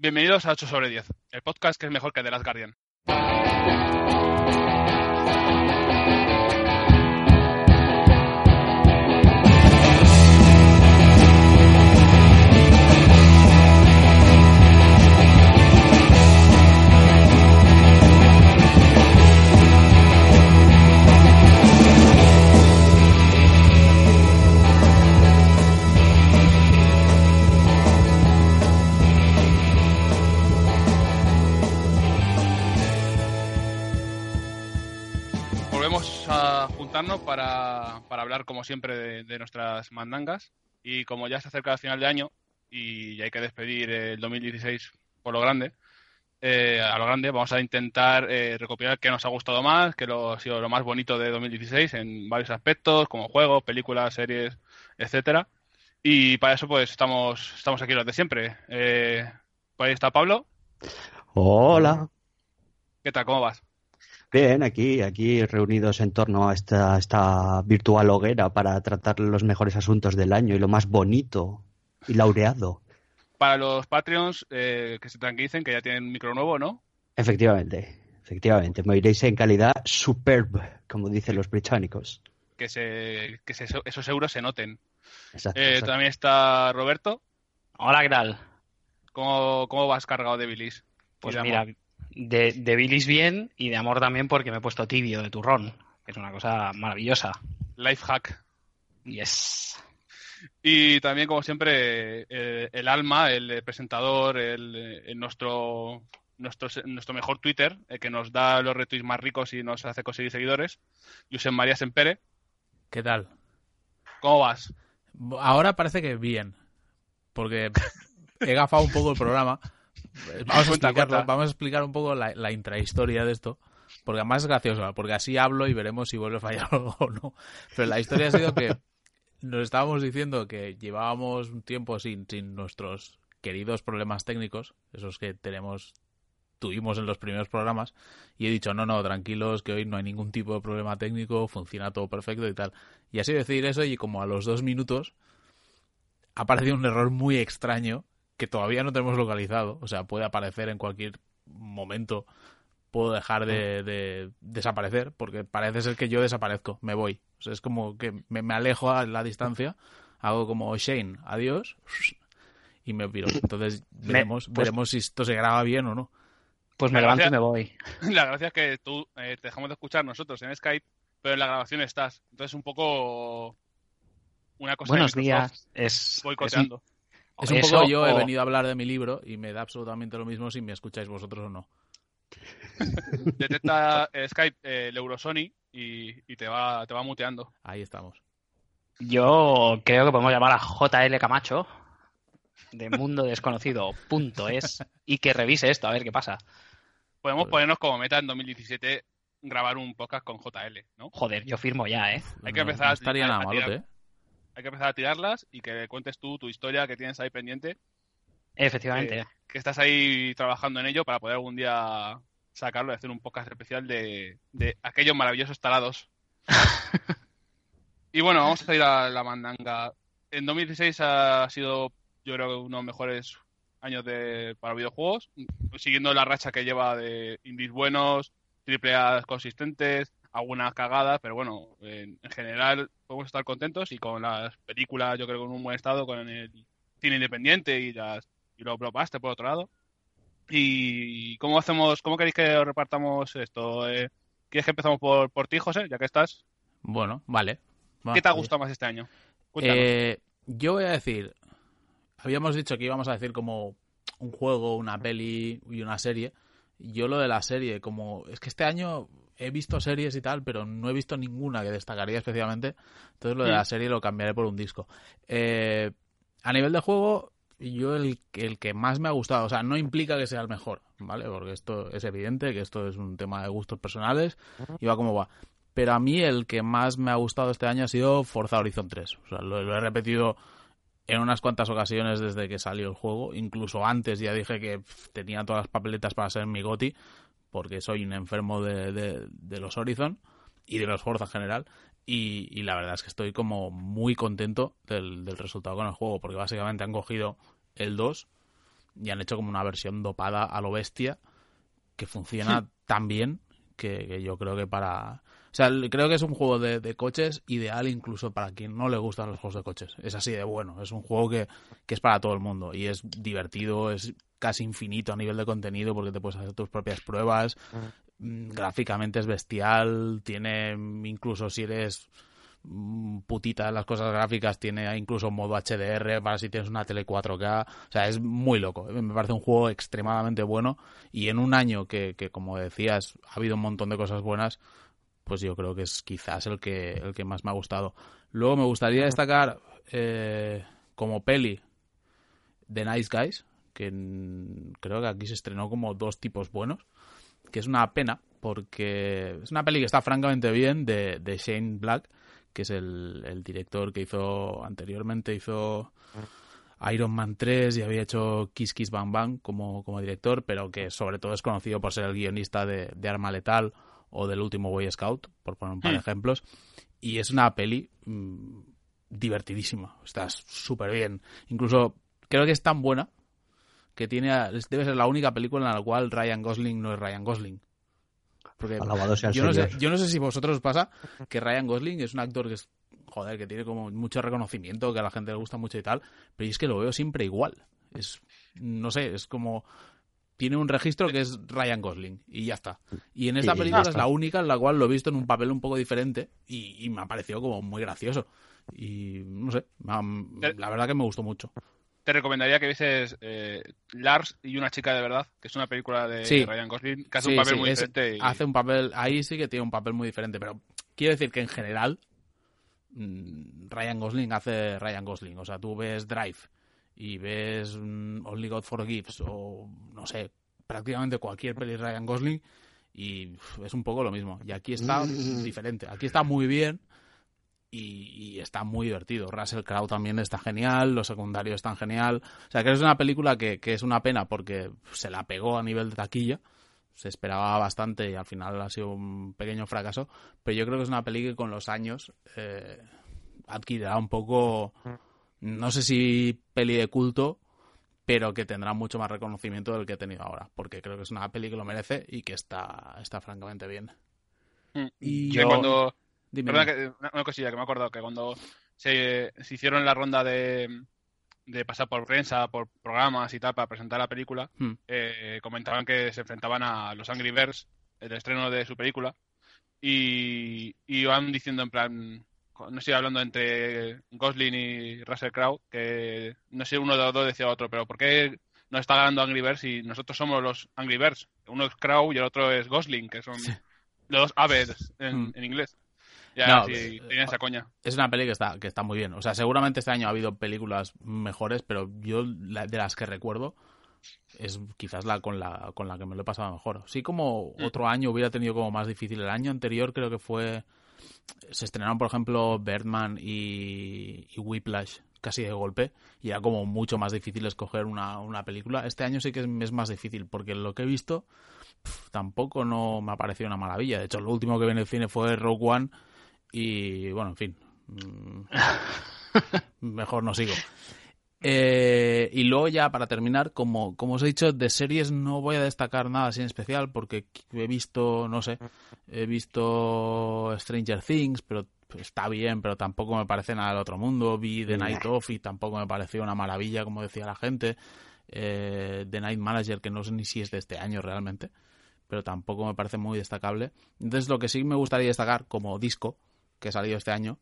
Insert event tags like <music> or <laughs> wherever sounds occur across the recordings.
Bienvenidos a 8 sobre 10, el podcast que es mejor que The Last Guardian. Juntarnos para, para hablar, como siempre, de, de nuestras mandangas. Y como ya se acerca el final de año y hay que despedir el 2016 por lo grande, eh, a lo grande vamos a intentar eh, recopilar qué nos ha gustado más, qué lo, ha sido lo más bonito de 2016 en varios aspectos, como juegos, películas, series, etcétera. Y para eso pues estamos, estamos aquí los de siempre. Eh, por ahí está Pablo. Hola. ¿Qué tal? ¿Cómo vas? Bien, aquí, aquí reunidos en torno a esta, esta virtual hoguera para tratar los mejores asuntos del año y lo más bonito y laureado. Para los Patreons, eh, que se tranquilicen, que ya tienen un micro nuevo, ¿no? Efectivamente, efectivamente. Me oiréis en calidad superb, como dicen los británicos. Que, se, que se- esos euros se noten. Exacto, Eh, exacto. también está Roberto. Hola, ¿qué tal? ¿Cómo, cómo vas cargado de bilis? Pues mira. De, de bilis bien y de amor también porque me he puesto tibio de turrón, que es una cosa maravillosa. Life hack. Yes. Y también, como siempre, eh, el alma, el presentador, el, eh, el nuestro, nuestro, nuestro mejor Twitter, el que nos da los retweets más ricos y nos hace conseguir seguidores, Josep María Sempere. ¿Qué tal? ¿Cómo vas? Ahora parece que bien, porque he gafado un poco el programa. <laughs> Vamos a <laughs> Cuenta, explicarlo, cuenta. vamos a explicar un poco la, la intrahistoria de esto, porque además es gracioso, porque así hablo y veremos si vuelve a fallar algo <laughs> o no. Pero la historia ha sido que nos estábamos diciendo que llevábamos un tiempo sin, sin nuestros queridos problemas técnicos, esos que tenemos tuvimos en los primeros programas y he dicho, no, no, tranquilos, que hoy no hay ningún tipo de problema técnico, funciona todo perfecto y tal. Y así decir eso y como a los dos minutos ha aparecido un error muy extraño que todavía no tenemos localizado, o sea, puede aparecer en cualquier momento, puedo dejar de, de desaparecer, porque parece ser que yo desaparezco, me voy. O sea, es como que me, me alejo a la distancia, hago como Shane, adiós, y me piro. Entonces <laughs> veremos, pues- veremos si esto se graba bien o no. Pues me La levanto y me voy. <laughs> La gracia es que tú eh, te dejamos de escuchar nosotros en Skype, pero en la grabación estás. Entonces, un poco una cosa Buenos días. Es, boicoteando. Es un eso poco yo he venido a hablar de mi libro y me da absolutamente lo mismo si me escucháis vosotros o no. <laughs> Detecta eh, Skype eh, el Eurosony y, y te va te va muteando. Ahí estamos. Yo creo que podemos llamar a JL Camacho de Mundo Desconocido punto es y que revise esto a ver qué pasa. Podemos ponernos como meta en 2017 grabar un podcast con JL, ¿no? Joder, yo firmo ya, ¿eh? Hay que No- empezar no a- estaría a- nada tirar. ¿eh? Hay que empezar a tirarlas y que cuentes tú tu historia que tienes ahí pendiente, Efectivamente. Eh, que estás ahí trabajando en ello para poder algún día sacarlo y hacer un podcast especial de, de aquellos maravillosos talados. <laughs> y bueno, vamos a ir a la mandanga. En 2016 ha sido, yo creo, uno de los mejores años de, para videojuegos, siguiendo la racha que lleva de indies buenos, triple A consistentes, algunas cagadas, pero bueno, en, en general podemos estar contentos y con las películas, yo creo, que en un buen estado, con el cine independiente y las y los blockbusters por otro lado. ¿Y cómo hacemos, cómo queréis que repartamos esto? Eh, ¿Quieres que empezamos por, por ti, José, ya que estás? Bueno, vale. Va, ¿Qué te ha gustado más este año? Eh, yo voy a decir, habíamos dicho que íbamos a decir como un juego, una peli y una serie. Yo lo de la serie, como es que este año he visto series y tal, pero no he visto ninguna que destacaría especialmente. Entonces lo de Mm. la serie lo cambiaré por un disco. Eh, a nivel de juego, yo el, el que más me ha gustado, o sea, no implica que sea el mejor, ¿vale? Porque esto es evidente, que esto es un tema de gustos personales y va como va. Pero a mí el que más me ha gustado este año ha sido Forza Horizon 3. O sea, lo, lo he repetido en unas cuantas ocasiones desde que salió el juego. Incluso antes ya dije que pff, tenía todas las papeletas para ser mi goti, porque soy un enfermo de, de- de los Horizon y de los Forza en general. Y, y la verdad es que estoy como muy contento del, del resultado con el juego, porque básicamente han cogido el 2 y han hecho como una versión dopada a lo bestia que funciona tan bien que, que yo creo que para... O sea, creo que es un juego de, de coches ideal incluso para quien no le gustan los juegos de coches. Es así de bueno. Es un juego que, que es para todo el mundo y es divertido, es casi infinito a nivel de contenido porque te puedes hacer tus propias pruebas. Mm, Gráficamente es bestial, tiene mm, incluso si eres mm, putita de las cosas gráficas, tiene incluso modo HDR para si tienes una tele 4K. O sea, es muy loco. Me parece un juego extremadamente bueno y en un año que, que como decías, ha habido un montón de cosas buenas, pues yo creo que es quizás el que, el que más me ha gustado. Luego me gustaría destacar eh, como peli The Nice Guys, que mm, creo que aquí se estrenó como dos tipos buenos, que es una pena porque es una peli que está francamente bien de, de Shane Black, que es el, el director que hizo anteriormente, hizo Iron Man 3 y había hecho Kiss Kiss Bang Bang como, como director, pero que sobre todo es conocido por ser el guionista de, de Arma Letal o del último Boy Scout, por poner un par de Hmm. ejemplos. Y es una peli mm, divertidísima, está súper bien. Incluso creo que es tan buena que tiene a- debe ser la única película en la cual Ryan Gosling no es Ryan Gosling. Porque Alabado sea el yo no, sé, yo no sé si vosotros os pasa que Ryan Gosling es un actor que es, joder, que tiene como mucho reconocimiento, que a la gente le gusta mucho y tal, pero es que lo veo siempre igual. Es, no sé, es como tiene un registro que es Ryan Gosling y ya está. Y en esta Y película es la única en la cual lo he visto en un papel un poco diferente y, y me ha parecido como muy gracioso. Y no sé, me ha- la verdad que me gustó mucho. Te recomendaría que vieses eh, Lars y una chica de verdad, que es una película de Sí. Ryan Gosling, que hace Sí, un papel sí, muy es- diferente. y- Hace un papel, ahí sí que tiene un papel muy diferente, pero quiero decir que en general mm, Ryan Gosling hace Ryan Gosling. O sea, tú ves Drive y ves mm, Only God Forgives o no sé, prácticamente cualquier peli de Ryan Gosling y uf, es un poco lo mismo. Y aquí está <laughs> diferente. Aquí está muy bien y, y está muy divertido. Russell Crowe también está genial, los secundarios están genial. O sea, que es una película que, que es una pena porque se la pegó a nivel de taquilla. Se esperaba bastante y al final ha sido un pequeño fracaso. Pero yo creo que es una peli que con los años eh, adquirirá un poco, no sé si peli de culto, pero que tendrá mucho más reconocimiento del que he tenido ahora. Porque creo que es una peli que lo merece y que está, está francamente bien. Mm. Y Que yo- cuando, Dime, que- una, una cosilla que me he acordado, que cuando se, se hicieron la ronda de, de pasar por prensa, por programas y tal, para presentar la película, Hmm. eh, comentaban que se enfrentaban a los Angry Birds, el estreno de su película, y, y iban diciendo en plan, no estoy hablando entre Gosling y Russell Crowe, que no sé, uno de los dos decía a otro, pero ¿por qué no está ganando Angry Birds y nosotros somos los Angry Birds? Uno es Crowe y el otro es Gosling, que son Sí. los aves en, Hmm. en inglés. Ya, No, sí, eh, esa coña. es una peli que está, que está muy bien. O sea, seguramente este año ha habido películas mejores, pero yo la- de las que recuerdo es quizás la con la con la que me lo he pasado mejor. Sí, como Mm. otro año hubiera tenido como más difícil. El año anterior creo que fue se estrenaron, por ejemplo, Birdman y, y Whiplash casi de golpe y era como mucho más difícil escoger una, una película. Este año sí que es, es más difícil porque lo que he visto tampoco no me ha parecido una maravilla. De hecho, lo último que vi en el cine fue Rogue One y bueno, en fin. mm, <laughs> mejor no sigo. Eh, y luego ya para terminar, como, como os he dicho, de series no voy a destacar nada así en especial porque he visto, no sé, he visto Stranger Things, pero está bien, pero tampoco me parece nada del otro mundo. Vi The Night Of y tampoco me pareció una maravilla, como decía la gente. Eh, The Night Manager, que no sé ni si es de este año realmente, pero tampoco me parece muy destacable. Entonces lo que sí me gustaría destacar como disco, que ha salido este año,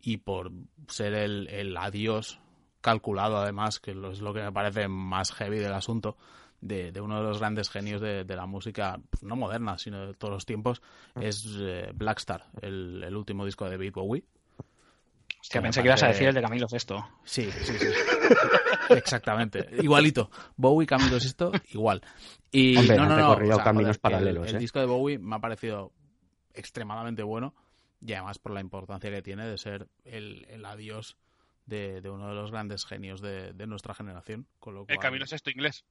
y por ser el, el adiós calculado además, que es lo que me parece más heavy del asunto, de, de uno de los grandes genios de, de la música, no moderna, sino de todos los tiempos, es eh, Blackstar, el, el último disco de David Bowie. Hostia, me pensé que ibas a decir el de Camilo Sesto. Sí, sí, sí. <laughs> Exactamente. Igualito. Bowie, Camilo Sesto, igual. Y Hombre, no, no, no. caminos que paralelos, El, el ¿eh? disco de Bowie me ha parecido extremadamente bueno y además por la importancia que tiene de ser el, el adiós de, de uno de los grandes genios de, de nuestra generación. Con lo El cual, camino es esto inglés.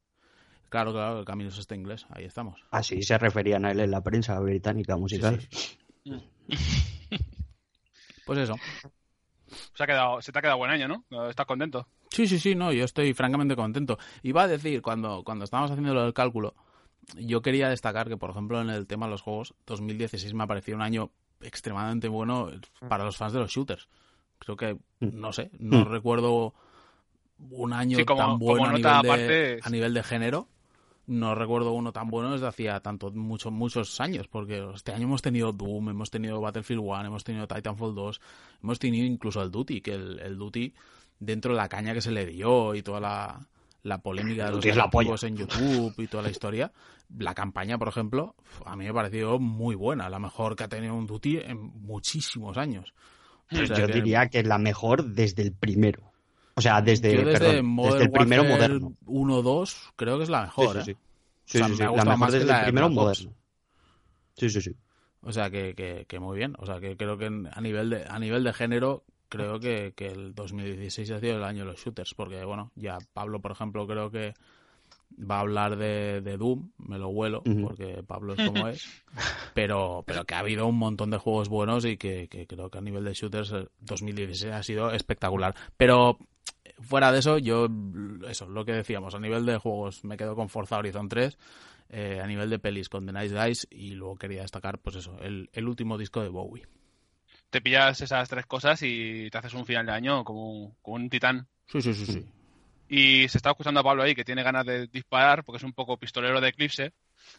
Claro, claro, el Camilo Sesto inglés. Ahí estamos. Así se referían a él en la prensa británica musical. Sí, Pues eso. Se, ha quedado, se te ha quedado buen año, ¿no? ¿Estás contento? Sí, sí, sí, no, yo estoy francamente contento. Iba a decir, cuando, cuando estábamos haciendo lo del cálculo, yo quería destacar que, por ejemplo, en el tema de los juegos, 2016 me ha parecido un año extremadamente bueno para los fans de los shooters. Creo que, no sé, no Mm. recuerdo un año Sí, como- tan bueno a, nivel de, aparte- a nivel de género. No recuerdo uno tan bueno desde hacía tanto, muchos, muchos años, porque este año hemos tenido Doom, hemos tenido Battlefield 1, hemos tenido Titanfall 2, hemos tenido incluso el Duty, que el, el Duty, dentro de la caña que se le dio y toda la, la polémica de los directivos en YouTube y toda la historia, la campaña, por ejemplo, a mí me ha parecido muy buena, la mejor que ha tenido un Duty en muchísimos años. O sea Yo que- diría que es la mejor desde el primero. O sea, desde, desde, perdón, Modern desde el primero Warfare moderno. 1-2 creo que es la mejor, sí, sí, ¿eh? sí. Sí, O sea, sí, me sí, ha La mejor más desde el primero moderno. Sí, sí, sí. O sea, que, que, que muy bien. O sea, que creo que a nivel de, a nivel de género, creo que, que el 2016 ha sido el año de los shooters. Porque, bueno, ya Pablo, por ejemplo, creo que va a hablar de, de Doom, me lo huelo, Ujú. porque Pablo es como es. Pero, pero que ha habido un montón de juegos buenos y que, que creo que a nivel de shooters el 2016 ha sido espectacular. Pero fuera de eso, yo, eso, lo que decíamos, a nivel de juegos me quedo con Forza Horizon 3, eh, a nivel de pelis con The Nice Guys y luego quería destacar, pues eso, el, el último disco de Bowie. Te pillas esas tres cosas y te haces un final de año como, un- como un titán. Sí, sí, sí, sí. Y se está escuchando a Pablo ahí que tiene ganas de disparar porque es un poco pistolero de Eclipse.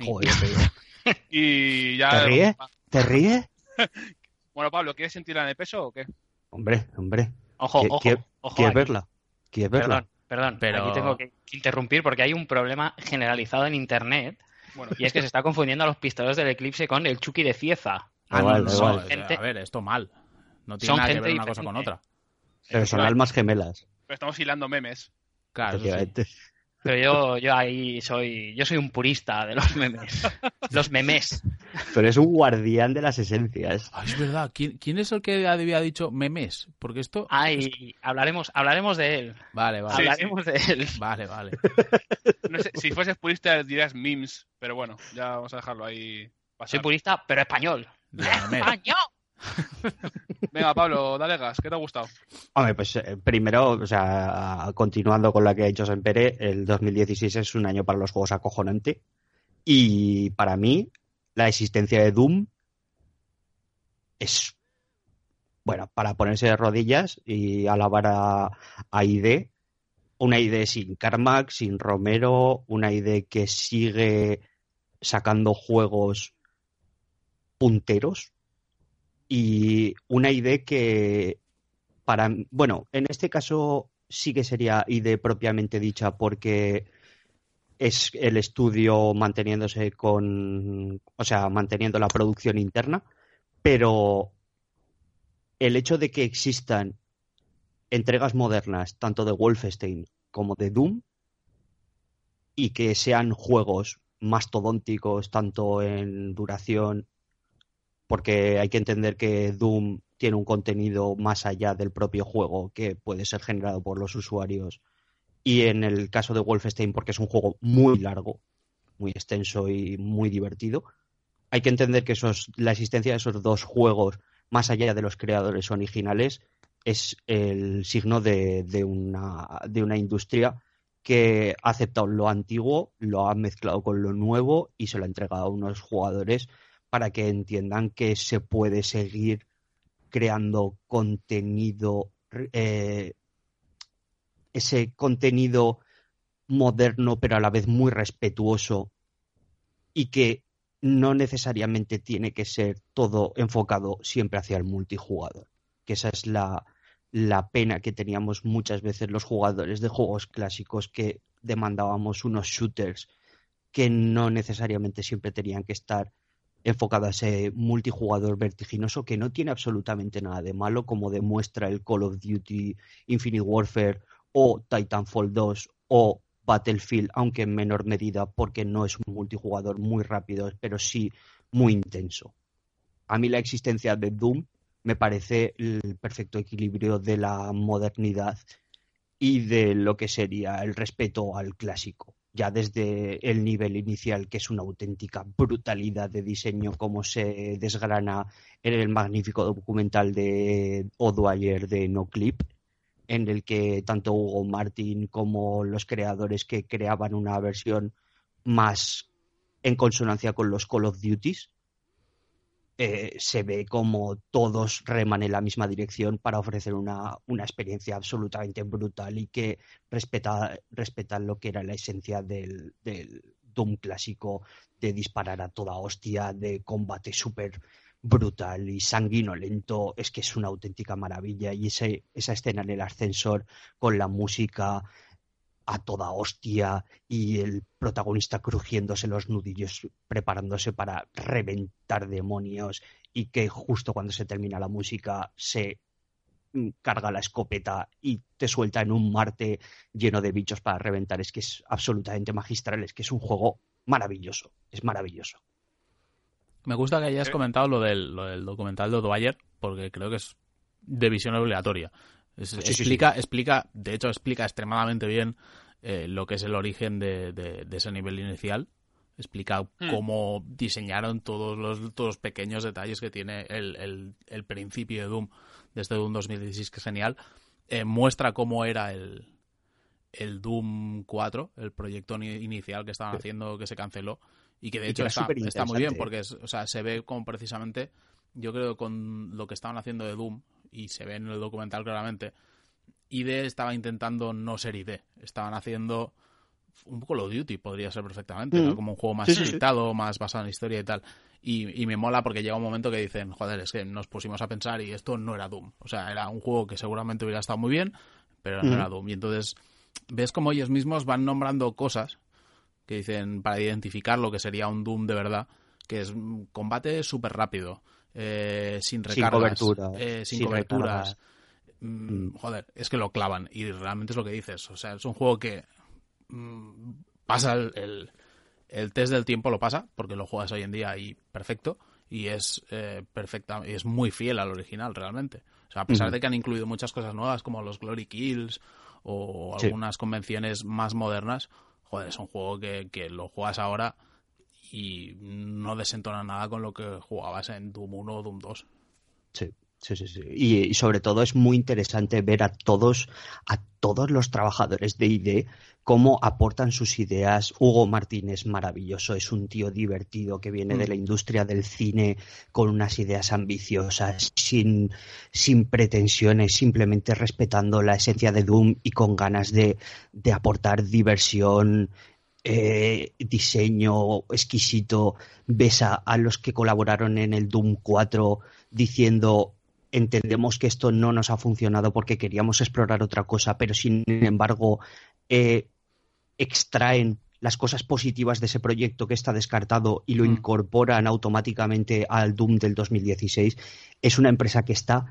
Joder. <laughs> Y ya. ¿Te ríes? ¿Te ríes? <laughs> Bueno, Pablo, ¿quieres sentirla en el peso o qué? Hombre, hombre. Ojo, ¿Qué- ojo, ojo. ¿Quieres aquí. verla? ¿Quieres verla? Perdón, perdón. Pero- Aquí tengo que interrumpir porque hay un problema generalizado en internet Bueno, y es que se está confundiendo a los pistoleros del Eclipse con el Chucky de Cieza. Ah, no, Gente- A ver, esto mal. No tiene Son nada que gente ver una cosa con otra. Pero son almas gemelas. pero estamos hilando memes. Claro. Pero yo, yo ahí soy, yo soy un purista de los memes. Los memes. Pero es un guardián de las esencias. Ah, es verdad. ¿Quién, quién es el que había dicho memes? Porque esto... Ay, hablaremos, hablaremos de él. Vale, vale. Sí, hablaremos de él. Vale, vale. <laughs> No sé, si fueses purista dirías memes, pero bueno, ya vamos a dejarlo ahí. pasar. Soy purista, pero español. <laughs> ¡Español! Venga, Pablo, dale gas, ¿qué te ha gustado? Hombre, pues eh, primero, o sea, continuando con la que ha hecho Sempere, el 2016 es un año para los juegos acojonante. Y para mí, la existencia de Doom es, bueno, para ponerse de rodillas y alabar a, a ID. Una ID sin Carmack, sin Romero, una ID que sigue sacando juegos punteros y una ID que para bueno, en este caso sí que sería ID propiamente dicha porque es el estudio manteniéndose con, o sea, manteniendo la producción interna, pero el hecho de que existan entregas modernas, tanto de Wolfenstein como de Doom, y que sean juegos mastodónticos, tanto en duración, porque hay que entender que Doom tiene un contenido más allá del propio juego que puede ser generado por los usuarios. Y en el caso de Wolfenstein, porque es un juego muy largo, muy extenso y muy divertido, hay que entender que esos, la existencia de esos dos juegos, más allá de los creadores originales, es el signo de, de una, de una industria que ha aceptado lo antiguo, lo ha mezclado con lo nuevo y se lo ha entregado a unos jugadores para que entiendan que se puede seguir creando contenido, eh, ese contenido moderno pero a la vez muy respetuoso y que no necesariamente tiene que ser todo enfocado siempre hacia el multijugador, que esa es la, la pena que teníamos muchas veces los jugadores de juegos clásicos que demandábamos unos shooters que no necesariamente siempre tenían que estar enfocados a ese multijugador vertiginoso que no tiene absolutamente nada de malo, como demuestra el Call of Duty Infinite Warfare o Titanfall 2 o Battlefield, aunque en menor medida porque no es un multijugador muy rápido, pero sí muy intenso. A mí la existencia de Doom me parece el perfecto equilibrio de la modernidad y de lo que sería el respeto al clásico. Ya desde el nivel inicial, que es una auténtica brutalidad de diseño, como se desgrana en el magnífico documental de O'Dwyer de No Clip, en el que tanto Hugo Martin como los creadores que creaban una versión más en consonancia con los Call of Duties, eh, se ve como todos reman en la misma dirección para ofrecer una, experiencia absolutamente brutal y que respeta, respetan lo que era la esencia del, del Doom clásico de disparar a toda hostia, de combate súper brutal y sanguinolento, es que es una auténtica maravilla. Y ese, esa escena en el ascensor con la música a toda hostia y el protagonista crujiéndose los nudillos preparándose para reventar demonios y que justo cuando se termina la música se carga la escopeta y te suelta en un Marte lleno de bichos para reventar. Es que es absolutamente magistral, es que es un juego maravilloso, es maravilloso. Me gusta que hayas comentado lo del, lo del documental de O'Dwyer porque creo que es de visión obligatoria explica, explica, de hecho, explica extremadamente bien eh, lo que es el origen de, ese nivel inicial. Explica hmm. cómo diseñaron todos los, todos pequeños detalles que tiene el, principio de Doom, desde este Doom 2016, que es genial. Eh, muestra cómo era el, el Doom 4, el proyecto inicial que estaban haciendo, que se canceló. Y que de hecho está, está, muy bien, porque o sea, se ve como precisamente, yo creo, con lo que estaban haciendo de Doom, y se ve en el documental claramente, ID estaba intentando no ser ID. Estaban haciendo un poco lo Duty, podría ser perfectamente, mm. como un juego más sí, más basado en historia y tal. Y, me mola porque llega un momento que dicen, joder, es que nos pusimos a pensar y esto no era Doom. O sea, era un juego que seguramente hubiera estado muy bien, pero no era Doom. Y entonces ves como ellos mismos van nombrando cosas que dicen para identificar lo que sería un Doom de verdad, que es combate súper rápido, eh, sin recargas, eh, sin coberturas. Mm, mm. Joder, es que lo clavan y realmente es lo que dices. O sea, es un juego que mm, pasa el, el, test del tiempo, lo pasa, porque lo juegas hoy en día y perfecto. Y es eh, perfecta, y es muy fiel al original realmente. O sea, a pesar de que han incluido muchas cosas nuevas como los Glory Kills o algunas convenciones más modernas, joder, es un juego que, que lo juegas ahora y no desentona nada con lo que jugabas en Doom 1 o Doom 2. Sí. Sí, sí, sí. Y, sobre todo es muy interesante ver a todos, a todos los trabajadores de ID cómo aportan sus ideas. Hugo Martínez, maravilloso, es un tío divertido que viene de mm. la industria del cine con unas ideas ambiciosas, sin, sin pretensiones, simplemente respetando la esencia de Doom y con ganas de, de aportar diversión, eh, diseño exquisito, ves a, los que colaboraron en el Doom 4 diciendo entendemos que esto no nos ha funcionado porque queríamos explorar otra cosa, pero sin embargo eh, extraen las cosas positivas de ese proyecto que está descartado y lo mm. incorporan automáticamente al Doom del 2016, es una empresa que está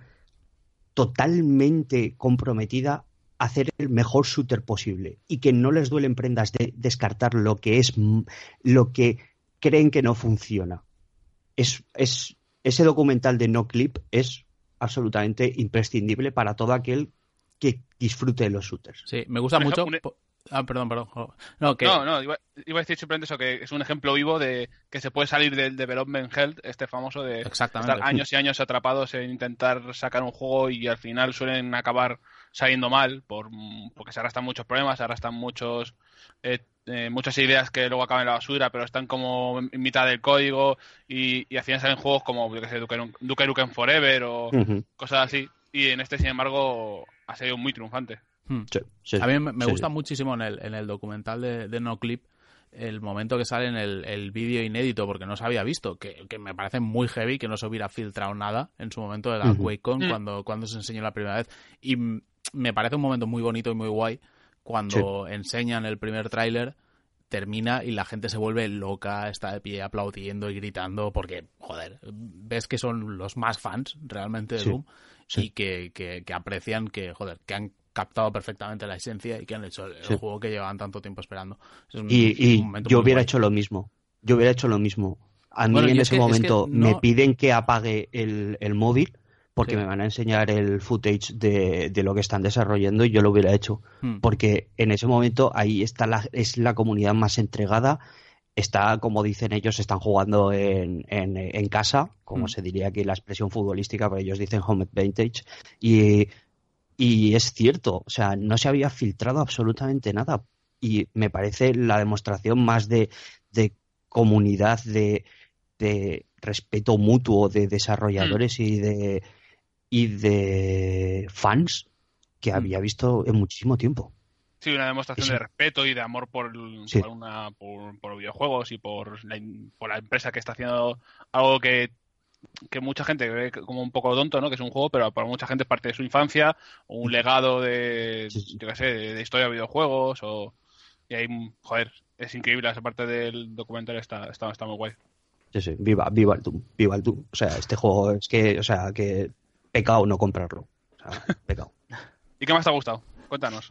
totalmente comprometida hacer el mejor shooter posible y que no les duelen prendas de descartar lo que es lo que creen que no funciona. Es, es, ese documental de No Clip es absolutamente imprescindible para todo aquel que disfrute de los shooters. Sí, me gusta mucho. Ah, perdón, perdón. No, no, iba, a decir simplemente eso, que es un ejemplo vivo de que se puede salir del development health, este famoso de estar años y años atrapados en intentar sacar un juego y al final suelen acabar saliendo mal por, porque se arrastran muchos problemas, se arrastran muchos eh, eh, muchas ideas que luego acaban en la basura, pero están como en mitad del código y, y al final salen juegos como, yo que sé, Duke, Nukem Forever o cosas así. Y en este, sin embargo, ha sido muy triunfante. Hmm. a mí me, gusta muchísimo en el, en el documental de, de No Clip el momento que sale en el, el vídeo inédito, porque no se había visto, que, me parece muy heavy que no se hubiera filtrado nada en su momento de la QuakeCon hmm. cuando, cuando se enseñó la primera vez. Y me parece un momento muy bonito y muy guay cuando enseñan el primer tráiler termina y la gente se vuelve loca, está de pie aplaudiendo y gritando porque, joder, ves que son los más fans realmente de Doom y que, que, aprecian que, joder, que han captado perfectamente la esencia y que han hecho el, juego que llevaban tanto tiempo esperando. y, yo hubiera hecho lo mismo. Yo hubiera hecho lo mismo. A mí en ese momento me piden que apague el, el móvil porque Sí. me van a enseñar el footage de, de lo que están desarrollando y yo lo hubiera hecho. Hmm. Porque en ese momento ahí está la, es la comunidad más entregada. Está, como dicen ellos, están jugando en, en, en casa, como Mm. se diría aquí la expresión futbolística, pero ellos dicen home advantage. Y, y es cierto, o sea, no se había filtrado absolutamente nada. Y me parece la demostración más de, de comunidad, de, de respeto mutuo de desarrolladores y de y de fans que Mm. había visto en muchísimo tiempo. Sí, una demostración Sí. de respeto y de amor por, el- Sí. por, una, por, por videojuegos y por la, por la empresa que está haciendo algo que, que mucha gente ve como un poco tonto, ¿no? Que es un juego, pero para mucha gente es parte de su infancia, o un legado de, Sí, sí. yo qué sé, de, de historia de videojuegos, o... Y ahí, joder, es increíble, esa parte del documental está, está, está muy guay. Sí, sí, viva, viva el Doom, viva el Doom. O sea, este juego es que, o sea, que pecado no comprarlo. O sea, <laughs> pecado. ¿Y qué más te ha gustado? Cuéntanos.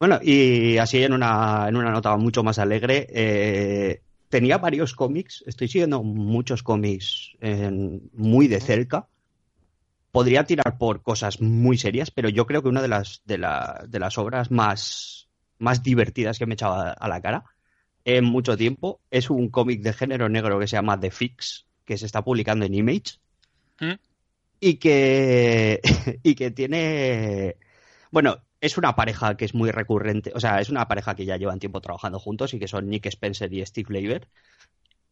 Bueno, y así en una, en una nota mucho más alegre, eh, tenía varios cómics, estoy siguiendo muchos cómics en- muy de cerca. Podría tirar por cosas muy serias, pero yo creo que una de las, de la- de las obras más, más divertidas que me he echado a, a la cara en mucho tiempo es un cómic de género negro que se llama The Fix, que se está publicando en Image ¿Mm? Y que, <laughs> y que tiene, bueno, es una pareja que es muy recurrente, o sea, es una pareja que ya llevan tiempo trabajando juntos y que son Nick Spencer y Steve Leiber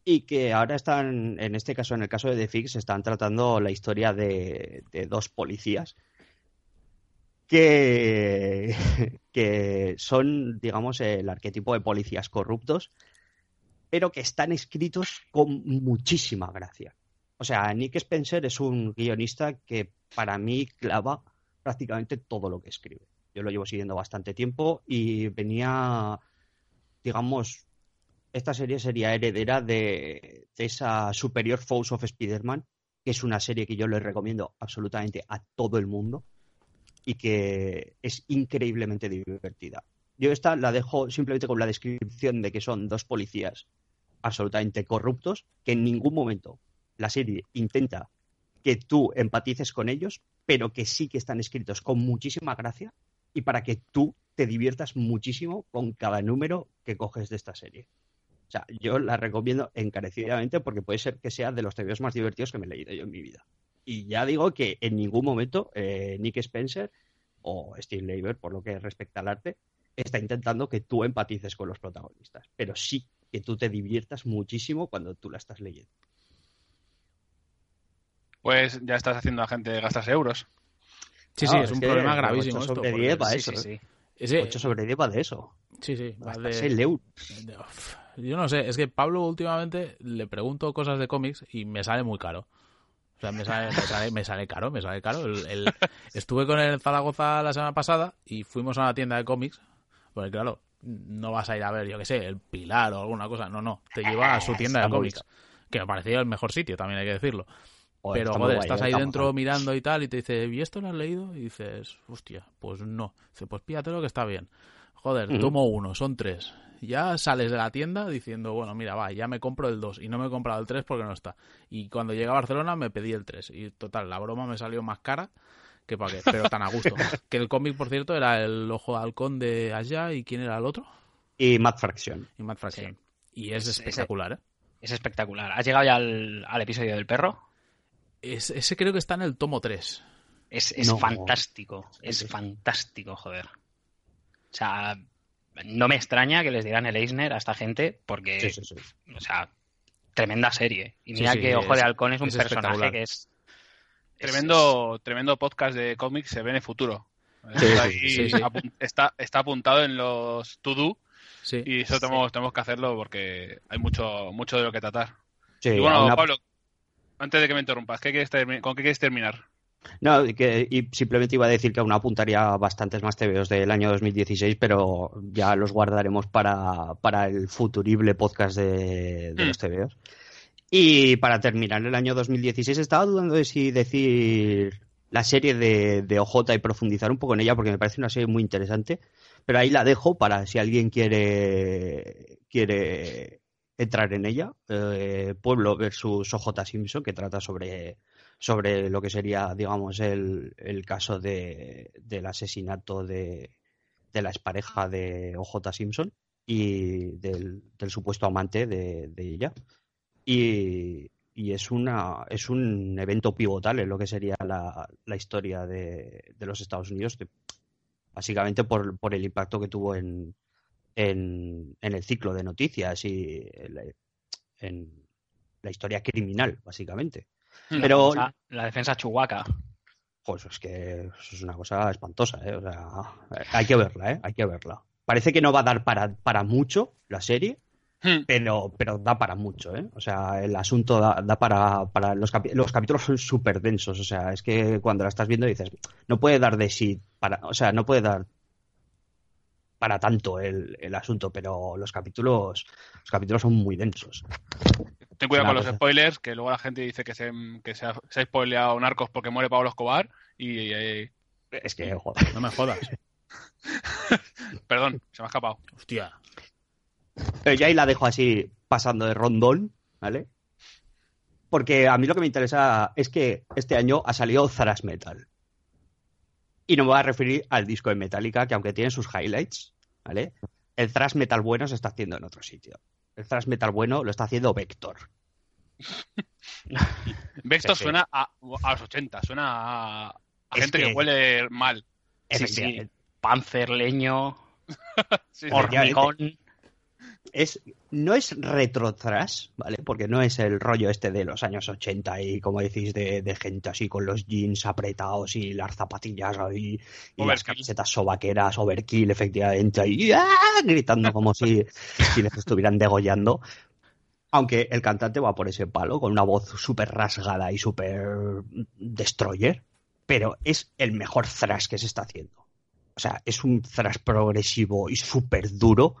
y que ahora están, en este caso, en el caso de The Fix, están tratando la historia de, de dos policías que, <laughs> que son, digamos, el arquetipo de policías corruptos, pero que están escritos con muchísima gracia. O sea, Nick Spencer es un guionista que para mí clava prácticamente todo lo que escribe. Yo lo llevo siguiendo bastante tiempo y venía, digamos, esta serie sería heredera de, esa Superior Force of Spider-Man, que es una serie que yo le recomiendo absolutamente a todo el mundo y que es increíblemente divertida. Yo esta la dejo simplemente con la descripción de que son dos policías absolutamente corruptos, que en ningún momento la serie intenta que tú empatices con ellos, pero que sí que están escritos con muchísima gracia y para que tú te diviertas muchísimo con cada número que coges de esta serie. O sea, yo la recomiendo encarecidamente porque puede ser que sea de los TVOs más divertidos que me he leído yo en mi vida. Y ya digo que en ningún momento eh, Nick Spencer o Steve Leiber, por lo que respecta al arte, está intentando que tú empatices con los protagonistas, pero sí que tú te diviertas muchísimo cuando tú la estás leyendo. Pues ya estás haciendo a gente gastarse euros. Sí, sí, Ah, es un problema gravísimo esto. sobre porque- diez va Sí, eso, sí, ¿eh? sí. 8 sobre 10 va de eso. sí, sí, va de- 6 euros. de- uf, Yo no sé, es que Pablo últimamente le pregunto cosas de cómics y me sale muy caro. O sea, me sale, me sale, me sale caro, me sale caro. El- el- estuve con él en Zaragoza la semana pasada y fuimos a una tienda de cómics. Porque claro, no vas a ir a ver, yo qué sé, el Pilar o alguna cosa. No, no, te lleva a su tienda de cómics. Que me parecía el mejor sitio, también hay que decirlo. Joder, Pero, joder, guay, estás ¿eh? ahí dentro guay. mirando y tal, y te dice, ¿y esto lo has leído? Y dices, hostia, pues no. Dice, pues pídatelo que está bien. Joder, Ujú. tomo uno, son tres. Ya sales de la tienda diciendo, bueno, mira, va, ya me compro el 2 y no me he comprado el 3 porque no está. Y cuando llegué a Barcelona me pedí el 3 y total, la broma me salió más cara que para qué, pero tan a gusto. <laughs> que el cómic, por cierto, era el Ojo de Halcón de allá y ¿quién era el otro? Y Matt Fraction. Y Matt Fraction. Y es Es- espectacular, ¿eh? Es espectacular. ¿Has llegado ya al, al episodio del perro? Es- ese creo que está en el tomo 3. Es, es No. fantástico. Es fantástico, joder. O sea, no me extraña que les digan el Eisner a esta gente porque, Sí, sí, sí. o sea, tremenda serie. Y mira sí, que Ojo es- de Halcón es un es personaje que es... es- Tremendo, tremendo podcast de cómics se ve en el futuro. Sí, está, está, está apuntado en los to-do Sí. y eso tenemos, tenemos que hacerlo porque hay mucho, mucho de lo que tratar. Sí, y bueno, una- Pablo, antes de que me interrumpas, ¿qué quieres ¿con qué quieres terminar? No, y que, y simplemente iba a decir que aún apuntaría bastantes más TVOs del año 2016, pero ya los guardaremos para, para el futurible podcast de, de Mm. los TVOs. Y para terminar el año 2016 estaba dudando de si decir la serie de, de OJ y profundizar un poco en ella, porque me parece una serie muy interesante, pero ahí la dejo para si alguien quiere, quiere entrar en ella. Eh, Pueblo versus OJ Simpson, que trata sobre, sobre lo que sería, digamos, el, el caso de, del asesinato de, de la expareja de OJ Simpson y del, del supuesto amante de, ella. Y, y es una es un evento pivotal en lo que sería la, la historia de, de los Estados Unidos, básicamente por, por el impacto que tuvo en, en, en el ciclo de noticias y en, en la historia criminal, básicamente. Pero, La, la defensa chuhuaca. pues es que es una cosa espantosa, ¿eh? O sea, hay que verla, ¿eh? Hay que verla. Parece que no va a dar para, para mucho la serie, Hmm. pero, pero da para mucho, ¿eh? O sea, el asunto da, da para, para los, capi- los capítulos son súper densos, o sea, es que cuando la estás viendo dices, no puede dar de sí para, o sea, no puede dar para tanto el, el asunto, pero los capítulos, los capítulos son muy densos. Ten cuidado con los spoilers, que luego la gente dice que se, que se, ha, se ha spoileado Narcos porque muere Pablo Escobar. Y, eh, Es que, joder. No me jodas. <laughs> perdón, se me ha escapado. Hostia. Pero ya ahí la dejo así pasando de rondón, ¿vale? Porque a mí lo que me interesa es que este año ha salido Thrash Metal. Y no me voy a referir al disco de Metallica, que aunque tiene sus highlights, ¿vale? El Thrash Metal bueno se está haciendo en otro sitio. El Thrash Metal bueno lo está haciendo Vector. <laughs> Vector Sí, suena a, a los 80, suena a, gente que... que- huele mal. Sí, sí. Efectivamente. Panzer, leño, <laughs> hormigón. Es, no es retro thrash, ¿vale? Porque no es el rollo este de los años 80 y, como decís, de, de gente así con los jeans apretados y las zapatillas ahí y las camisetas sobaqueras, overkill, efectivamente, ahí ¡ah! gritando como si, si les estuvieran degollando. Aunque el cantante va por ese palo, con una voz súper rasgada y súper destroyer, pero es el mejor thrash que se está haciendo. O sea, es un thrash progresivo y súper duro,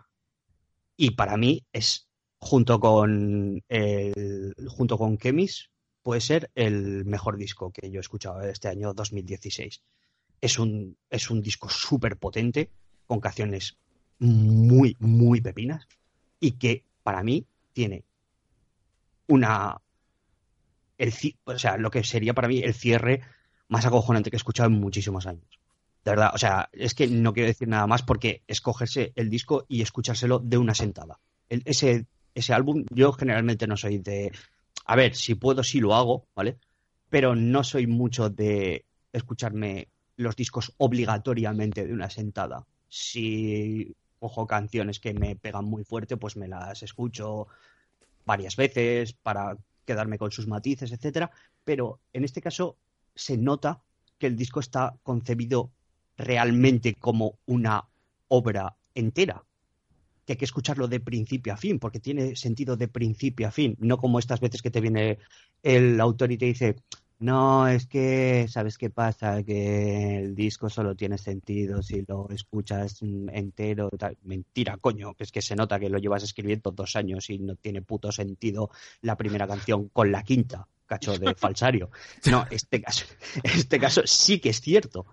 y para mí es junto con el, junto con Kemis puede ser el mejor disco que yo he escuchado este año 2016 es un es un disco súper potente con canciones muy muy pepinas y que para mí tiene una el o sea lo que sería para mí el cierre más acojonante que he escuchado en muchísimos años de verdad, o sea, es que no quiero decir nada más porque es cogerse el disco y escuchárselo de una sentada. Ese, ese álbum, yo generalmente no soy de. A ver, si puedo, sí lo hago, ¿vale? Pero no soy mucho de escucharme los discos obligatoriamente de una sentada. Si cojo canciones que me pegan muy fuerte, pues me las escucho varias veces para quedarme con sus matices, etcétera. Pero en este caso se nota que el disco está concebido realmente como una obra entera. Que hay que escucharlo de principio a fin, porque tiene sentido de principio a fin, no como estas veces que te viene el autor y te dice, no, es que, ¿sabes qué pasa? Que el disco solo tiene sentido si lo escuchas entero. tal". Mentira, coño, que es que se nota que lo llevas escribiendo dos años y no tiene puto sentido la primera canción con la quinta, cacho de <laughs> falsario. No, este caso, este caso sí que es cierto.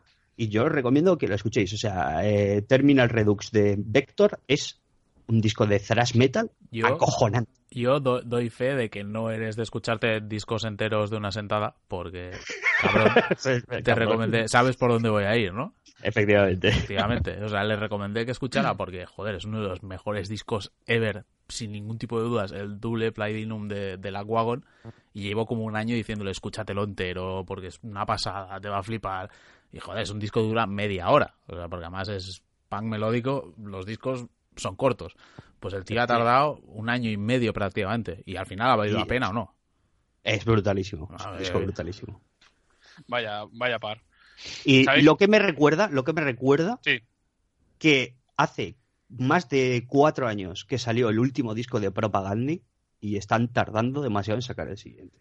Y yo os recomiendo que lo escuchéis. O sea, eh, Terminal Redux de Vector es un disco de thrash metal Yo, acojonante. yo do- doy fe de que no eres de escucharte discos enteros de una sentada, porque, cabrón, <laughs> te recomendé, sabes por dónde voy a ir, ¿no? Efectivamente. Efectivamente. <laughs> O sea, le recomendé que escuchara porque, joder, es uno de los mejores discos ever, sin ningún tipo de dudas, el Double Platinum de, de la Wagon. Y llevo como un año diciéndole, escúchatelo entero, porque es una pasada, te va a flipar. Y, joder, es un disco que dura media hora. O sea, porque además es punk melódico, los discos son cortos. Pues el tío ha tardado un año y medio prácticamente. Y al final ha valido la pena o no. Es brutalísimo. Es disco brutalísimo. Vaya, vaya par. Y ¿Sabéis? lo que me recuerda, lo que me recuerda, Sí. que hace más de cuatro años que salió el último disco de Propaganda y están tardando demasiado en sacar el siguiente.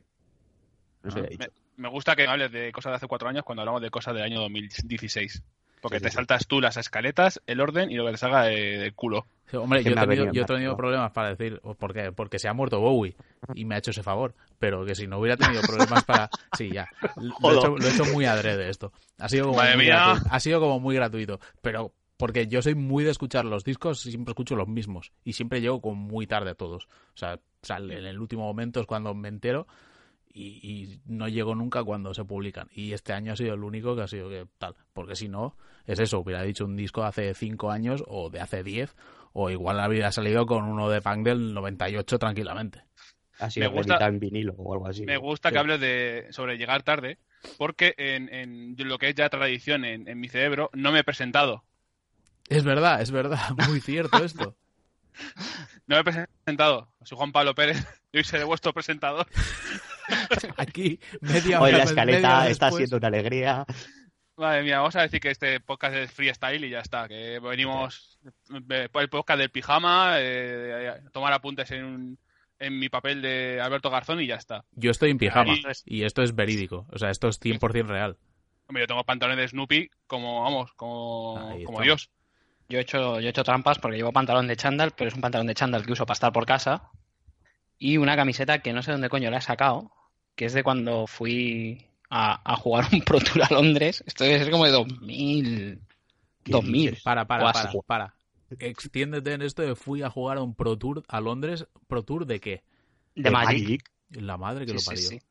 No sé, Ah. Me gusta que hables de cosas de hace cuatro años cuando hablamos de cosas del año 2016. Porque Sí, te sí, saltas tú las escaletas, el orden y lo que te salga de, del culo. Sí, Hombre, yo he, tenido, yo he tenido problemas para decir, ¿por qué? Porque se ha muerto Bowie y me ha hecho ese favor. Pero que si no hubiera tenido problemas para. Sí, ya. Lo he, hecho, lo he hecho muy adrede esto. Ha sido como, Madre muy mía. gratuito, ha sido como muy gratuito. Pero porque yo soy muy de escuchar los discos, siempre escucho los mismos y siempre llego con muy tarde a todos. O sea, sale en el último momento es cuando me entero y, y no llego nunca cuando se publican. Y este año ha sido el único que ha sido que tal, porque si no, es eso, hubiera dicho un disco de hace 5 años o de hace 10 o igual habría salido con uno de punk del 98 tranquilamente. Así Me de gusta- en vinilo o algo así. Me gusta Sí. que hables de, sobre llegar tarde, porque en, en lo que es ya tradición en, en mi cerebro, no me he presentado. Es verdad, es verdad, <laughs> muy cierto esto. <laughs> No me he presentado. Soy Juan Pablo Pérez, <laughs> yo seré vuestro presentador. <laughs> Aquí, media Hoy hora, la escaleta está después, siendo una alegría. Madre mía, vamos a decir que este podcast es freestyle y ya está, que venimos eh, por el podcast del pijama, eh, tomar apuntes en, un- en mi papel de Alberto Garzón y ya está. Yo estoy en pijama Ahí. y esto es verídico, o sea, esto es 100% real. Hombre, yo tengo pantalones de Snoopy como, vamos, como, como. Dios. Yo he hecho, yo he hecho trampas porque llevo pantalón de chándal, pero es un pantalón de chándal que uso para estar por casa. Y una camiseta que no sé dónde coño la he sacado, que es de cuando fui a, a jugar un <laughs> Pro Tour a Londres. Esto debe ser como de 2000. ¿Qué 2000. dices? Para, para, para, para. Extiéndete en esto de fui a jugar a un Pro Tour a Londres. ¿Pro Tour de qué? De Magic. La madre que Sí, lo parió. sí.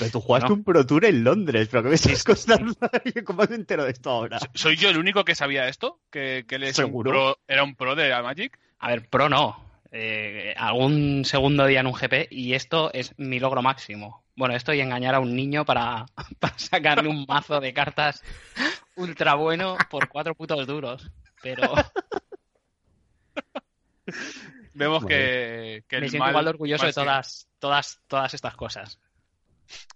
Pero tú jugaste No. un Pro Tour en Londres, pero ¿qué me estás contando? <laughs> ¿Cómo me entero de esto ahora? So- ¿Soy yo el único que sabía esto? ¿Que, que él es un ¿Seguro? pro- era un pro de la Magic? A ver, Pro no. Eh, algún segundo día en un GP y esto es mi logro máximo. Bueno, esto y engañar a un niño para, <laughs> para sacarle un mazo de cartas ultra bueno por cuatro putos duros. Pero Vemos que, que el me siento mal- igual orgulloso mal de todas, todas, todas estas cosas.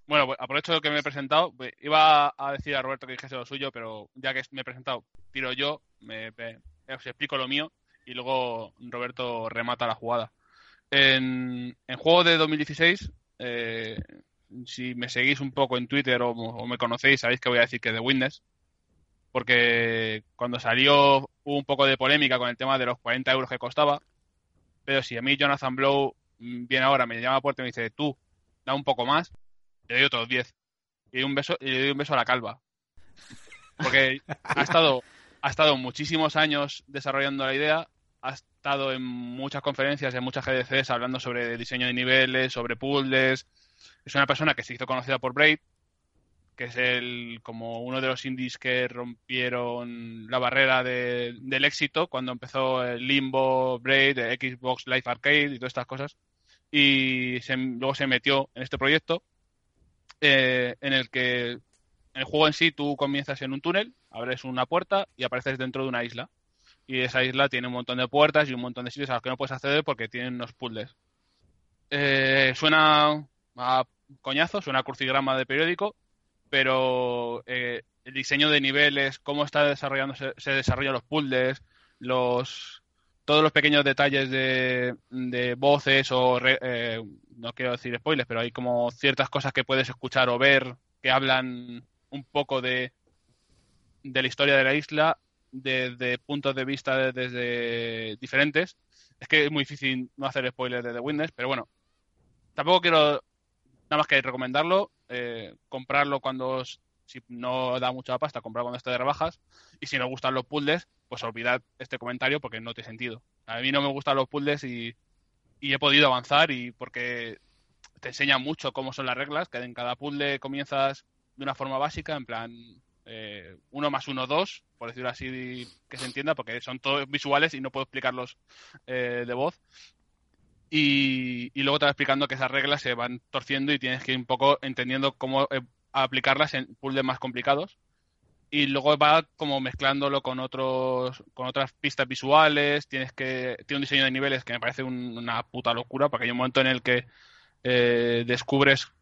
Bueno, pues aprovecho que me he presentado. pues, Iba a decir a Roberto que dijese lo suyo, pero ya que me he presentado, tiro yo, me, me- os explico lo mío y luego Roberto remata la jugada. En, en juego de 2016, eh, si me seguís un poco en Twitter o, me conocéis, sabéis que voy a decir que The Witness, porque cuando salió hubo un poco de polémica con el tema de los 40 euros que costaba, pero si a mí Jonathan Blow mm, viene ahora, me llama a puerta y me dice, tú, da un poco más, le doy otros 10. Y le doy un beso, y le doy un beso a la calva. Porque ha estado, ha estado muchísimos años desarrollando la idea, ha estado en muchas conferencias, en muchas GDCs, hablando sobre diseño de niveles, sobre puzzles. Es una persona que se hizo conocida por Braid, que es el como uno de los indies que rompieron la barrera de- del éxito cuando empezó el Limbo, Braid, Xbox Live Arcade y todas estas cosas. Y luego se metió en este proyecto eh, en el que el juego en sí tú comienzas en un túnel, abres una puerta y apareces dentro de una isla. Y esa isla tiene un montón de puertas y un montón de sitios a los que no puedes acceder porque tienen unos puzzles. Eh, suena a coñazo, suena a crucigrama de periódico, pero eh, el diseño de niveles, cómo está desarrollándose, se desarrollan los puzzles, los todos los pequeños detalles de, de voces o eh, no quiero decir spoilers, pero hay como ciertas cosas que puedes escuchar o ver que hablan un poco de, de la historia de la isla desde puntos de vista de- desde diferentes. Es que es muy difícil no hacer spoilers de The Witness, pero bueno, tampoco quiero nada más que recomendarlo, eh, comprarlo cuando si no da mucha pasta, comprar cuando esté de rebajas y si no gustan los puzzles, pues olvidad este comentario porque no tiene sentido. A mí no me gustan los puzzles y, y he podido avanzar y porque te enseña mucho cómo son las reglas, que en cada puzzle comienzas de una forma básica, en plan eh, uno más uno, dos, por decirlo así que se entienda, porque son todos visuales y no puedo explicarlos eh, de voz. Y, luego te va explicando que esas reglas se van torciendo y tienes que ir un poco entendiendo cómo eh, aplicarlas en puzzles más complicados. Y luego va como mezclándolo con otros con otras pistas visuales. Tienes que tiene un diseño de niveles que me parece un- una puta locura, porque hay un momento en el que eh, descubres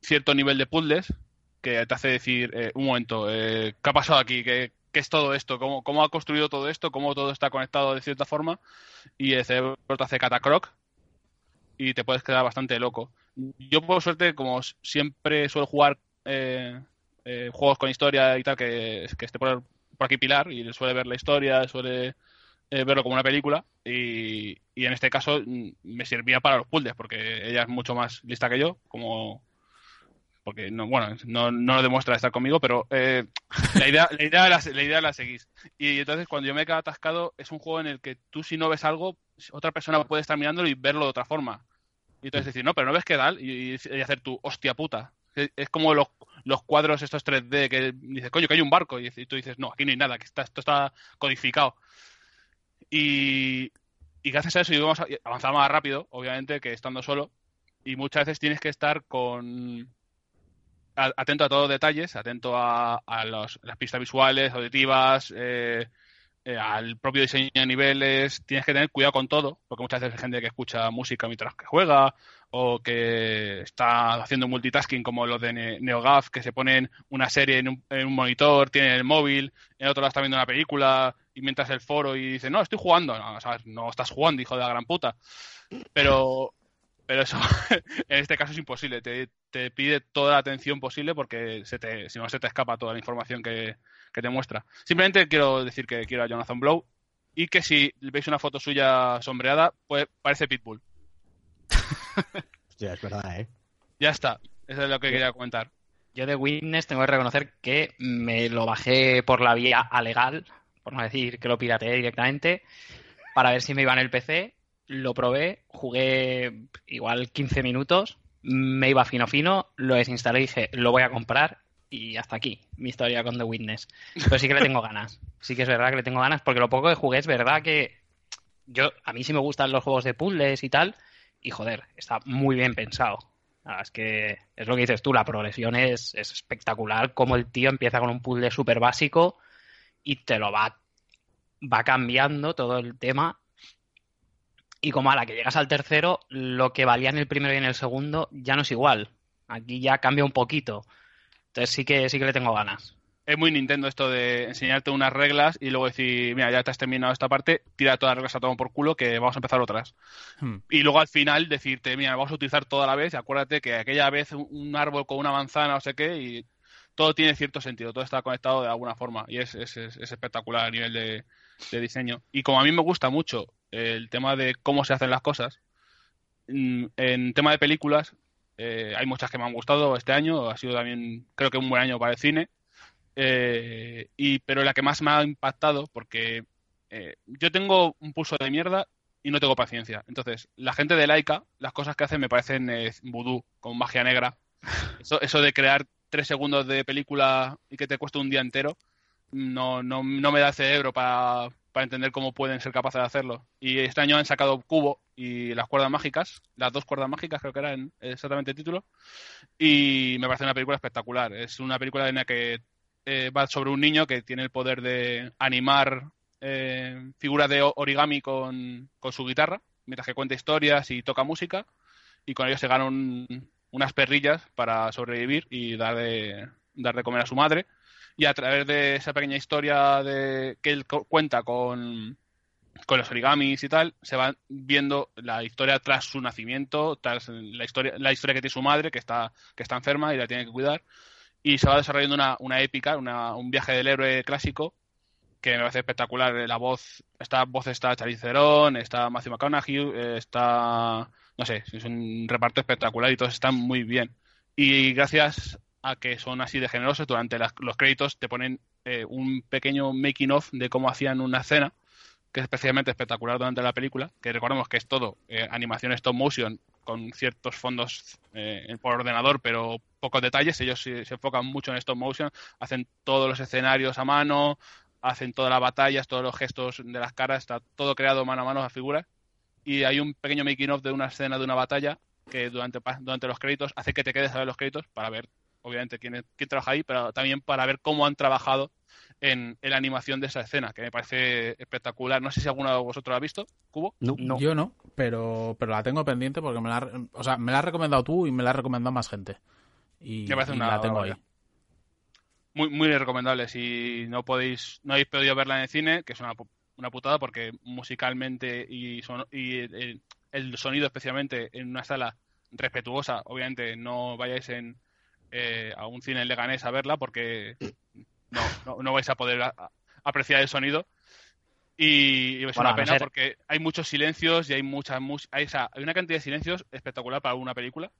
cierto nivel de puzzles que te hace decir, eh, un momento, eh, ¿qué ha pasado aquí? ¿Qué, qué es todo esto? ¿Cómo, ¿Cómo ha construido todo esto? ¿Cómo todo está conectado de cierta forma? Y el cerebro te hace catacroc y te puedes quedar bastante loco. Yo, por suerte, como siempre suelo jugar eh, eh, juegos con historia y tal, que, que esté por, por aquí Pilar y suele ver la historia, suele eh, verlo como una película y, y en este caso mm, me servía para los puzzles porque ella es mucho más lista que yo, como porque no, bueno, no, no lo demuestra estar conmigo, pero eh, <laughs> la, idea, la, idea la, la, idea la seguís. Y entonces cuando yo me quedo atascado, es un juego en el que tú si no ves algo, otra persona puede estar mirándolo y verlo de otra forma. Y entonces decir, no, pero no ves qué tal, y, y, hacer tu hostia puta. Es como los, los cuadros estos 3D que dices, coño, que hay un barco, y, tú dices, no, aquí no hay nada, que está, esto está codificado. Y, y gracias a eso yo avanzar más rápido, obviamente, que estando solo. Y muchas veces tienes que estar con atento a todos los detalles, atento a, a los, las pistas visuales, auditivas, eh, eh, al propio diseño de niveles. Tienes que tener cuidado con todo, porque muchas veces hay gente que escucha música mientras que juega o que está haciendo multitasking como los de NeoGAF, que se ponen una serie en un, en un monitor, tienen el móvil, en otro lado está viendo una película y mientras el foro y dice, no, estoy jugando. No, no estás jugando, hijo de la gran puta. Pero pero eso <laughs> en este caso es imposible. Te, te, pide toda la atención posible porque si no se te escapa toda la información que, que, te muestra. Simplemente quiero decir que quiero a Jonathan Blow y que si veis una foto suya sombreada, pues parece Pitbull. <laughs> Hostia, es verdad, ¿eh? Ya está. Eso es lo que quería comentar. Yo de Witness tengo que reconocer que me lo bajé por la vía alegal, por no decir que lo pirateé directamente, para ver si me iba en el PC lo probé, jugué igual 15 minutos, me iba fino fino, lo desinstalé y dije, lo voy a comprar y hasta aquí mi historia con The Witness. Pero sí que le tengo ganas. Sí que es verdad que le tengo ganas porque lo poco que jugué es verdad que yo a mí sí me gustan los juegos de puzzles y tal y joder, está muy bien pensado. Es que es lo que dices tú, la progresión es, es espectacular, como el tío empieza con un puzzle súper básico y te lo va, va cambiando todo el tema y como a la que llegas al tercero, lo que valía en el primero y en el segundo ya no es igual. Aquí ya cambia un poquito. Entonces sí que sí que le tengo ganas. Es muy Nintendo esto de enseñarte unas reglas y luego decir, mira, ya te has terminado esta parte, tira todas las reglas a todo por culo que vamos a empezar otras. Hmm. Y luego al final decirte, mira, vamos a utilizar toda la vez y acuérdate que aquella vez un árbol con una manzana, no sé qué, y todo tiene cierto sentido, todo está conectado de alguna forma y es, es, es espectacular a nivel de, de diseño. Y como a mí me gusta mucho el tema de cómo se hacen las cosas, mm, en tema de películas, eh, hay muchas que me han gustado este año, ha sido también creo que un buen año para el cine, eh, y, pero la que más me ha impactado, porque eh, yo tengo un pulso de mierda y no tengo paciencia. Entonces, la gente de Laika, las cosas que hacen me parecen vudú, con magia negra. <laughs> Eso, eso de crear tres segundos de película y que te cueste un día entero, no, no, no me da cerebro para, para entender cómo pueden ser capaces de hacerlo. Y este año han sacado Cubo y las cuerdas mágicas, las dos cuerdas mágicas creo que eran exactamente el título, y me parece una película espectacular. Es una película en la que eh, va sobre un niño que tiene el poder de animar eh, figuras de origami con, con, su guitarra, mientras que cuenta historias y toca música, y con ello se gana unas perrillas para sobrevivir y dar de, dar de comer a su madre y a través de esa pequeña historia de que él cuenta con, con los origamis y tal, se va viendo la historia tras su nacimiento, tras la historia, la historia que tiene su madre, que está, que está enferma y la tiene que cuidar, y se va desarrollando una, una épica, una, un viaje del héroe clásico, que me parece espectacular. La voz, esta voz está Charlize Theron, está Matthew McConaughey, está, no sé, es un reparto espectacular y todos están muy bien. Y gracias que son así de generosos. Durante los créditos te ponen eh, un pequeño making of de cómo hacían una escena, que es especialmente espectacular durante la película, que recordemos que es todo eh, animación stop motion con ciertos fondos eh, por ordenador, pero pocos detalles. Ellos se, enfocan mucho en stop motion, hacen todos los escenarios a mano, hacen todas las batallas, todos los gestos de las caras, está todo creado mano a mano a figuras. Y hay un pequeño making of de una escena de una batalla que durante, durante los créditos hace que te quedes a ver los créditos para ver obviamente quién, quién trabaja ahí, pero también para ver cómo han trabajado en, la animación de esa escena, que me parece espectacular. No sé si alguno de vosotros la ha visto, Cubo. No, yo no, pero, pero la tengo pendiente porque me la, o sea, me la has recomendado tú y me la ha recomendado más gente. Y, me parece una, la tengo ahí. Muy, muy recomendable. Si no podéis, no habéis podido verla en el cine, que es una, una putada porque musicalmente y, y el, el, sonido especialmente en una sala respetuosa, obviamente no vayáis en, eh, a un cine en Leganés a verla porque no, no, vais a poder apreciar el sonido. Y, es una pena porque hay muchos silencios y hay mucha hay, hay una cantidad de silencios espectacular para una película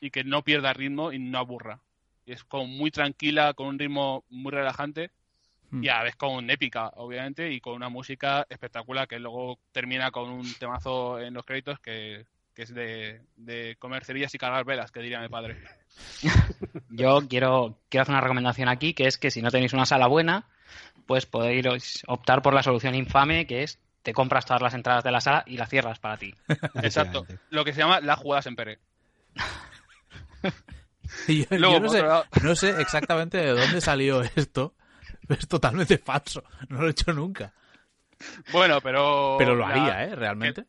y que no pierda ritmo y no aburra. Y es como muy tranquila, con un ritmo muy relajante Hmm. y a la vez con épica, obviamente, y con una música espectacular que luego termina con un temazo en los créditos que, que es de, de comer cerillas y cargar velas, que diría mi padre. <laughs> Yo quiero, quiero hacer una recomendación aquí, que es que si no tenéis una sala buena, pues podéis optar por la solución infame, que es te compras todas las entradas de la sala y las cierras para ti. Exacto. Lo que se llama las jugadas en <laughs> yo, Luego, yo no, sé, otro lado- no sé exactamente de dónde salió esto. Es totalmente falso. No lo he hecho nunca. Bueno, pero. Pero lo la- haría, ¿eh? Realmente.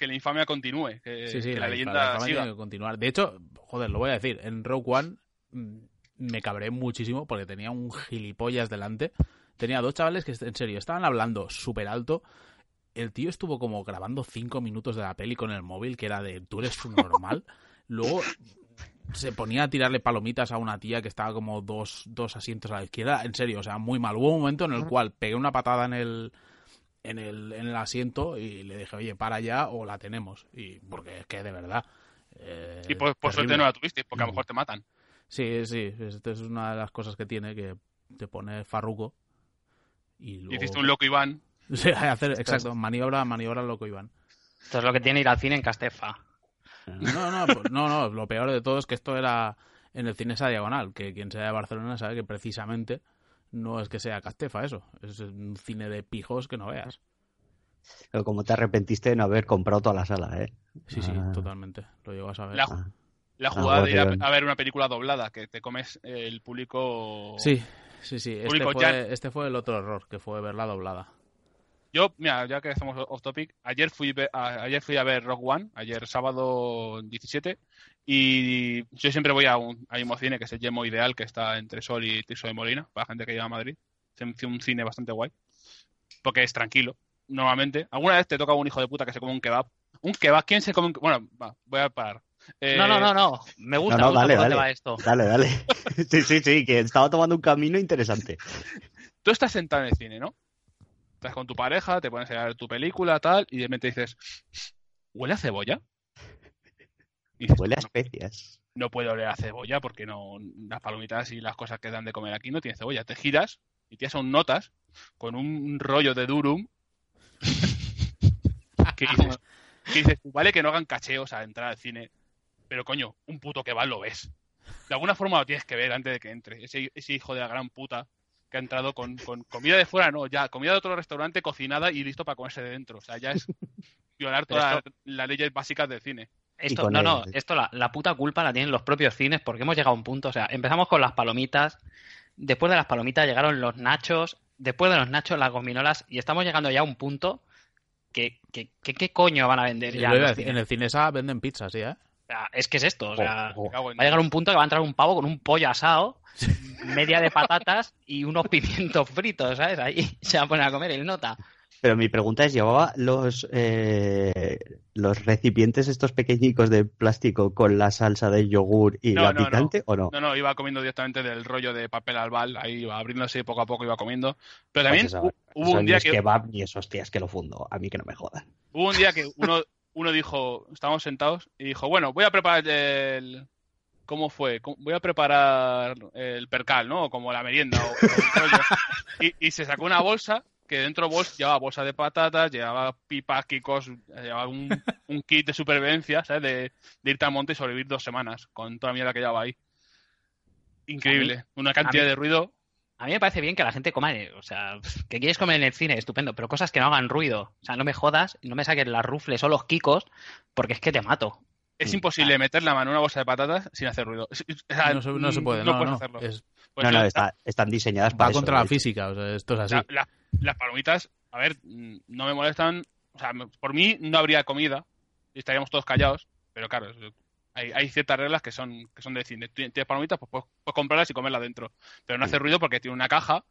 Que la infamia continúe. Que, Sí, sí, que la, la, leyenda la siga. tiene que continuar. De hecho, joder, lo voy a decir. En Rogue One mm, me cabré muchísimo porque tenía un gilipollas delante. Tenía dos chavales que, en serio, estaban hablando súper alto. El tío estuvo como grabando cinco minutos de la peli con el móvil, que era de tú eres un normal. <laughs> Luego se ponía a tirarle palomitas a una tía que estaba como dos, dos asientos a la izquierda. En serio, o sea, muy mal. Hubo un momento en el cual pegué una patada en el, en el, en el asiento y le dije, oye, para ya o la tenemos. Y porque es que de verdad. eh, Y por, por suerte no la tuviste, porque a Mm. lo mejor te matan. Sí, sí, esto es una de las cosas que tiene que te pone farruco. Y luego... Hiciste un loco Iván. <laughs> Sí, hacer, exacto, maniobra, maniobra loco Iván. Esto es lo que tiene ir al cine en Castefa. No, no, pues, no, no, lo peor de todo es que esto era en el cine esa diagonal, que quien sea de Barcelona sabe que precisamente no es que sea Castefa eso, es un cine de pijos que no veas. Pero como te arrepentiste de no haber comprado toda la sala, ¿eh? Sí, sí, Ah. totalmente, lo llego a saber. La- Ah. La jugada de ir a, a ver una película doblada, que te comes el público. Sí, sí, sí, este Público fue, este fue el otro error, que fue verla doblada. Yo, mira, ya que estamos off topic, ayer fui, a, ayer fui a ver Rock One, ayer sábado 17, y yo siempre voy a un, a un cine que es el Yemo Ideal, que está entre Sol y Tirso de Molina, para gente que llega a Madrid. Es un- cine bastante guay, porque es tranquilo, normalmente. Alguna vez te toca un hijo de puta que se come un kebab. Un kebab, ¿quién se come un kebab? Bueno, va, voy a parar. Eh, No, no, no, no. Me gusta, no, me gusta dale, por dónde dale. va esto. Dale, dale. <laughs> Sí, sí, sí, que estaba tomando un camino interesante. Tú estás sentado en el cine, ¿no? Estás con tu pareja, te pones a ver tu película, tal, y de repente dices, ¿huele a cebolla? Y dices, Huele a "No, especias. no puede oler a cebolla porque no las palomitas y las cosas que dan de comer aquí no tienen cebolla. Te giras y te son notas con un rollo de durum <laughs> que dices, que dices, vale que no hagan cacheos a entrar al cine, pero coño, un puto que va lo ves. De alguna forma lo tienes que ver antes de que entre. Ese, ese hijo de la gran puta que ha entrado con, con comida de fuera, no, ya comida de otro restaurante cocinada y listo para comerse de dentro. O sea, ya es <laughs> violar todas las leyes básicas del cine. Esto, no, no, esto la, la puta culpa la tienen los propios cines porque hemos llegado a un punto, o sea, empezamos con las palomitas, después de las palomitas llegaron los nachos, después de los nachos las gominolas y estamos llegando ya a un punto que, que, que- ¿qué coño van a vender ya? en el Cinesa venden pizzas, ¿sí, eh? O sea, es que es esto, o sea, Oh, oh. Cago en va a llegar un punto que va a entrar un pavo con un pollo asado, media de patatas y unos pimientos fritos, ¿sabes? Ahí se va a poner a comer el nota. Pero mi pregunta es, ¿llevaba los, eh, los recipientes estos pequeñicos de plástico con la salsa de yogur y No, la no, no. picante o no? No, no, iba comiendo directamente del rollo de papel albal, ahí iba abriéndose y poco a poco iba comiendo. Pero Pues también eso, hubo eso un ni día es que kebab ni es hostias que lo fundo. A mí que no me jodan. hubo un día que uno, uno dijo, estábamos sentados y dijo, bueno, voy a preparar el ¿cómo fue? ¿Cómo- Voy a preparar el percal, ¿no? O como la merienda o. Y, y se sacó una bolsa que dentro bolsa, llevaba bolsa de patatas, llevaba pipas, kikos, llevaba un, un kit de supervivencia, ¿sabes? De, de irte al monte y sobrevivir dos semanas con toda la mierda que llevaba ahí. Increíble. Una cantidad mí- de ruido. A mí me parece bien que la gente coma, o sea, <laughs> que quieres comer en el cine, estupendo, pero cosas que no hagan ruido. O sea, no me jodas, no me saques las rufles o los kikos, porque es que te mato. Es imposible meter la mano en una bolsa de patatas sin hacer ruido. O sea, No se, no se puede, no, puedes no. hacerlo. Es- Pues no, no, está- están diseñadas para va eso, contra la física, o sea, esto es así. la- la- las palomitas, a ver, no me molestan. O sea, por mí no habría comida y estaríamos todos callados, pero claro, es- hay, hay ciertas reglas que son, que son de cine. Tien- Tienes palomitas, pues puedes, puedes comprarlas y comerlas dentro. Pero no hace ruido porque tiene una caja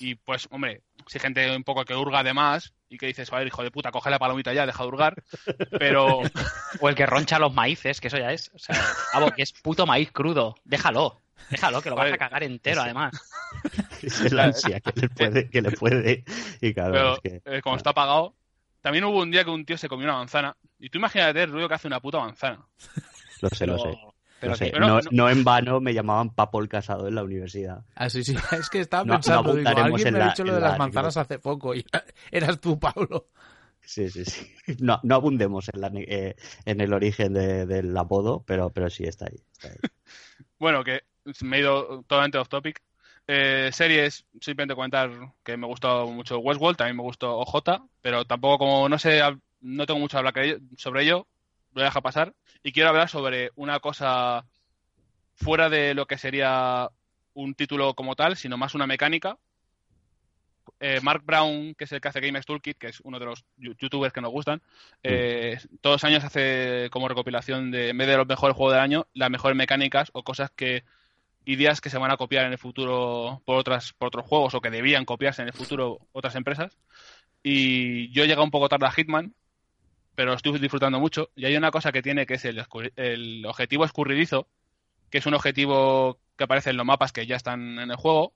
y pues, hombre, si hay gente un poco que hurga de más y que dices, a ver, hijo de puta, coge la palomita ya, deja de hurgar. <laughs> Pero O el que roncha los maíces, que eso ya es. O sea, pavo, que es puto maíz crudo. Déjalo. Déjalo, que lo vas a cagar entero, además. <laughs> Es el ansia que le puede, que le puede. Y claro, Pero es que. eh, como está apagado. También hubo un día que un tío se comió una manzana. Y tú imagínate el ruido que hace una puta manzana. Lo sé, lo sé. Pero no, sé, pero no, no- no en vano me llamaban Papo el Casado en la universidad. Ah, sí, sí, <laughs> es que estaba No- no pensando, digo, alguien en me ha la- dicho lo de la las manzanas hace poco y <laughs> eras tú, Pablo. Sí, sí, sí. No, no abundemos en, la, eh, en el origen de- del apodo, pero, pero sí está ahí. está ahí. <laughs> Bueno, que me he ido totalmente off topic. Eh, series, simplemente comentar que me gustó mucho Westworld, también me gustó OJ, pero tampoco como no sé, no tengo mucho que hablar sobre ello, lo voy a dejar pasar. Y quiero hablar sobre una cosa fuera de lo que sería un título como tal, sino más una mecánica. Eh, Mark Brown, que es el que hace Games Toolkit, que es uno de los youtubers que nos gustan, eh, todos los años hace como recopilación de, en vez de los mejores juegos del año, las mejores mecánicas o cosas que ideas que se van a copiar en el futuro por otras por otros juegos o que debían copiarse en el futuro otras empresas. Y yo he llegado un poco tarde a Hitman, pero estoy disfrutando mucho. Y hay una cosa que tiene que es el, objetivo escurridizo, que es un objetivo que aparece en los mapas que ya están en el juego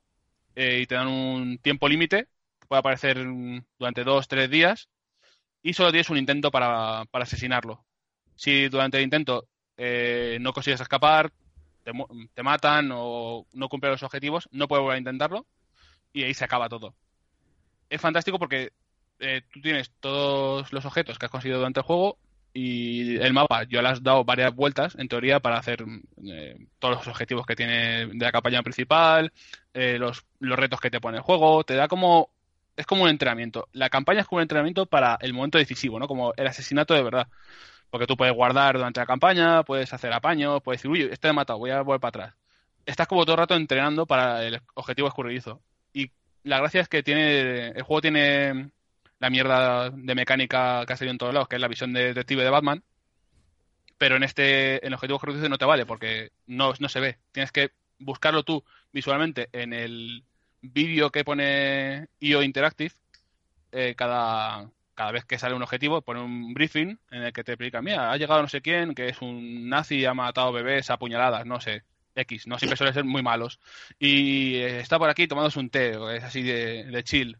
eh, y te dan un tiempo límite, puede aparecer durante dos, tres días y solo tienes un intento para, para asesinarlo. Si durante el intento eh, no consigues escapar, te, te matan o no cumples los objetivos, no puedes volver a intentarlo y ahí se acaba todo. Es fantástico porque eh, tú tienes todos los objetos que has conseguido durante el juego y el mapa, yo le has dado varias vueltas en teoría para hacer eh, todos los objetivos que tiene de la campaña principal, eh, los, los retos que te pone el juego, te da como es como un entrenamiento. La campaña es como un entrenamiento para el momento decisivo, ¿no? Como el asesinato de verdad. Porque tú puedes guardar durante la campaña, puedes hacer apaños, puedes decir, uy, este me ha matado, voy a volver para atrás. Estás como todo el rato entrenando para el objetivo escurridizo. Y la gracia es que tiene el juego tiene la mierda de mecánica que ha salido en todos lados, que es la visión de detective de Batman. Pero en este, en objetivo escurridizo no te vale, porque no, no se ve. Tienes que buscarlo tú visualmente en el vídeo que pone IO Interactive. eh, cada, cada vez que sale un objetivo, pone un briefing en el que te explica, mira, ha llegado no sé quién, que es un nazi ha matado bebés a puñaladas, no sé, X, no siempre suelen ser muy malos. Y eh, está por aquí tomándose un té, es así de, de chill.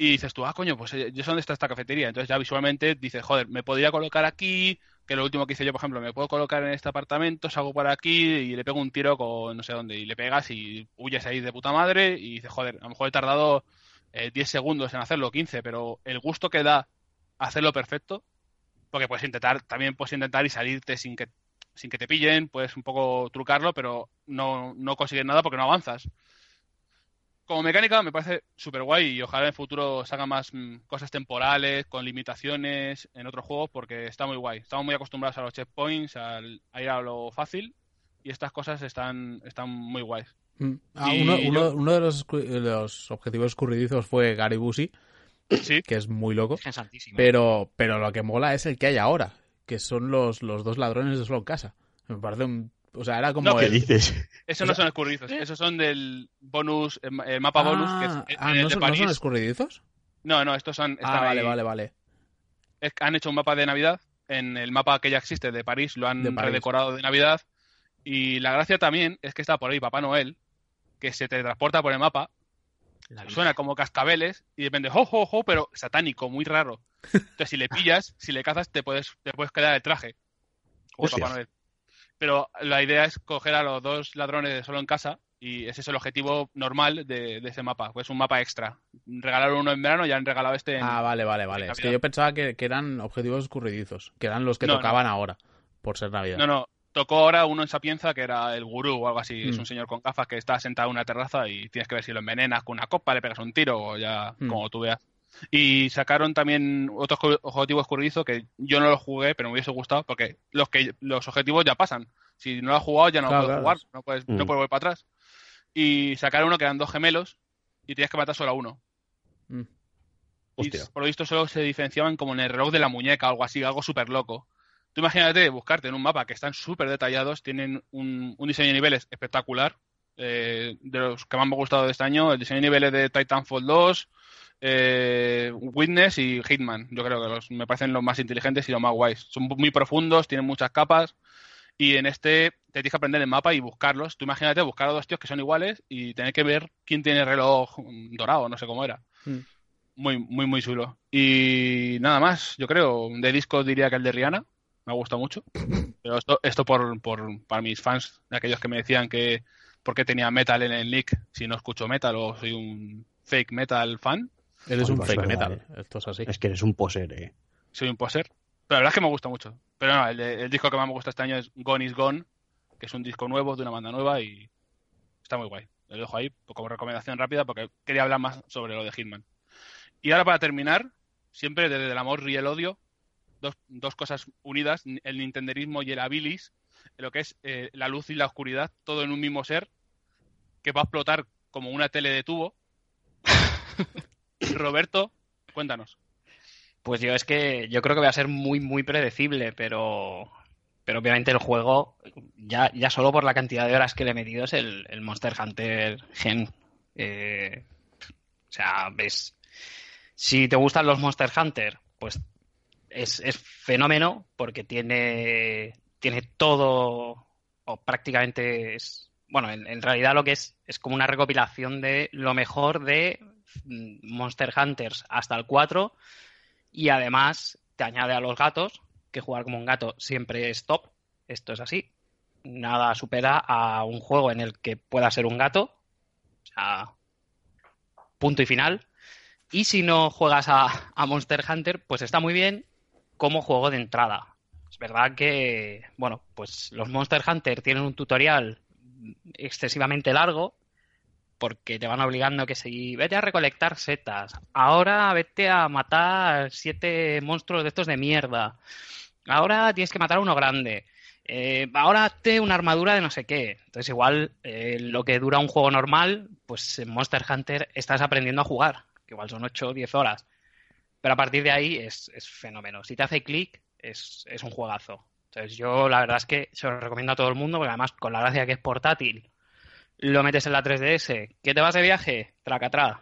Y dices tú, ah, coño, pues eh, yo sé dónde está esta cafetería. Entonces ya visualmente dices, joder, me podría colocar aquí, que lo último que hice yo, por ejemplo, me puedo colocar en este apartamento, salgo por aquí y le pego un tiro con no sé dónde. Y le pegas y huyes ahí de puta madre y dices, joder, a lo mejor he tardado eh, 10 segundos en hacerlo, 15, pero el gusto que da hacerlo perfecto, porque puedes intentar, también puedes intentar y salirte sin que sin que te pillen, puedes un poco trucarlo, pero no, no consigues nada porque no avanzas. Como mecánica me parece súper guay y ojalá en el futuro se hagan más mm, cosas temporales, con limitaciones en otros juegos, porque está muy guay. Estamos muy acostumbrados a los checkpoints, al, a ir a lo fácil, y estas cosas están, están muy guays. Mm. Ah, uno, yo- uno- uno de los, de los objetivos escurridizos fue Gary Busey, Sí, que es muy loco. Pero, pero lo que mola es el que hay ahora, que son los, los dos ladrones de solo en casa. Me parece un... O sea, era como No, ¿Qué el... dices? esos no son escurridizos, esos son del bonus, el, el mapa bonus, que Ah, es ah, el ¿no, de son, ¿no París. son escurridizos? No, no, estos son. Ah, vale, ahí. vale, vale. es han hecho un mapa de Navidad. En el mapa que ya existe de París lo han De París. redecorado de Navidad. Y la gracia también es que está por ahí Papá Noel, que se teletransporta por el mapa, suena como cascabeles y de repente, jo, jo, jo, pero satánico, muy raro. <laughs> Entonces, si le pillas, si le cazas, te puedes, te puedes quedar el traje. Hostia. Papá Noel. Pero la idea es coger a los dos ladrones de solo en casa y ese es el objetivo normal de, de ese mapa. Pues un mapa extra. Regalaron uno en verano y han regalado este en, Ah, vale, vale, vale. Es que yo pensaba que, que eran objetivos escurridizos, que eran los que No, tocaban ahora, por ser Navidad. No, no. Tocó ahora uno en Sapienza que era el gurú o algo así. Es Mm. un señor con gafas que está sentado en una terraza y tienes que ver si lo envenenas con una copa, le pegas un tiro o ya Mm. como tú veas. Y sacaron también otros objetivos escurridizos que yo no los jugué, pero me hubiese gustado porque los que los objetivos ya pasan. Si no lo has jugado ya no Claro, puedes claro. jugar, no puedes, no Mm. puedes volver para atrás. Y sacaron uno que eran dos gemelos y tienes que matar solo a uno. Mm. Y Hostia. por lo visto solo se diferenciaban como en el reloj de la muñeca o algo así, algo súper loco. Tú imagínate buscarte en un mapa que están súper detallados, tienen un, un diseño de niveles espectacular. eh, de los que más me ha gustado de este año, el diseño de niveles de Titanfall 2, eh, Witness y Hitman. Yo creo que los, me parecen los más inteligentes y los más guays. Son muy profundos, tienen muchas capas. Y en este te tienes que aprender el mapa y buscarlos. Tú imagínate buscar a dos tíos que son iguales y tener que ver quién tiene el reloj dorado, no sé cómo era. Mm. Muy, muy, muy chulo. Y nada más, yo creo. De disco diría que el de Rihanna. me ha gustado mucho. <laughs> Pero esto, esto por, por, para mis fans, aquellos que me decían que por qué tenía metal en el nick si no escucho metal o soy un fake metal fan. Eres un Pues fake verdad, metal. Esto es así. Es que eres un poser, eh. soy un poser. Pero la verdad es que me gusta mucho. Pero no, el, el disco que más me gusta este año es Gone is Gone, que es un disco nuevo de una banda nueva y está muy guay. Lo dejo ahí como recomendación rápida porque quería hablar más sobre lo de Hitman. Y ahora para terminar, siempre desde el amor y el odio, dos, dos cosas unidas, el nintenderismo y el habilis, lo que es eh, la luz y la oscuridad, todo en un mismo ser, que va a explotar como una tele de tubo. <laughs> Roberto, cuéntanos. Pues yo es que yo creo que voy a ser muy, muy predecible, pero, pero obviamente el juego, ya, ya solo por la cantidad de horas que le he metido, es el, Monster Hunter Gen. Eh, o sea, ves, si te gustan los Monster Hunter, pues es, es fenómeno porque tiene, tiene todo, o prácticamente es, bueno, en, realidad lo que es es como una recopilación de lo mejor de Monster Hunters hasta el 4 y además te añade a los gatos, que jugar como un gato siempre es top, esto es así. Nada supera a un juego en el que pueda ser un gato, punto y final. Y si no juegas a, a Monster Hunter, pues está muy bien como juego de entrada. Es verdad que, bueno, pues los Monster Hunter tienen un tutorial excesivamente largo porque te van obligando que si vete a recolectar setas, ahora vete a matar siete monstruos de estos de mierda, ahora tienes que matar a uno grande, eh, ahora hazte una armadura de no sé qué. Entonces igual eh, lo que dura un juego normal, pues en Monster Hunter estás aprendiendo a jugar, que igual son 8 o 10 horas. Pero a partir de ahí es, es fenómeno. Si te hace clic, es, es un juegazo. Entonces yo la verdad es que se lo recomiendo a todo el mundo, porque además con la gracia que es portátil, lo metes en la 3DS, que te vas de viaje, tracatrá,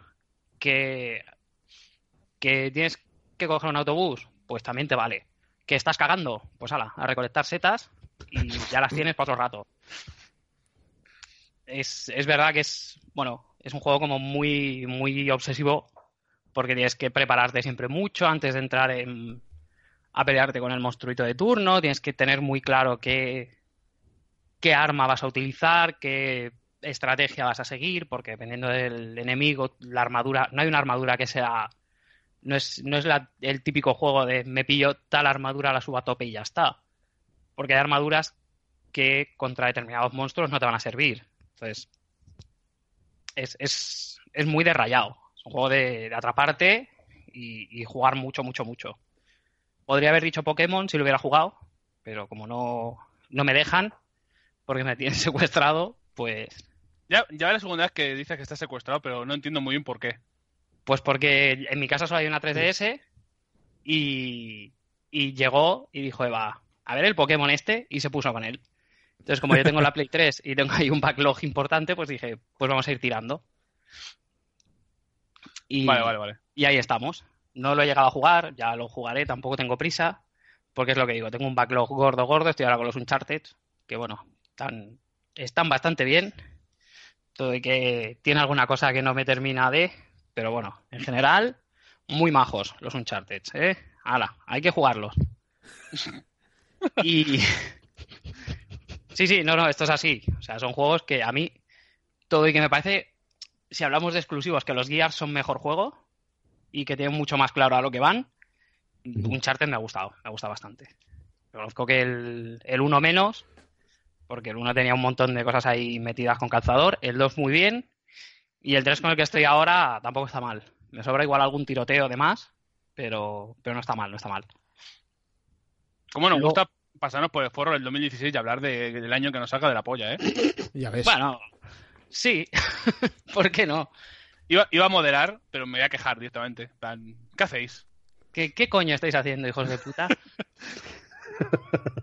que, que tienes que coger un autobús, pues también te vale. Que estás cagando, pues ala, a recolectar setas y ya las tienes para otro rato. Es, es verdad que es, bueno, es un juego como muy, muy obsesivo porque tienes que prepararte siempre mucho antes de entrar en, a pelearte con el monstruito de turno, tienes que tener muy claro qué, qué arma vas a utilizar, qué estrategia vas a seguir, porque dependiendo del enemigo, la armadura, no hay una armadura que sea, no es, no es la, el típico juego de me pillo tal armadura, la subo a tope y ya está, porque hay armaduras que contra determinados monstruos no te van a servir, entonces es, es, es muy de rayado, es un juego de, atraparte y, y jugar mucho, mucho, mucho. Podría haber dicho Pokémon si lo hubiera jugado, pero como no, no me dejan, porque me tienen <laughs> secuestrado, pues Ya, ya es la segunda vez que dices que está secuestrado, pero no entiendo muy bien por qué. Pues porque en mi casa solo hay una 3DS y, y llegó y dijo Eva, a ver el Pokémon este y se puso con él. Entonces, como yo tengo la Play 3 y tengo ahí un backlog importante, pues dije, pues vamos a ir tirando. Y, Vale, vale, vale. y ahí estamos. No lo he llegado a jugar, ya lo jugaré, tampoco tengo prisa, porque es lo que digo, tengo un backlog gordo, gordo, estoy ahora con los Uncharted, que bueno, están, están bastante bien. Todo y que tiene alguna cosa que no me termina de, pero bueno, en general, muy majos los Uncharted, ¿eh? Hala, hay que jugarlos. Y. <laughs> Sí, sí, no, no, esto es así. O sea, son juegos que a mí. Todo y que me parece. Si hablamos de exclusivos, que los Gears son mejor juego y que tienen mucho más claro a lo que van. Uncharted me ha gustado, me ha gustado bastante. Conozco que el, el 1 menos, porque el 1 tenía un montón de cosas ahí metidas con calzador. El 2 muy bien. Y el 3 con el que estoy ahora tampoco está mal. Me sobra igual algún tiroteo de más, pero, pero no está mal, no está mal. ¿Cómo nos Luego- gusta pasarnos por el foro del 2016 y hablar de- del año que nos saca de la polla, eh? <clears throat> Ya ves. Bueno, sí, <laughs> ¿por qué no? Iba, iba a moderar, pero me voy a quejar directamente. ¿Qué hacéis? ¿Qué, qué coño estáis haciendo, hijos de puta? <laughs>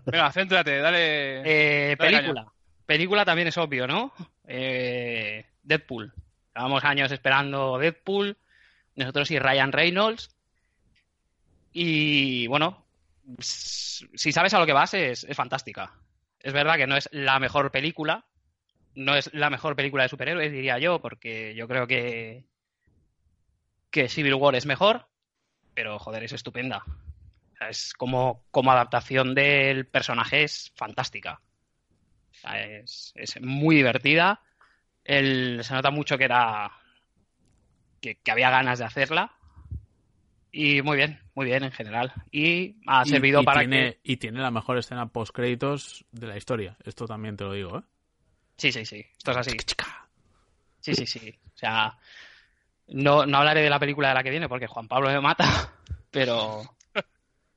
Venga, céntrate, dale. Eh, Dale película. Película también es obvio, ¿no? Eh, Deadpool. Llevamos años esperando Deadpool. Nosotros y Ryan Reynolds. Y bueno, si sabes a lo que vas, es, es fantástica. Es verdad que no es la mejor película. No es la mejor película de superhéroes, diría yo, porque yo creo que, que Civil War es mejor. Pero joder, es estupenda. Es como, como adaptación del personaje es fantástica. Es, es muy divertida. El- se nota mucho que era que, que había ganas de hacerla. Y muy bien, muy bien en general. Y ha Y- servido y para tiene, que. Y tiene la mejor escena post créditos de la historia. Esto también te lo digo, ¿eh? Sí, sí, sí. Esto es así. Sí, sí, sí. O sea, no, no hablaré de la película de la que viene porque Juan Pablo me mata, <laughs> pero,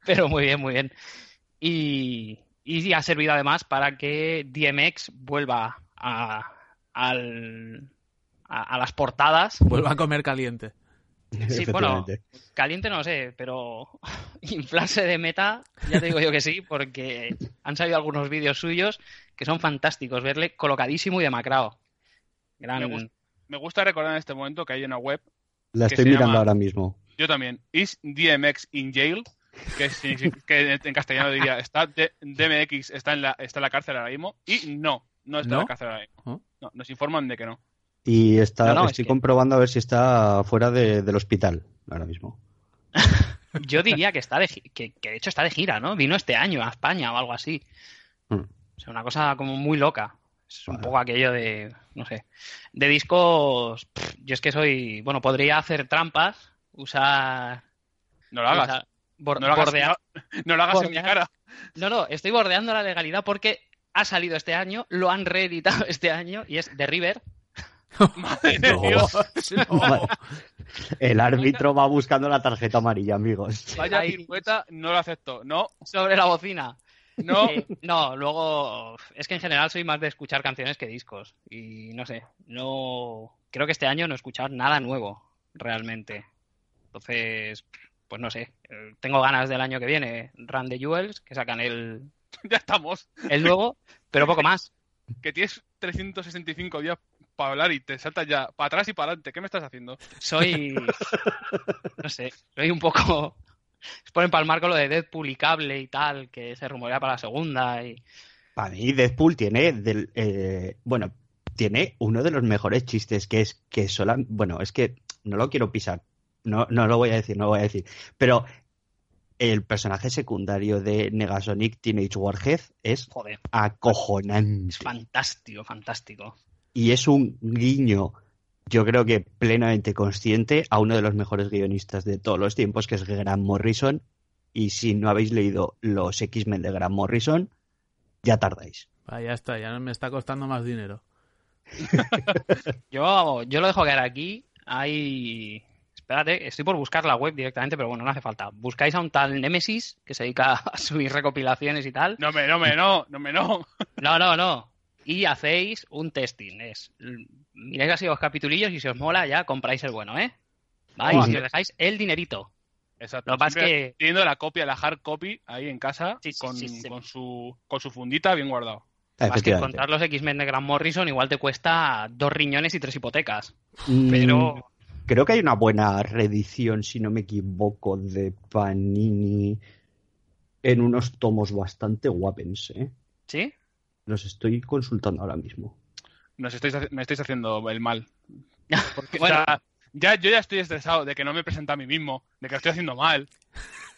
<laughs> pero muy bien, muy bien. Y, y ha servido además para que DMX vuelva a, al- a, a las portadas. Vuelva a comer caliente. Sí, bueno, caliente no sé, pero <laughs> inflarse de meta, ya te digo yo que sí, porque han salido algunos vídeos suyos que son fantásticos, verle colocadísimo y demacrado. Gran... Me gusta. Me gusta recordar en este momento que hay una web, La estoy mirando llama- ahora mismo. yo también, is DMX in jail, que, en castellano diría, está DMX está en, la, está en la cárcel ahora mismo, y no, no está en la cárcel ahora mismo. No, nos informan de que no. Y está, No, no, es estoy que- comprobando a ver si está fuera de- del hospital ahora mismo. <laughs> Yo diría que está de que, que de hecho está de gira, ¿no? Vino este año a España o algo así. Hmm. O sea, una cosa como muy loca. Es un poco aquello de, no sé, de discos. pff, yo es que soy, bueno, podría hacer trampas, usar, No lo hagas. usar- bor- no lo hagas, bordear- no, <laughs> no lo hagas en mi cara. No, no, estoy bordeando la legalidad porque ha salido este año, lo han reeditado <laughs> este año y es The River. <laughs> Madre de. Dios. No. El árbitro va buscando la tarjeta amarilla, amigos. Vaya pirueta, no lo acepto. No, sobre la bocina. no. Eh, no, luego es que en general soy más de escuchar canciones que discos y no sé, no creo que este año no he escuchado nada nuevo realmente. Entonces, pues no sé, eh, tengo ganas del año que viene Run the Jewels que sacan el, <laughs> ya estamos. el nuevo, pero poco <laughs> más. Que tienes 365 días para hablar y te saltas ya para atrás y para adelante. ¿Qué me estás haciendo? Soy <laughs> no sé, soy un poco se ponen palmar con lo de Deadpool y cable y tal, que se rumorea para la segunda y Para mí, Deadpool tiene, del, eh, bueno, tiene uno de los mejores chistes que es que sola, bueno, es que no lo quiero pisar, no, no lo voy a decir, no lo voy a decir, pero el personaje secundario de Negasonic Teenage Warhead es joder, acojonante es fantástico, fantástico. y es un guiño, yo creo que plenamente consciente a uno de los mejores guionistas de todos los tiempos, que es Grant Morrison. Y si no habéis leído los X-Men de Grant Morrison, ya tardáis. Ah, ya está, ya me está costando más dinero. <laughs> Yo, yo lo dejo caer aquí. Hay. Espérate, estoy por buscar la web directamente, pero bueno, no hace falta. Buscáis a un tal Nemesis que se dedica <laughs> a subir recopilaciones y tal. No me, no me, no, no me, no. <laughs> No, no, no. Y hacéis un testing. Es, miráis así los capitulillos y si os mola ya compráis el bueno, ¿eh? Vais Sí. y os dejáis el dinerito. Exacto. Lo que pasa es Siempre que- Teniendo la copia, la hard copy ahí en casa Sí, sí, con, sí, sí. con su, con su fundita bien guardado. Más que encontrar los X-Men de Grant Morrison igual te cuesta dos riñones y tres hipotecas. Mm, Pero Creo que hay una buena reedición, si no me equivoco, de Panini en unos tomos bastante guapens, ¿eh? ¿Sí? Los estoy consultando ahora mismo. Nos estáis, me estáis haciendo el mal. <laughs> Porque, Bueno. o sea, ya, yo ya estoy estresado de que no me presenta a mí mismo, de que lo estoy haciendo mal.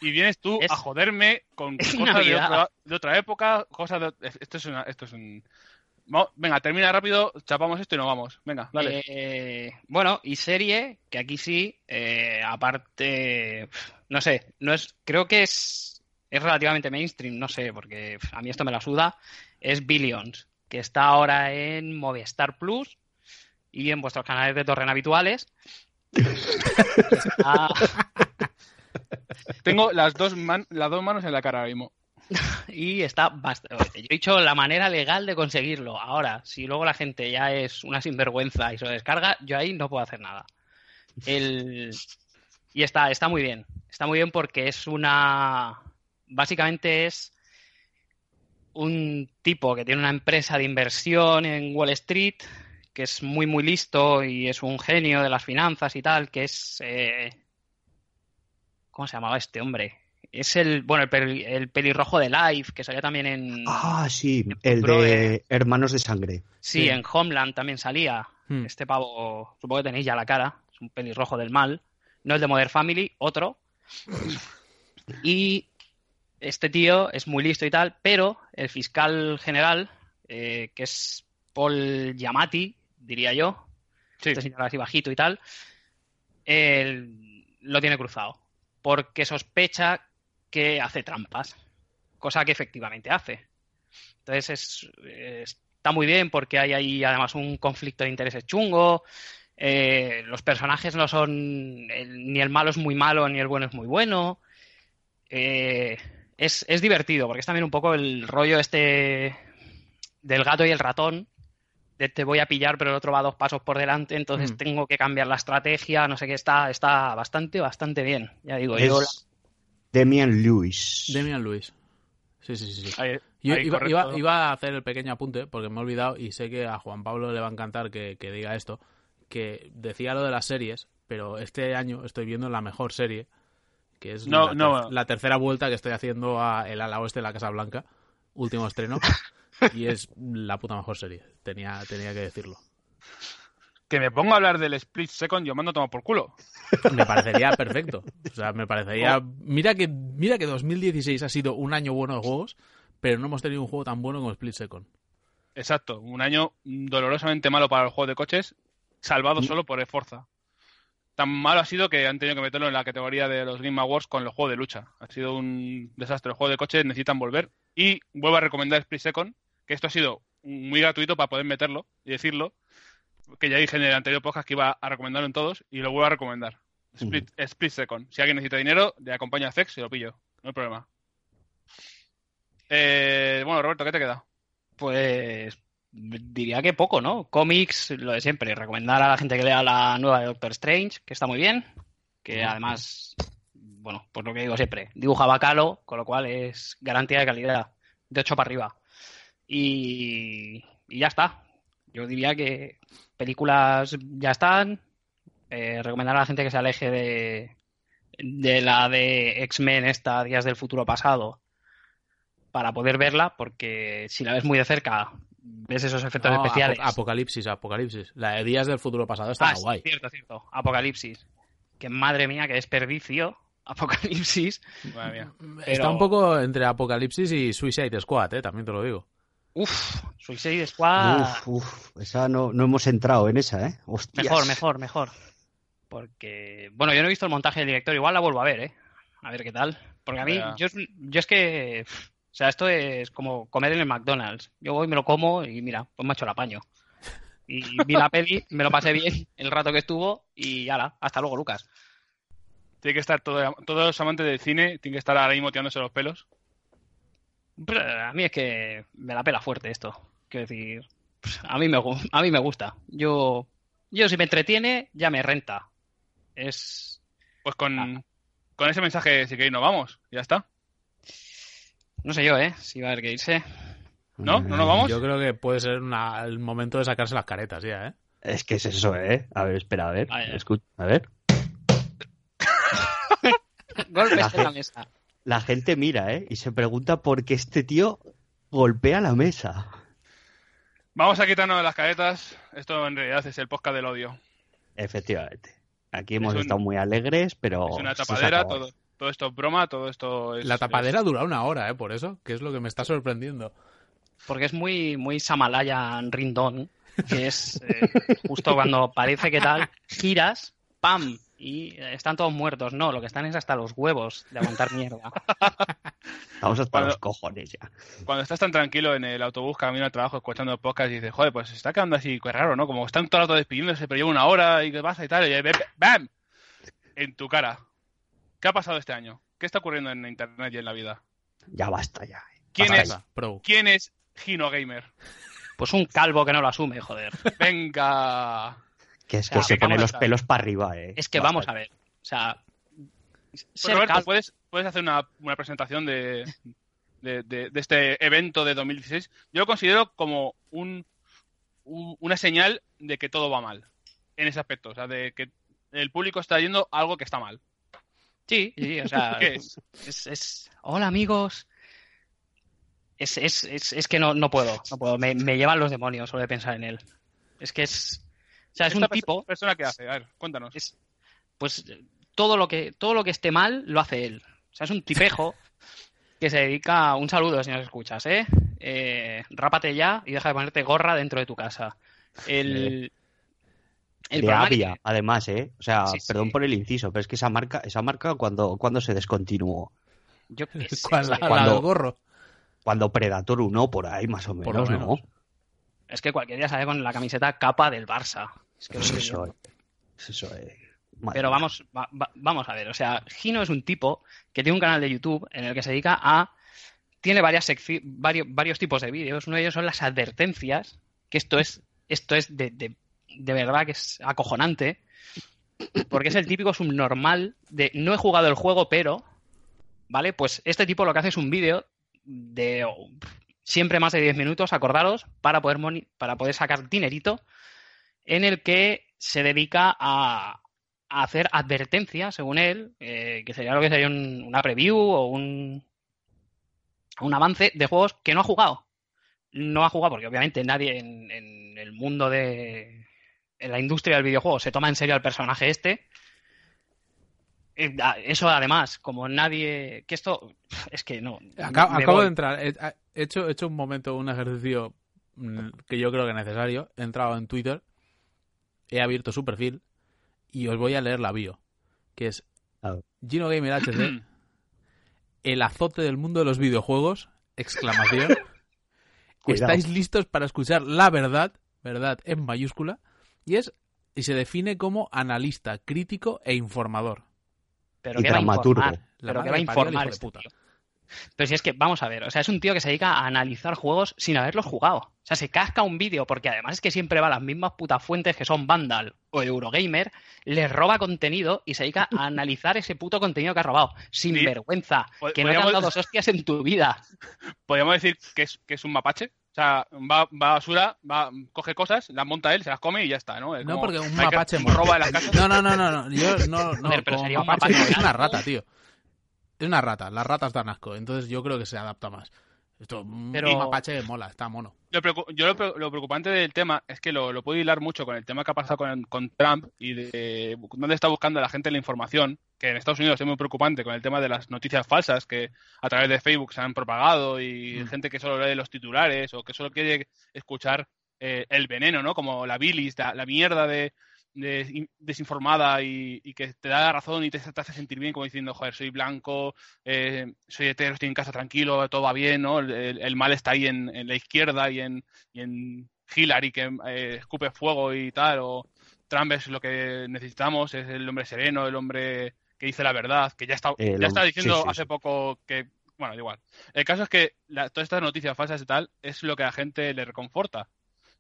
Y vienes tú Es- a joderme con cosas de Navidad. otra, de otra época, cosas de... Esto es, una, esto es un... Venga, termina rápido, chapamos esto y nos vamos. Venga, dale. Eh, bueno, y serie, que aquí sí, eh, aparte, no sé, no es, creo que es, es relativamente mainstream, no sé, porque a mí esto me la suda, es Billions, que está ahora en Movistar Plus y en vuestros canales de torrent habituales. <laughs> Está- Tengo las dos, man- las dos manos en la cara ahora mismo. <laughs> y está bastante. Yo he dicho la manera legal de conseguirlo. Ahora, si luego la gente ya es una sinvergüenza y se lo descarga, yo ahí no puedo hacer nada. El... Y está, está muy bien. Está muy bien porque es una. Básicamente es un tipo que tiene una empresa de inversión en Wall Street, que es muy, muy listo y es un genio de las finanzas y tal, que es. eh, ¿Cómo se llamaba este hombre? Es el, bueno, el, peli- el pelirrojo de Life, que salía también en... Ah, sí, el de Hermanos de Sangre. sí, sí. en Homeland también salía. Hmm. Este pavo, supongo que tenéis ya la cara, es un pelirrojo del mal. No el de Modern Family, otro. Y este tío es muy listo y tal, pero el fiscal general, eh, que es Paul Giamatti, diría yo, Sí. este señor así bajito y tal, él lo tiene cruzado, porque sospecha que hace trampas, cosa que efectivamente hace. Entonces es, está muy bien porque hay ahí además un conflicto de intereses chungo, eh, los personajes no son, el- ni el malo es muy malo ni el bueno es muy bueno. Eh, es, es divertido porque es también un poco el rollo este del gato y el ratón. De te voy a pillar, pero el otro va dos pasos por delante, entonces Mm. tengo que cambiar la estrategia, no sé qué, está, está bastante, bastante bien. Ya digo, yo Demian Lewis. Demian Lewis. Sí, sí, sí. sí. Ahí- Yo ahí, iba, iba- iba a hacer el pequeño apunte porque me he olvidado y sé que a Juan Pablo le va a encantar que, que diga esto, que decía lo de las series, pero este año estoy viendo la mejor serie, que es No, la, no. ter- la tercera vuelta que estoy haciendo a El ala oeste de la Casa Blanca, último estreno, <laughs> y es la puta mejor serie, tenía, tenía que decirlo. Que me pongo a hablar del Split Second, yo mando a tomar por culo. Me parecería perfecto. O sea, me parecería... Oh. Mira que, mira que 2016 ha sido un año bueno de juegos, pero no hemos tenido un juego tan bueno como Split Second. Exacto, un año dolorosamente malo para los juegos de coches, salvado Mm. solo por Forza. Tan malo ha sido que han tenido que meterlo en la categoría de los Game Awards con los juegos de lucha. Ha sido un desastre. Los juegos de coches necesitan volver. Y vuelvo a recomendar Split Second, que esto ha sido muy gratuito para poder meterlo y decirlo. Que ya dije en el anterior podcast que iba a recomendarlo en todos y lo vuelvo a recomendar. Split, Split Second. Si alguien necesita dinero, le acompaña a Zex y lo pillo. No hay problema. Eh, bueno, Roberto, ¿qué te queda? Pues diría que poco, ¿no? Cómics, lo de siempre. Recomendar a la gente que lea la nueva de Doctor Strange, que está muy bien. Que además, bueno, por lo que digo siempre, dibuja bacalo, con lo cual es garantía de calidad, de 8 para arriba. Y, y ya está. Yo diría que películas ya están. Eh, recomendar a la gente que se aleje de, de la de X-Men, esta Días del Futuro Pasado, para poder verla, porque si la ves muy de cerca, ves esos efectos No, especiales. Apo- Apocalipsis, Apocalipsis. La de Días del Futuro Pasado está Ah, sí, guay. cierto, cierto. Apocalipsis. Que madre mía, qué desperdicio. <laughs> Apocalipsis. Madre mía. Está un poco entre Apocalipsis y Suicide Squad, eh, también te lo digo. Uf, Suicide Squad. Uf, uf, esa no, no hemos entrado en esa, ¿eh? Hostias. Mejor, mejor, mejor. Porque, bueno, yo no he visto el montaje del director, igual la vuelvo a ver, ¿eh? A ver qué tal. Porque a mí, Ya. yo, es- yo es que, o sea, esto es como comer en el McDonald's. Yo voy, me lo como y mira, pues me ha hecho el apaño. Y vi la peli, me lo pasé bien el rato que estuvo y ala, hasta luego, Lucas. Tiene que estar todo, todos los amantes del cine, tienen que estar ahora mismo tirándose los pelos. A mí es que me la pela fuerte esto. Quiero decir, a mí me, a mí me gusta. Yo, yo si me entretiene, ya me renta. Es, Pues con, Ah. con ese mensaje, si queréis, nos vamos. Ya está. no sé yo, ¿eh? Si va a haber que irse. ¿No? ¿No nos vamos? Yo creo que puede ser una- el momento de sacarse las caretas ya, ¿eh? Es que es eso, ¿eh? A ver, espera, a ver. Ah, ya. Escu- a ver. <laughs> Golpes La en la mesa. La gente mira, ¿eh? Y se pregunta por qué este tío golpea la mesa. Vamos a quitarnos las caretas. Esto en realidad es el podcast del odio. Efectivamente. Aquí hemos un- estado muy alegres, pero. es una tapadera, todo, todo esto es broma, todo esto es... La tapadera dura una hora, ¿eh? Por eso, que es lo que me está sorprendiendo. Porque es muy, muy Samalayan Rindón. Que es eh, justo cuando parece que tal, giras, ¡pam! Y eh, están todos muertos. No, lo que están es hasta los huevos de aguantar <laughs> mierda. Estamos hasta Cuando- los cojones ya. Cuando estás tan tranquilo en el autobús camino al trabajo escuchando podcast y dices, joder, pues se está quedando así qué raro, ¿no? Como están todo el rato despidiéndose, pero lleva una hora y qué pasa y tal, y ¡bam! En tu cara. ¿Qué ha pasado este año? ¿Qué está ocurriendo en internet y en la vida? Ya basta ya. eh. ¿Quién Basta es, Pro. ¿quién es Gino Gamer? Pues un calvo que no lo asume, joder. Venga. Que es O que sea, se pone los pelos para arriba, ¿eh? Es que vamos a ver. O sea, Pues, ser Roberto, ¿puedes, puedes hacer una, una presentación de, de, de- de este evento de 2016? Yo lo considero como un, un- una señal de que todo va mal en ese aspecto. O sea, de que el público está yendo a algo que está mal. Sí, sí, o sea, <laughs> ¿Qué es? es, es- Hola amigos. Es, es, es, es que no, no puedo, no puedo. Me, me llevan los demonios solo de pensar en él. Es que es. O sea, es un tipo. persona que hace? A ver, cuéntanos. Es, pues todo lo que todo lo que esté mal lo hace él. O sea, es un tipejo <laughs> que se dedica. Un saludo si nos escuchas, ¿eh? eh rápate ya y deja de ponerte gorra dentro de tu casa. El. el de Avia, además, ¿eh? O sea, perdón por el inciso, pero es que esa marca, esa marca cuando, cuando se descontinuó. Yo qué <laughs> sé, cuando, gorro. Cuando Predator 1, por ahí más o menos, ¿no? Es que cualquier día sale con la camiseta capa del Barça. Es que pues eso, es, eso es. Pero vamos, vamos a ver, o sea, Gino es un tipo que tiene un canal de YouTube en el que se dedica a... Tiene varias varios, varios tipos de vídeos. Uno de ellos son las advertencias, que esto es, esto es de, de, de verdad que es acojonante, porque es el típico subnormal de no he jugado el juego, pero, ¿vale? Pues este tipo lo que hace es un vídeo de siempre más de 10 minutos, acordaros, para poder, para poder sacar dinerito, en el que se dedica a, hacer advertencias, según él, eh, que sería lo que sería una preview o un, un avance de juegos que no ha jugado. No ha jugado porque obviamente nadie en, en el mundo de en la industria del videojuego se toma en serio al personaje este. Eh, eso además, como nadie... Que esto... Es que no... Acabo, de entrar. He hecho, he hecho un momento, un ejercicio mm, que yo creo que es necesario. He entrado en Twitter, he abierto su perfil y os voy a leer la bio, que es Gino Gamer HD, <clears throat> el azote del mundo de los videojuegos, exclamación. <laughs> Estáis listos para escuchar la verdad, verdad en mayúscula, y es y se define como analista, crítico e informador. Pero que va a informar, pero que va a informar este pero si es que, vamos a ver, o sea, es un tío que se dedica a analizar juegos sin haberlos jugado. O sea, se casca un vídeo, porque además es que siempre va a las mismas putas fuentes que son Vandal o Eurogamer, les roba contenido y se dedica a <laughs> analizar ese puto contenido que ha robado. Sin vergüenza. Que no te han dado dos hostias en tu vida. <laughs> Podríamos decir que es, que es un mapache. O sea, va, va a basura, va, coge cosas, las monta él, se las come y ya está, ¿no? no, porque un mapache roba de las casas. <laughs> No, no, no, no, no. Yo no, no, pero sería un mapache, es una rata, tío. Es una rata, las ratas dan asco, entonces yo creo que se adapta más. Esto, Pero... mapache mola, está mono. Lo yo lo, preocupante del tema es que lo, puedo hilar mucho con el tema que ha pasado con, Trump y de dónde está buscando la gente la información, que en Estados Unidos es muy preocupante con el tema de las noticias falsas que a través de Facebook se han propagado y mm. gente que solo lee los titulares o que solo quiere escuchar eh, el veneno, ¿no? Como la bilis, la mierda de, desinformada y, que te da la razón y te, hace sentir bien como diciendo, joder, soy blanco, eh, soy hetero, estoy en casa tranquilo, todo va bien, ¿no? El, mal está ahí en, la izquierda y en, y en Hillary que eh, escupe fuego y tal, o Trump es lo que necesitamos, es el hombre sereno, el hombre que dice la verdad, que ya está, ya está diciendo hace poco que, bueno, igual. El caso es que todas estas noticias falsas y tal es lo que a la gente le reconforta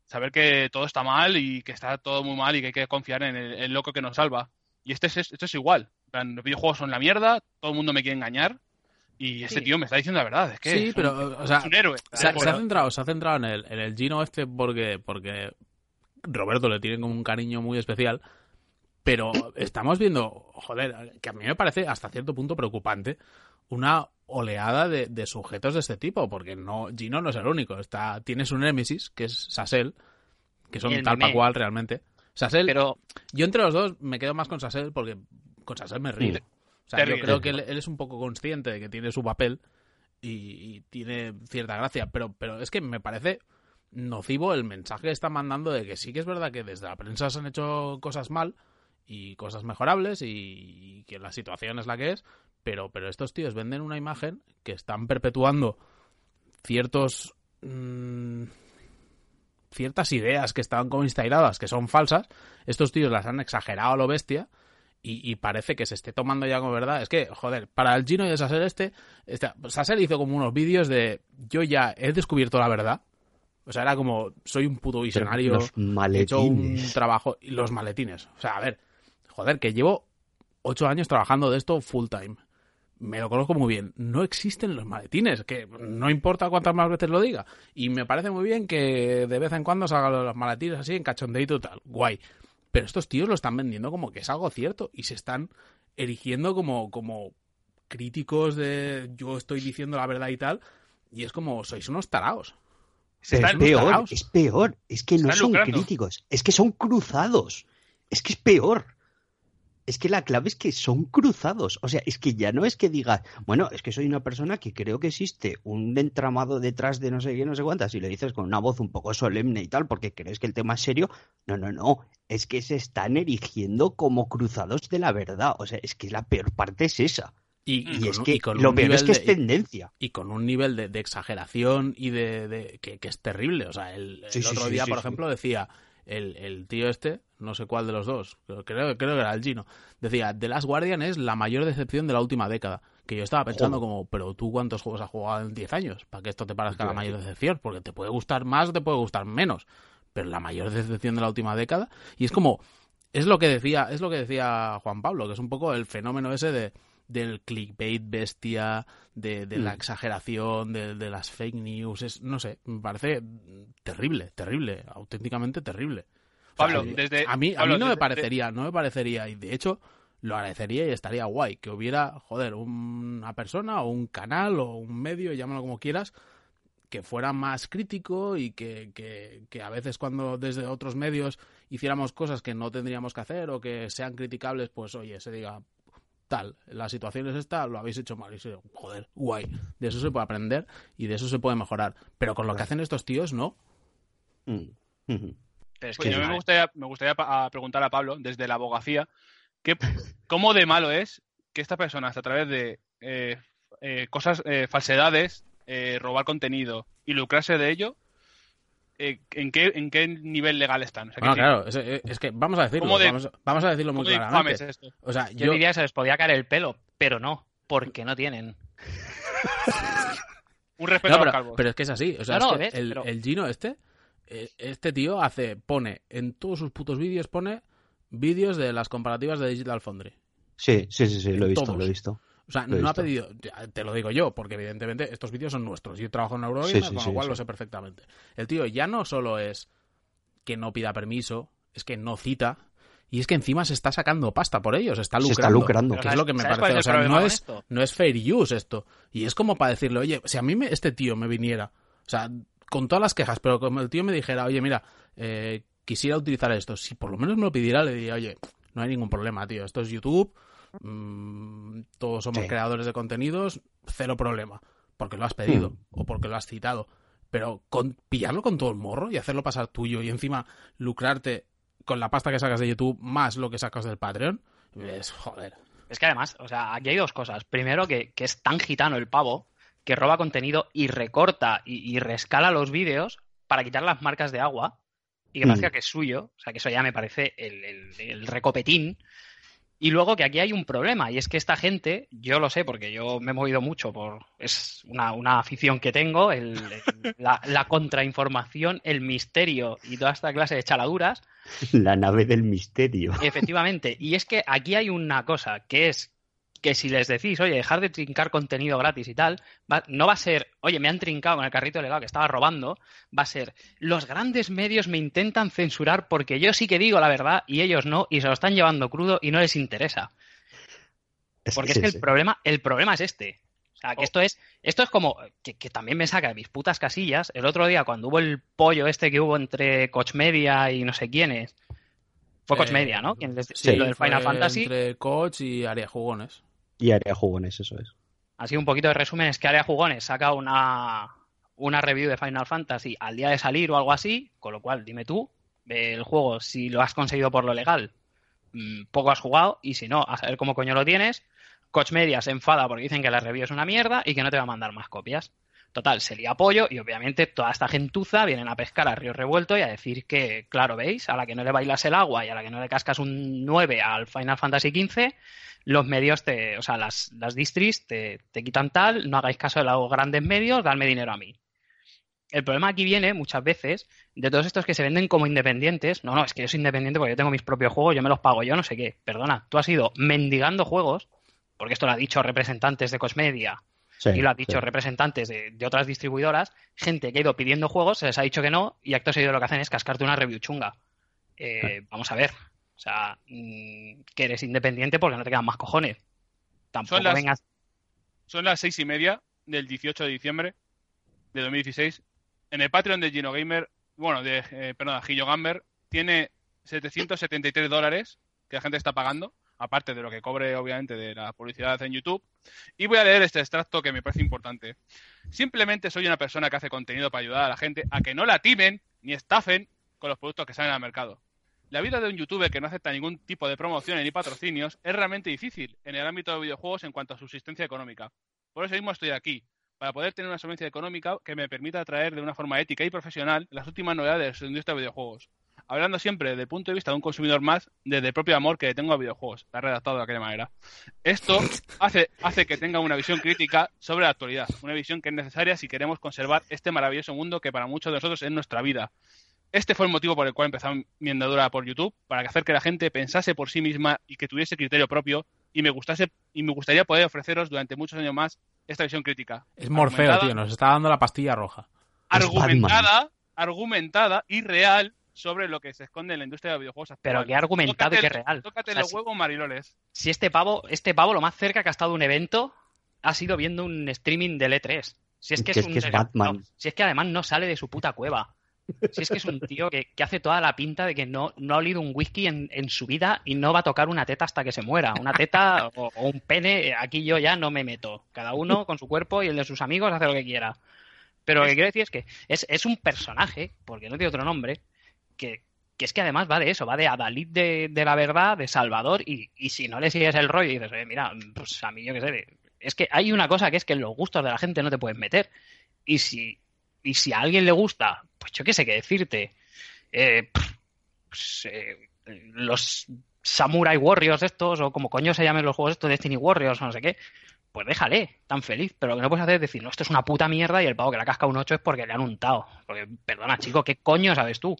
saber que todo está mal y que está todo muy mal y que hay que confiar en el, loco que nos salva. Y este es, esto es igual. Los videojuegos son la mierda, todo el mundo me quiere engañar. Y este tío me está diciendo la verdad, es que sí, pero, un, o sea, héroe. Se, ha centrado, se ha centrado en el, en el Gino este porque, porque Roberto le tiene como un cariño muy especial. Pero estamos viendo, joder, que a mí me parece hasta cierto punto preocupante una oleada de, sujetos de este tipo, porque no Gino no es el único. Está, tienes un Nemesis, que es Sassel, que son tal para cual realmente. Sassel, pero... yo entre los dos me quedo más con Sassel porque con Sassel me ríe. O sea, yo creo que él, es un poco consciente de que tiene su papel y, tiene cierta gracia, pero, pero es que me parece nocivo el mensaje que está mandando de que sí que es verdad que desde la prensa se han hecho cosas mal y cosas mejorables y que la situación es la que es, pero, pero estos tíos venden una imagen que están perpetuando ciertos. Mm, ciertas ideas que estaban como instaladas, que son falsas. Estos tíos las han exagerado a lo bestia. Y, parece que se esté tomando ya como verdad. Es que, joder, para el Gino y el Saser este, este hizo como unos vídeos de yo ya he descubierto la verdad. O sea, era como, soy un puto visionario, he hecho un trabajo. Y los maletines. O sea, a ver, joder, que llevo ocho años trabajando de esto full time me lo conozco muy bien, no existen los maletines, que no importa cuántas más veces lo diga. Y me parece muy bien que de vez en cuando salgan los maletines así en cachondeito y tal, guay. Pero estos tíos lo están vendiendo como que es algo cierto y se están erigiendo como, como críticos de yo estoy diciendo la verdad y tal. Y es como, sois unos taraos. es peor, es peor. Es que no son críticos, es que son cruzados. Es que es peor. Es que la clave es que son cruzados. O sea, es que ya no es que digas, bueno, es que soy una persona que creo que existe un entramado detrás de no sé qué, no sé cuántas, y le dices con una voz un poco solemne y tal, porque crees que el tema es serio. No, no, no. Es que se están erigiendo como cruzados de la verdad. O sea, es que la peor parte es esa. Y, Y, y es que y con lo peor es que es tendencia. y con un nivel de, de exageración y de, de- que, que es terrible. O sea, el, el Sí, sí, otro sí, día, sí, por ejemplo, decía el, el tío este, no sé cuál de los dos, creo, creo, que era el Gino, decía, The Last Guardian es la mayor decepción de la última década. Que yo estaba pensando Joder. como, pero tú cuántos juegos has jugado en 10 años para que esto te parezca la mayor decepción, porque te puede gustar más o te puede gustar menos, pero la mayor decepción de la última década y es como es lo que decía es lo que decía Juan Pablo, que es un poco el fenómeno ese de del clickbait bestia, de, de la Mm. exageración, de, de las fake news, es, no sé, me parece terrible, terrible, auténticamente terrible. O sea, Pablo, desde- a mí, a mí no me desde- parecería, no me parecería, y de hecho lo agradecería y estaría guay que hubiera, joder, una persona o un canal o un medio, llámalo como quieras, que fuera más crítico y que, que, que a veces cuando desde otros medios hiciéramos cosas que no tendríamos que hacer o que sean criticables, pues oye, se diga tal, la situación es esta, lo habéis hecho mal. Y se joder, guay, de eso se puede aprender y de eso se puede mejorar, pero con lo que hacen estos tíos no. Mm. Pero es Pues que a mí es me gustaría, me gustaría a preguntar a Pablo, desde la abogacía, ¿qué, ¿cómo de malo es que estas personas, a través de eh, eh, cosas, eh, falsedades, eh, robar contenido y lucrarse de ello, eh, ¿en, qué, ¿en qué nivel legal están? O sea, Bueno, que claro, es, es que vamos a decirlo, ¿Cómo de- vamos, vamos a decirlo muy ¿Cómo de infame claramente. esto? O sea, yo, yo, diría que se les podía caer el pelo, pero no, porque no tienen. Un respeto No, a los pero, calvos. pero es que es así. O sea, No, es no, que ves, el, pero- el Gino este, eh, este tío hace, pone en todos sus putos vídeos, pone vídeos de las comparativas de Digital Foundry. Sí, sí, sí, sí, lo he visto, todos. lo he visto. O sea, no ha pedido, te lo digo yo, porque evidentemente estos vídeos son nuestros. Yo trabajo en Eurogamer, Sí, sí, con sí, lo cual sí. lo sé perfectamente. El tío ya no solo es que no pida permiso, es que no cita, y es que encima se está sacando pasta por ellos, está Se lucrando. está lucrando. Que es lo que me ¿sabes cuál parece. O sea, no es, no es fair use esto. Y es como para decirle, oye, si a mí me- este tío me viniera, o sea, con todas las quejas, pero como el tío me dijera, oye, mira, eh, quisiera utilizar esto, si por lo menos me lo pidiera, le diría, oye, no hay ningún problema, tío, esto es YouTube, mm, todos somos Sí. creadores de contenidos, cero problema, porque lo has pedido Hmm. o porque lo has citado. Pero con, pillarlo con todo el morro y hacerlo pasar tuyo y encima lucrarte con la pasta que sacas de YouTube más lo que sacas del Patreon, es joder. Es que además, o sea, aquí hay dos cosas. Primero, que, que es tan gitano el pavo que roba contenido y recorta y, y rescala los vídeos para quitar las marcas de agua. Y gracias Mm. que es suyo, o sea, que eso ya me parece el, el- el recopetín. Y luego que aquí hay un problema, y es que esta gente, yo lo sé porque yo me he movido mucho por. Es una, una afición que tengo, el- el- la, la contrainformación, el misterio y toda esta clase de chaladuras. La nave del misterio. Efectivamente. Y es que aquí hay una cosa, que es que si les decís, oye, dejar de trincar contenido gratis y tal, va- no va a ser, oye, me han trincado con el carrito legal que estaba robando, va a ser, los grandes medios me intentan censurar porque yo sí que digo la verdad y ellos no, y se lo están llevando crudo y no les interesa. Porque es que el problema, el problema es este. O sea, que Oh. esto es, esto es como que, que también me saca de mis putas casillas. El otro día, cuando hubo el pollo este que hubo entre Coach Media y no sé quiénes, fue Coach Eh, Media, ¿no? Quien les- Sí, lo del Final fue Fantasy. Entre coach y área jugones. Y área jugones, eso es. Así un poquito de resumen es que Área Jugones saca una, una review de Final Fantasy al día de salir o algo así, con lo cual dime tú, el juego, si lo has conseguido por lo legal, mm, poco has jugado, y si no, a saber cómo coño lo tienes. Coach Media se enfada porque dicen que la review es una mierda y que no te va a mandar más copias. Total, se lía apoyo y obviamente toda esta gentuza vienen a pescar a río revuelto y a decir que, claro, veis, a la que no le bailas el agua y a la que no le cascas un 9 al Final Fantasy XV, los medios te, o sea, las, las distris te, te quitan tal, no hagáis caso de los grandes medios, dadme dinero a mí. El problema aquí viene muchas veces de todos estos que se venden como independientes. No, no, es que yo soy independiente porque yo tengo mis propios juegos, yo me los pago, yo no sé qué. Perdona, tú has ido mendigando juegos, porque esto lo ha dicho representantes de Cosmedia Sí, y lo han dicho sí. representantes de, de otras distribuidoras, gente que ha ido pidiendo juegos, se les ha dicho que no, y acto seguido lo que hacen es cascarte una review chunga. Eh, vamos a ver. O sea, mm, que eres independiente porque no te quedan más cojones. Tampoco las- vengas. Son las seis y media del 18 de diciembre de 2016. En el Patreon de Gino Gamer, bueno, de, eh, perdón, Gillo Gamber, tiene 773 dólares que la gente está pagando. Aparte de lo que cobre obviamente de la publicidad en YouTube. Y voy a leer este extracto que me parece importante. Simplemente soy una persona que hace contenido para ayudar a la gente a que no la timen ni estafen con los productos que salen al mercado. La vida de un youtuber que no acepta ningún tipo de promociones ni patrocinios es realmente difícil en el ámbito de videojuegos en cuanto a subsistencia económica. Por eso mismo estoy aquí, para poder tener una solvencia económica que me permita traer de una forma ética y profesional las últimas novedades de la industria de videojuegos. Hablando siempre desde el punto de vista de un consumidor más, desde el propio amor que le tengo a videojuegos. Está redactado de aquella manera. Esto hace, hace que tenga una visión crítica sobre la actualidad, una visión que es necesaria si queremos conservar este maravilloso mundo que para muchos de nosotros es nuestra vida. Este fue el motivo por el cual empezó mi andadura por YouTube, para hacer que la gente pensase por sí misma y que tuviese criterio propio y me gustase y me gustaría poder ofreceros durante muchos años más esta visión crítica. Es Morfeo, tío, nos está dando la pastilla roja. Argumentada, argumentada y real sobre lo que se esconde en la industria de videojuegos actual. Pero que argumentado y que real. Tócate los huevos, mariloles. Si este pavo, este pavo lo más cerca que ha estado de un evento ha sido viendo un streaming del E3. Si es que, es, un, que es Batman. si es que además no sale de su puta cueva. Si es que es un tío que, hace toda la pinta de que no, no ha olido un whisky en, su vida y no va a tocar una teta hasta que se muera. Una teta <laughs> o, un pene, aquí yo ya no me meto. Cada uno con su cuerpo y el de sus amigos hace lo que quiera. Pero lo que quiero decir es que es, un personaje, porque no tiene otro nombre, que, es que además va de eso, va de Adalid de, la verdad, de Salvador, y, si no le sigues el rollo y dices, mira, pues a mí yo qué sé, es que hay una cosa que es que en los gustos de la gente no te puedes meter. Y si, y si a alguien le gusta, pues yo qué sé qué decirte. Eh, pues, eh, los Samurai Warriors estos, o como coño se llamen los juegos estos, Destiny Warriors o no sé qué, pues déjale, tan feliz. Pero lo que no puedes hacer es decir, no, esto es una puta mierda y el pavo que la casca un 8 es porque le han untado. Porque, perdona, chico, ¿qué coño sabes tú?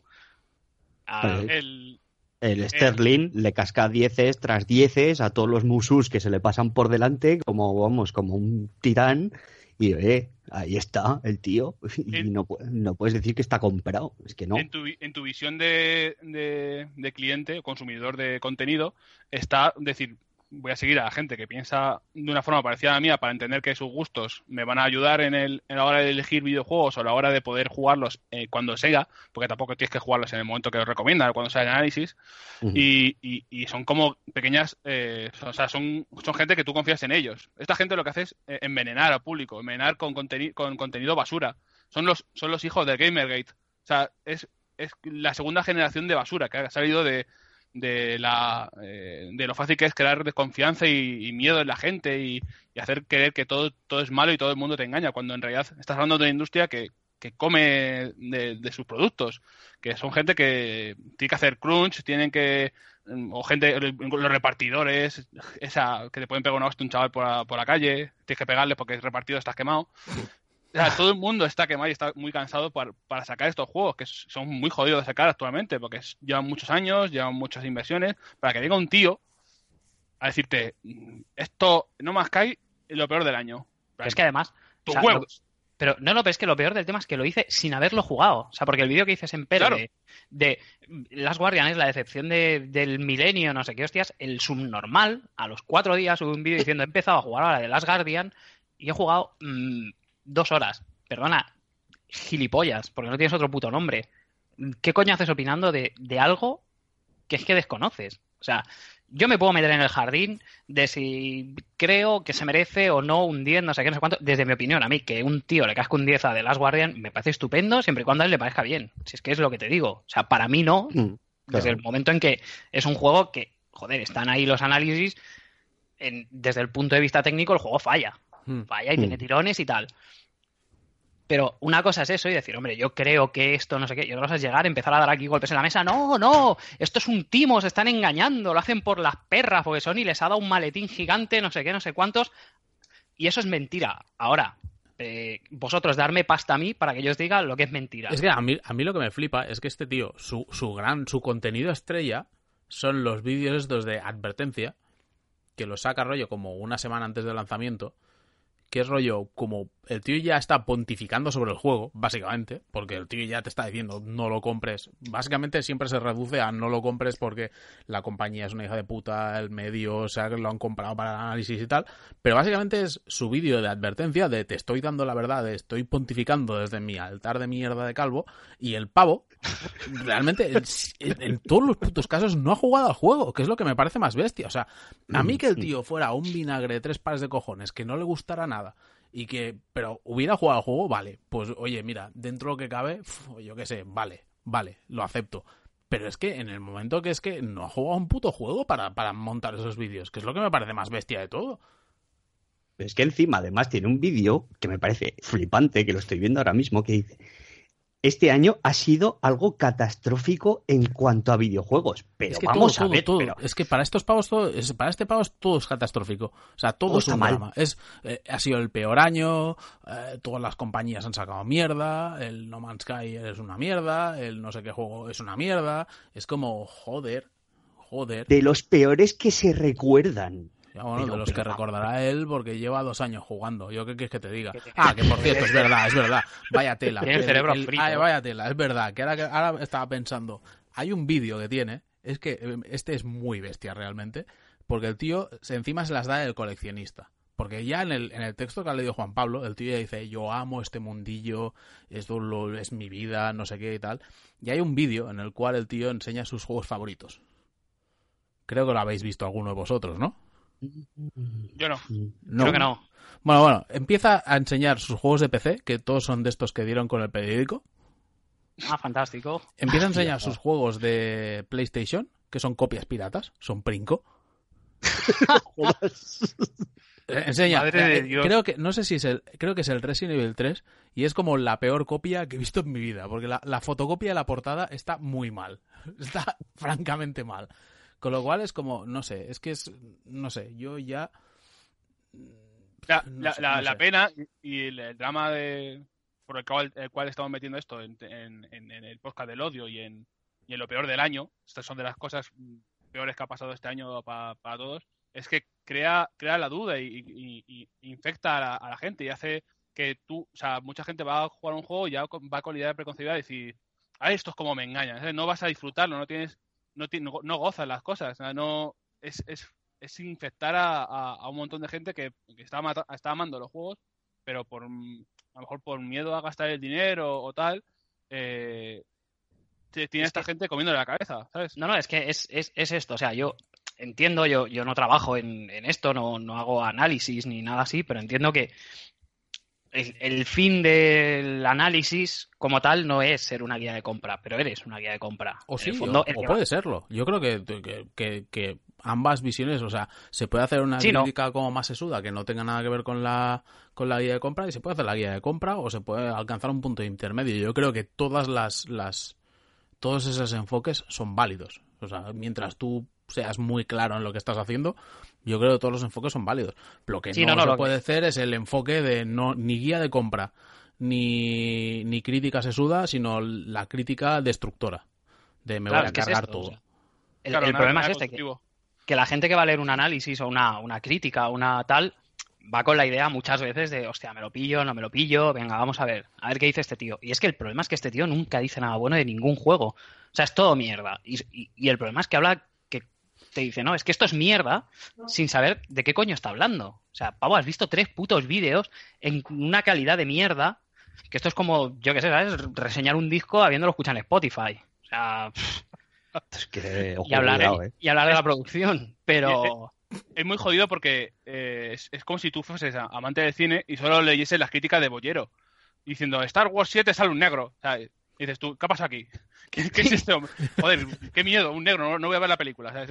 El, el Sterling le casca 10 tras 10 a todos los musus que se le pasan por delante como, vamos, como un titán y eh, ahí está el tío. Y no, no, puedes decir que está comprado. Es que no. En tu, en tu visión de, de, de cliente, consumidor de contenido, está decir, voy a seguir a la gente que piensa de una forma parecida a la mía para entender que sus gustos me van a ayudar en, el, en la hora de elegir videojuegos o a la hora de poder jugarlos eh, cuando sea, porque tampoco tienes que jugarlos en el momento que los recomiendan, cuando sea el análisis. y, y, son como pequeñas, eh, o sea, son, son gente que tú confías en ellos. Esta gente lo que hace es eh, envenenar al público, envenenar con, con contenido basura. Son los, son los hijos del Gamergate. O sea, es, es la segunda generación de basura que ha salido de, de, la, eh, de lo fácil que es crear desconfianza y, miedo en la gente y, hacer creer que todo, todo es malo y todo el mundo te engaña, cuando en realidad estás hablando de una industria que, que come de, sus productos, que son gente que tiene que hacer crunch, tienen que mm, o gente, los repartidores, esa que te pueden pegar una un chaval por la, por la calle, tienes que pegarle porque es repartido, estás quemado. O sea, todo el mundo está quemado y está muy cansado para, sacar estos juegos, que son muy jodidos de sacar actualmente, porque llevan muchos años, llevan muchas inversiones, para que venga un tío a decirte, esto no más cae lo peor del año. es que además... Tus huevos. pero no, no, pero es que lo peor del tema es que lo hice sin haberlo jugado. O sea, porque el vídeo que hice en Pero de, Las Guardianes, la decepción del milenio, no sé qué hostias, el subnormal, a los cuatro días subí un vídeo diciendo he empezado a jugar a la de Las Guardian y he jugado mm, dos horas. Perdona, gilipollas, porque no tienes otro puto nombre. ¿Qué coño haces opinando de, algo que es que desconoces? O sea, yo me puedo meter en el jardín de si creo que se merece o no un 10, no sé qué, no sé cuánto. Desde mi opinión, a mí, que un tío le casque un 10 a The Last Guardian me parece estupendo siempre y cuando a él le parezca bien. Si es que es lo que te digo. O sea, para mí no. Mm, desde el momento en que es un juego que, joder, están ahí los análisis. desde el punto de vista técnico, el juego falla. Mm. Falla y tiene mm. tirones y tal. Pero una cosa es eso y decir, hombre, yo creo que esto no sé qué. Y otra cosa es llegar, empezar a dar aquí golpes en la mesa. No, no, esto es un timo, se están engañando, lo hacen por las perras, porque Sony les ha dado un maletín gigante, no sé qué, no sé cuántos. Y eso es mentira. Ahora, eh, vosotros darme pasta a mí para que yo os diga lo que es mentira. Es que a mí, a mí lo que me flipa es que este tío, su, su gran, su contenido estrella son los vídeos estos de advertencia, que los saca rollo como una semana antes del lanzamiento que es rollo como el tío ya está pontificando sobre el juego, básicamente, porque el tío ya te está diciendo no lo compres. Básicamente siempre se reduce a no lo compres porque la compañía es una hija de puta, el medio, o sea, que lo han comprado para el análisis y tal. Pero básicamente es su vídeo de advertencia de te estoy dando la verdad, de estoy pontificando desde mi altar de mierda de calvo y el pavo realmente en, en todos los putos casos no ha jugado al juego, que es lo que me parece más bestia. O sea, a mí que el tío fuera un vinagre de tres pares de cojones, que no le gustara nada y que, pero hubiera jugado al juego, vale, pues oye, mira, dentro de lo que cabe, yo qué sé, vale, vale, lo acepto. Pero es que en el momento que es que no ha jugado un puto juego para, para montar esos vídeos, que es lo que me parece más bestia de todo. Es que encima además tiene un vídeo que me parece flipante, que lo estoy viendo ahora mismo, que dice, este año ha sido algo catastrófico en cuanto a videojuegos. Pero es que vamos todo, a ver, todo, pero- es que para estos pavos todo, para este pavo es- todo es catastrófico. O sea, todo, es un mal. drama. Es, eh, ha sido el peor año, eh, todas las compañías han sacado mierda, el No Man's Sky es una mierda, el no sé qué juego es una mierda. Es como, joder, joder. de los peores que se recuerdan. Ya, bueno, Pero- de los que pero- recordará él porque lleva dos años jugando. Yo qué quieres que te diga. Ah, que por <laughs> cierto, es verdad, es verdad. Vaya tela. Tiene el cerebro frito. ay, vaya tela, es verdad. Que ahora, que ahora estaba pensando, hay un vídeo que tiene, es que eh, este es muy bestia realmente, porque el tío se, encima se las da el coleccionista. Porque ya en el, en el texto que ha leído Juan Pablo, el tío ya dice, yo amo este mundillo, esto lo- es mi vida, no sé qué y tal. Y hay un vídeo en el cual el tío enseña sus juegos favoritos. Creo que lo habéis visto alguno de vosotros, ¿no? Yo no. No. Creo que no. Bueno, bueno, empieza a enseñar sus juegos de PC, que todos son de estos que dieron con el periódico. Ah, fantástico. Empieza a enseñar sus juegos de PlayStation, que son copias piratas, son princo. Eh, <laughs> Enseña, Madre de eh, Dios. creo que, no sé si es el, creo que es el Resident Evil 3 y es como la peor copia que he visto en mi vida, porque la, la fotocopia de la portada está muy mal, <laughs> está francamente mal. Con lo cual es como, no sé, es que es, no sé, yo ya... La, No la- sé, la- no la sé. pena y el, el drama de, por el cual, el cual estamos metiendo esto en, en- en- en el podcast del odio y en, y en lo peor del año, estas son de las cosas peores que ha pasado este año pa- para todos, es que crea, crea la duda y, y- y- y infecta a la, a la gente y hace que tú, o sea, mucha gente va a jugar un juego y ya va con la idea preconcebida de decir, ah, esto es como me engañan, no vas a disfrutarlo, no tienes, no, ti- no, gozas las cosas, o sea, no, es, es, es infectar a, a- a un montón de gente que, que está, mata- está amando los juegos, pero por mm, a lo mejor por miedo a gastar el dinero o tal, eh, tiene Es esta que- gente comiéndole la cabeza, ¿sabes? No, no, es que es, es, es esto. O sea, yo entiendo, yo, yo no trabajo en, en esto, no, no hago análisis ni nada así, pero entiendo que el, el fin del análisis como tal no es ser una guía de compra, pero eres una guía de compra. O sí, fondo, o, puede serlo. Yo creo que, que, que- que ambas visiones, o sea, se puede hacer una Sí, ¿no? crítica como más sesuda que no tenga nada que ver con la, con la guía de compra y se puede hacer la guía de compra o se puede alcanzar un punto intermedio. Yo creo que todas las, las todos esos enfoques son válidos. O sea, mientras tú seas muy claro en lo que estás haciendo, yo creo que todos los enfoques son válidos. Lo que Sí, no, no, no, se lo que- puede hacer es el enfoque de no ni guía de compra, ni, ni crítica sesuda, sino la crítica destructora. De me Claro, voy a es cargar o todo. sea, el, Claro, el nada- problema nada es este, que, que la gente que va a leer un análisis o una, una crítica o una tal, va con la idea muchas veces de, hostia, me lo pillo, no me lo pillo, venga, vamos a ver, a ver qué dice este tío. Y es que el problema es que este tío nunca dice nada bueno de ningún juego. O sea, es todo mierda. Y, y- y el problema es que habla, te dice, no, es que esto es mierda, sin saber de qué coño está hablando. O sea, pavo, has visto tres putos vídeos en una calidad de mierda, que esto es como, yo qué sé, ¿sabes? Reseñar un disco habiéndolo escuchado en Spotify. O sea, <laughs> Es que, ojo, y hablar, cuidado, ¿eh? y hablar de la producción, pero... Es muy jodido porque eh, es, es como si tú fueses amante del cine y solo leyeses las críticas de Bollero, diciendo Star Wars 7 sale un negro. O sea, y dices tú, ¿qué pasa aquí? <laughs> ¿Qué, qué es esto? Joder, qué miedo, un negro, no, no voy a ver la película. ¿sabes?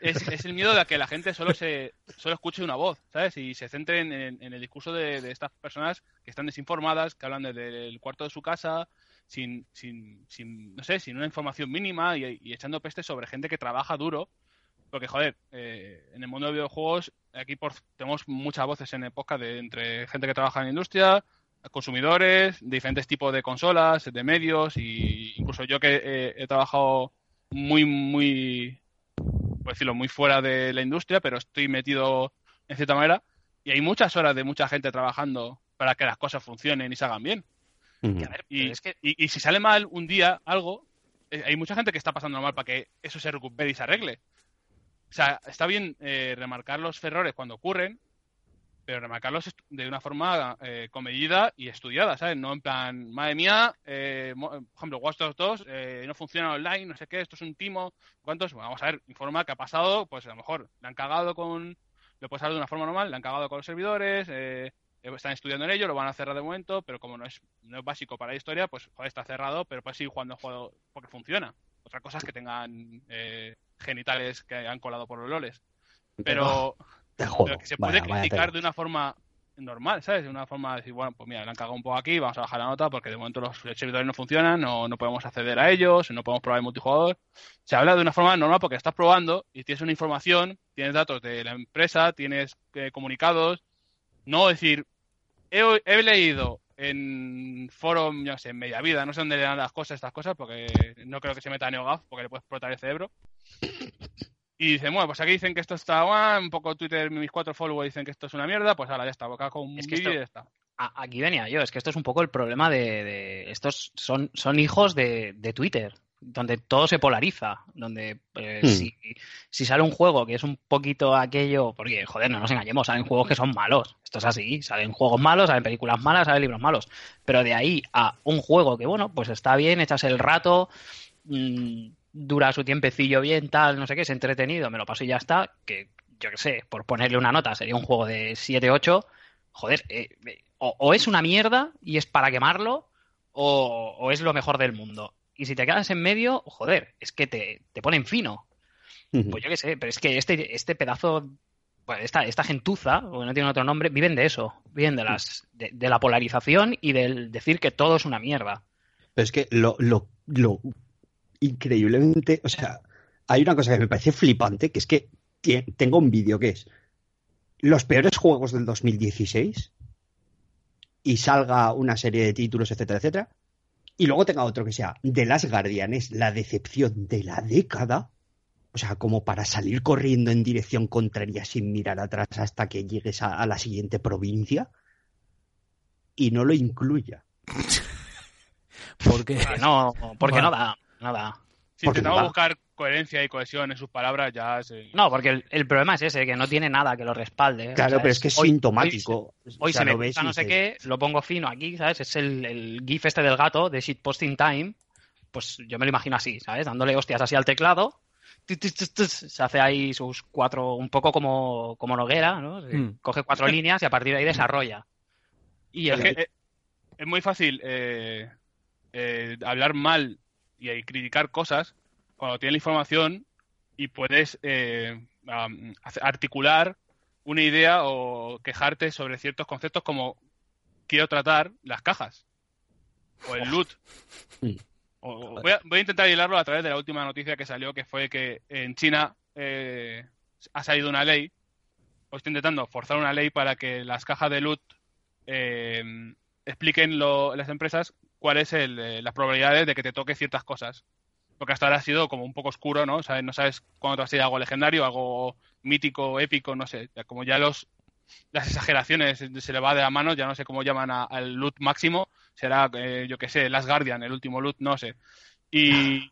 Es, es el miedo de que la gente solo se solo escuche una voz, ¿sabes? Y se centre en, en- en el discurso de, de estas personas que están desinformadas, que hablan desde el cuarto de su casa, sin, sin, sin no sé, sin una información mínima y, y echando peste sobre gente que trabaja duro porque, joder, eh, en el mundo de videojuegos, aquí por, tenemos muchas voces en el podcast de, entre gente que trabaja en la industria, consumidores, diferentes tipos de consolas, de medios, y incluso yo que eh, he trabajado muy, muy, por decirlo, muy fuera de la industria, pero estoy metido en cierta manera. Y hay muchas horas de mucha gente trabajando para que las cosas funcionen y se hagan bien. A ver, Y, es que y- y si sale mal un día algo, eh, hay mucha gente que está pasando mal para que eso se recupere y se arregle. O sea, está bien eh, remarcar los errores cuando ocurren, pero remarcarlos de una forma eh, comedida y estudiada, ¿sabes? No en plan, madre mía, eh, por ejemplo, Watch Dogs 2 eh, no funciona online, no sé qué, esto es un timo. ¿Cuántos? Bueno, vamos a ver, informa qué ha pasado, pues a lo mejor le han cagado con. Lo puedes hablar de una forma normal, le han cagado con los servidores, eh, están estudiando en ello, lo van a cerrar de momento, pero como no es, no es básico para la historia, pues joder, está cerrado, pero puedes seguir jugando el juego porque funciona. Otra cosa es que tengan eh, genitales que han colado por los loles. Pero, Te jodo. pero que se puede Vaya- criticar de una forma normal, ¿sabes? De una forma de decir, bueno, pues mira, le han cagado un poco aquí, vamos a bajar la nota porque de momento los servidores no funcionan, no, no podemos acceder a ellos, no podemos probar el multijugador. Se habla de una forma normal porque estás probando y tienes una información, tienes datos de la empresa, tienes eh, comunicados, no decir, he, he leído en yo no sé, en Media Vida, no sé dónde le dan las cosas, estas cosas, porque no creo que se meta a NeoGAF porque le puede explotar el cerebro. Y dicen, bueno, pues aquí dicen que esto está guay, un poco Twitter, mis cuatro followers dicen que esto es una mierda, pues ahora ya está, boca con un Es que y ya está. aquí venía yo, es que esto es un poco el problema de, de- estos son, son hijos de, de Twitter, donde todo se polariza, donde eh, Hmm. si, si sale un juego que es un poquito aquello, porque joder, no nos engañemos, salen juegos que son malos, esto es así, salen juegos malos, salen películas malas, salen libros malos, pero de ahí a un juego que bueno, pues está bien, echas el rato, mm, dura su tiempecillo bien, tal, no sé qué, es entretenido, me lo paso y ya está, que yo qué sé, por ponerle una nota, sería un juego de 7-8, joder, eh, eh, o, o es una mierda y es para quemarlo, o, o es lo mejor del mundo. Y si te quedas en medio, joder, es que te, te ponen fino. Pues yo qué sé, pero es que este, este pedazo, bueno, esta, esta gentuza, porque no tiene otro nombre, viven de eso, viven de, las, de, de la polarización y del decir que todo es una mierda. Pero es que lo, lo, lo increíblemente, o sea, hay una cosa que me parece flipante, que es que tengo un vídeo que es los peores juegos del 2016 y salga una serie de títulos, etcétera, etcétera, y luego tenga otro que sea The Last Guardian, es la decepción de la década, o sea, como para salir corriendo en dirección contraria sin mirar atrás hasta que llegues a, a la siguiente provincia y no lo incluya. <laughs> Porque Que no, porque Bueno. no da, no da. Si Porque intentamos buscar coherencia y cohesión en sus palabras, ya se... No, porque el, el problema es ese, que no tiene nada que lo respalde. Claro, O sea, pero es que es hoy- sintomático. Hoy, O sea, se me gusta no sé qué, lo pongo fino aquí, ¿sabes? Es el, el gif este del gato de shitposting time. Pues yo me lo imagino así, ¿sabes? Dándole hostias así al teclado. Se hace ahí sus cuatro, un poco como, como Noguera, ¿no? Hmm. Coge cuatro líneas y a partir de ahí desarrolla. Y Es que eh, es muy fácil eh, eh, hablar mal y, y criticar cosas cuando tienes la información y puedes eh, hace- articular una idea o quejarte sobre ciertos conceptos como quiero tratar las cajas o el loot. O- voy, a, voy a intentar hilarlo a través de la última noticia que salió, que fue que en China eh, ha salido una ley, o estoy intentando forzar una ley para que las cajas de loot eh, expliquen lo- las empresas cuáles el, eh, las probabilidades de que te toque ciertas cosas. Porque hasta ahora ha sido como un poco oscuro, ¿no? O no sabes cuándo te va a salir algo legendario, algo mítico, épico, no sé. Como ya los las exageraciones se le va de la mano, ya no sé cómo llaman al loot máximo, será, eh, yo que sé, Last Guardian, el último loot, no sé. Y,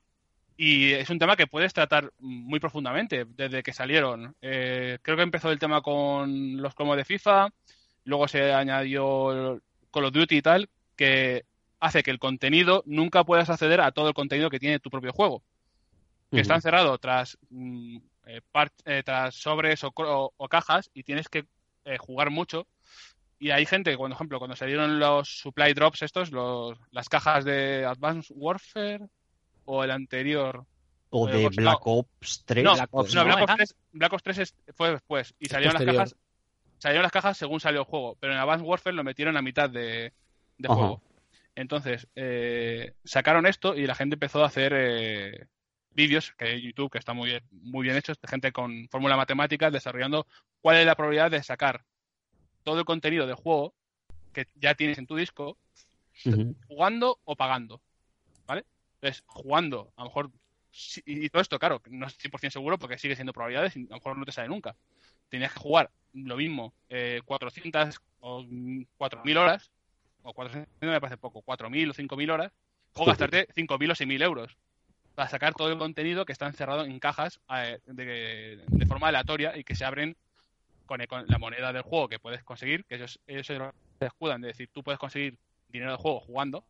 y es un tema que puedes tratar muy profundamente desde que salieron. Eh, creo que empezó el tema con los cromos de FIFA, luego se añadió Call of Duty y tal, que hace que el contenido nunca puedas acceder a todo el contenido que tiene tu propio juego. Que Ujú. está encerrado tras, mm, eh, par- eh, tras sobres o, o cajas y tienes que eh, jugar mucho. Y hay gente, por ejemplo, cuando salieron los supply drops estos, los, las cajas de Advanced Warfare o el anterior, O Eh, de Black no. Ops 3. no, Black Ops, no, ¿no? Black, Ops ¿Era? 3, Black Ops 3 es- fue después y salieron las cajas salieron las cajas según salió el juego, pero en Advanced Warfare lo metieron a mitad de, juego. Entonces, eh, sacaron esto y la gente empezó a hacer eh, vídeos que hay YouTube que están muy bien, muy bien hechos, de gente con fórmula matemática desarrollando cuál es la probabilidad de sacar todo el contenido del juego que ya tienes en tu disco jugando o pagando. ¿Vale? Entonces, jugando, a lo mejor. Y y todo esto, claro, no es 100% seguro porque sigue siendo probabilidades y a lo mejor no te sale nunca. Tenías que jugar lo mismo, eh, 400 o 4.000 horas, o 400 me parece poco, 4.000 o 5.000 horas, o gastarte 5.000 o 6.000 euros para sacar todo el contenido que está encerrado en cajas eh, de, de forma aleatoria y que se abren con, el- con la moneda del juego que puedes conseguir, que ellos, ellos se escudan de decir, tú puedes conseguir dinero del juego jugando,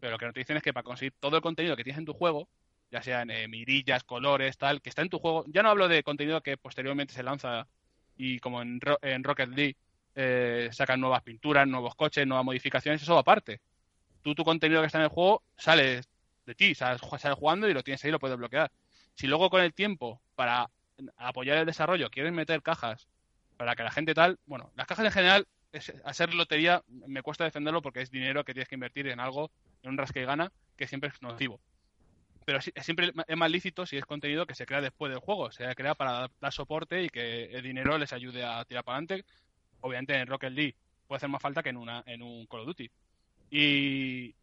pero lo que no te dicen es que para conseguir todo el contenido que tienes en tu juego, ya sean eh, mirillas, colores, tal, que está en tu juego, ya no hablo de contenido que posteriormente se lanza y como en, en Rocket League eh, sacan nuevas pinturas, nuevos coches, nuevas modificaciones, eso aparte. Tú tu contenido que está en el juego sale de ti, sales, sales jugando y lo tienes ahí, lo puedes bloquear. Si luego con el tiempo, para apoyar el desarrollo, quieres meter cajas para que la gente tal, bueno, las cajas en general, hacer lotería me cuesta defenderlo porque es dinero que tienes que invertir en algo, en un rasque y gana, que siempre es nocivo. Pero siempre es más lícito si es contenido que se crea después del juego, se crea para dar soporte y que el dinero les ayude a tirar para adelante. Obviamente en Rocket League puede hacer más falta que en, una, en un Call of Duty. Y,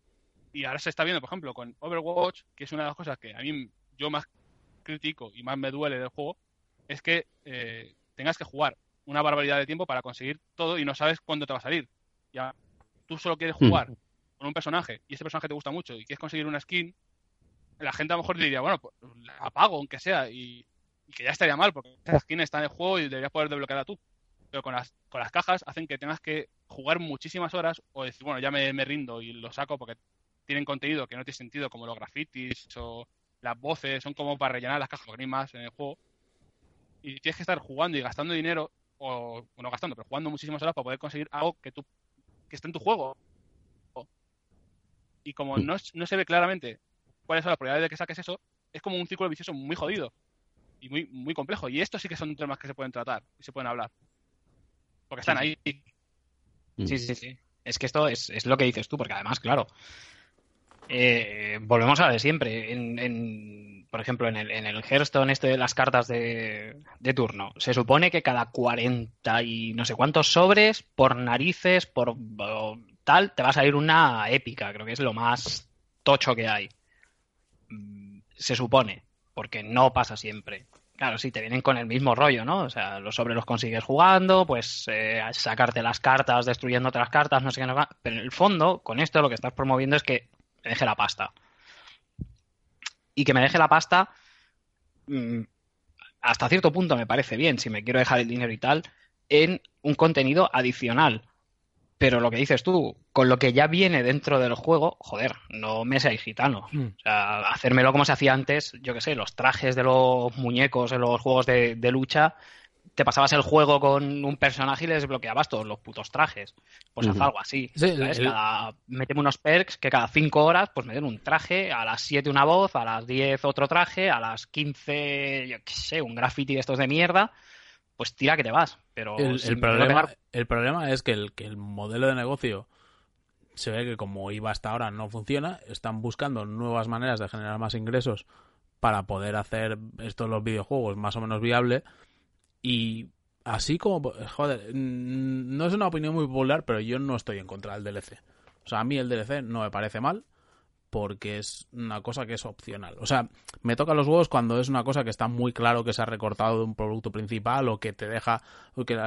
y ahora se está viendo, por ejemplo, con Overwatch, que es una de las cosas que a mí yo más critico y más me duele del juego, es que eh, tengas que jugar una barbaridad de tiempo para conseguir todo y no sabes cuándo te va a salir. Ya, tú solo quieres jugar con un personaje y ese personaje te gusta mucho y quieres conseguir una skin, la gente a lo mejor diría, bueno, pues la apago aunque sea y, y que ya estaría mal porque esa skin está en el juego y deberías poder desbloquearla tú. Pero con las, con las cajas hacen que tengas que jugar muchísimas horas o decir, bueno, ya me, rindo y lo saco porque tienen contenido que no tiene sentido, como los grafitis o las voces, son como para rellenar las cajas, más en el juego. Y tienes que estar jugando y gastando dinero, o no gastando, pero jugando muchísimas horas para poder conseguir algo que tú que está en tu juego. Y como no, no se ve claramente cuáles son las probabilidades de que saques eso, es como un círculo vicioso muy jodido y muy, muy complejo. Y estos sí que son temas que se pueden tratar y se pueden hablar. Porque están ahí. Sí, sí, sí. Es que esto es, es lo que dices tú, porque además, claro, eh, volvemos a lo de siempre. En, en- por ejemplo, en el, en el Hearthstone este de las cartas de, de turno, se supone que cada 40 y no sé cuántos sobres, por narices, por tal, te va a salir una épica. Creo que es lo más tocho que hay. Mm, Se supone, porque no pasa siempre. Claro, sí, te vienen con el mismo rollo, ¿no? O sea, los sobres los consigues jugando, pues eh, sacarte las cartas, destruyendo otras cartas, no sé qué. No, pero en el fondo, con esto lo que estás promoviendo es que me deje la pasta. Y que me deje la pasta, mm, hasta cierto punto me parece bien, si me quiero dejar el dinero y tal, en un contenido adicional. Pero lo que dices tú, con lo que ya viene dentro del juego, joder, no me seáis gitano. Mm. O sea, hacérmelo como se hacía antes, yo qué sé, los trajes de los muñecos en los juegos de, de lucha, te pasabas el juego con un personaje y les desbloqueabas todos los putos trajes. Pues haz algo así. Sí, ¿sabes? el- Cada- méteme unos perks que cada cinco horas pues me den un traje, a las 7 una voz, a las 10 otro traje, a las 15, yo qué sé, un graffiti de estos de mierda. Pues tira que te vas. Pero El, problema, pegar- el problema es que el, que el modelo de negocio se ve que como iba hasta ahora no funciona, están buscando nuevas maneras de generar más ingresos para poder hacer estos los videojuegos más o menos viable y así como, joder, no es una opinión muy popular, pero yo no estoy en contra del DLC. O sea, a mí el DLC no me parece mal porque es una cosa que es opcional. O sea, me toca los huevos cuando es una cosa que está muy claro que se ha recortado de un producto principal o que te deja, o que,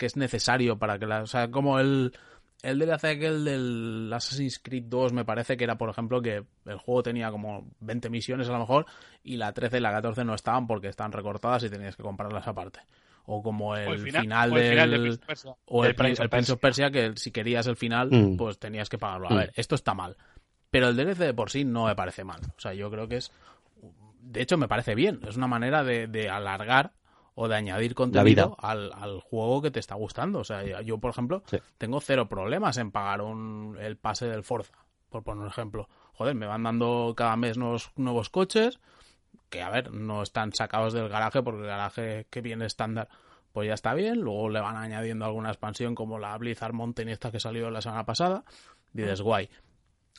es necesario para que la... O sea, como el, el DLC aquel del Assassin's Creed 2 me parece que era, por ejemplo, que el juego tenía como 20 misiones a lo mejor y la 13 y la 14 no estaban porque están recortadas y tenías que comprarlas aparte. O como el, O el final, final, o el final de del... Prince of Persia. O el, El Prince, Prince el of Prince of Persia, que si querías el final, Mm. pues tenías que pagarlo. A Mm. ver, esto está mal. Pero el DLC de por sí no me parece mal. O sea, yo creo que es. De hecho, me parece bien. Es una manera de, de alargar o de añadir contenido al, al juego que te está gustando. O sea, yo, por ejemplo, Sí. tengo cero problemas en pagar un, el pase del Forza, por poner un ejemplo. Joder, me van dando cada mes nuevos, nuevos coches que, a ver, no están sacados del garaje porque el garaje que viene estándar pues ya está bien. Luego le van añadiendo alguna expansión como la Blizzard Mountain esta que salió la semana pasada. Dices, guay.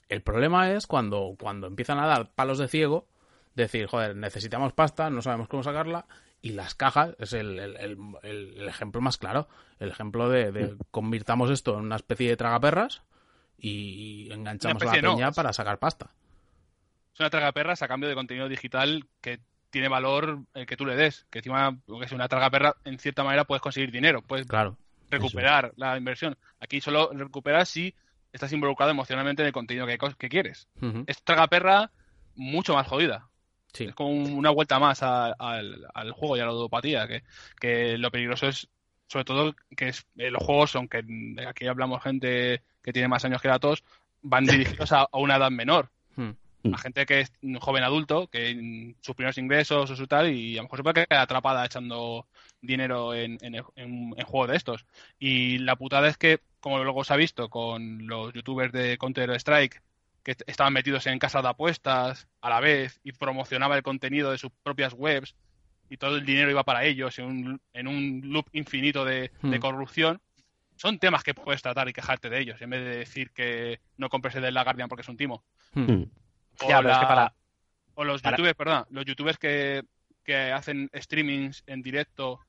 El problema es cuando, cuando empiezan a dar palos de ciego, decir, joder, necesitamos pasta, no sabemos cómo sacarla, y las cajas es el, el- el- el- el ejemplo más claro. El ejemplo de, de convirtamos esto en una especie de tragaperras y enganchamos a la no. peña para sacar pasta. Es una tragaperras a cambio de contenido digital que tiene valor el que tú le des. Que encima, que es una traga perra, en cierta manera puedes conseguir dinero, puedes Claro. recuperar la inversión. Aquí solo recuperas si estás involucrado emocionalmente en el contenido que, que quieres. Ujú. Es traga perra mucho más jodida. Sí. Es como un- una vuelta más a- al, al juego y a la ludopatía, que, que lo peligroso es, sobre todo, que es, eh, los juegos, aunque aquí hablamos gente que tiene más años que datos, van <laughs> dirigidos a, a una edad menor. Mm. A gente que es un joven adulto, que sus primeros ingresos o su tal, y a lo mejor se puede quedar atrapada echando dinero en, en, en- en juegos de estos. Y la putada es que, como luego se ha visto con los youtubers de Counter Strike, que est- estaban metidos en casas de apuestas a la vez y promocionaba el contenido de sus propias webs y todo el dinero iba para ellos en un, en un loop infinito de, de Hmm. corrupción, son temas que puedes tratar y quejarte de ellos, en vez de decir que no compres el de la Guardian porque es un timo. Mm. Mm. O, Ya, pero es que la- para- o los para- youtubers, perdón, los youtubers que, que hacen streamings en directo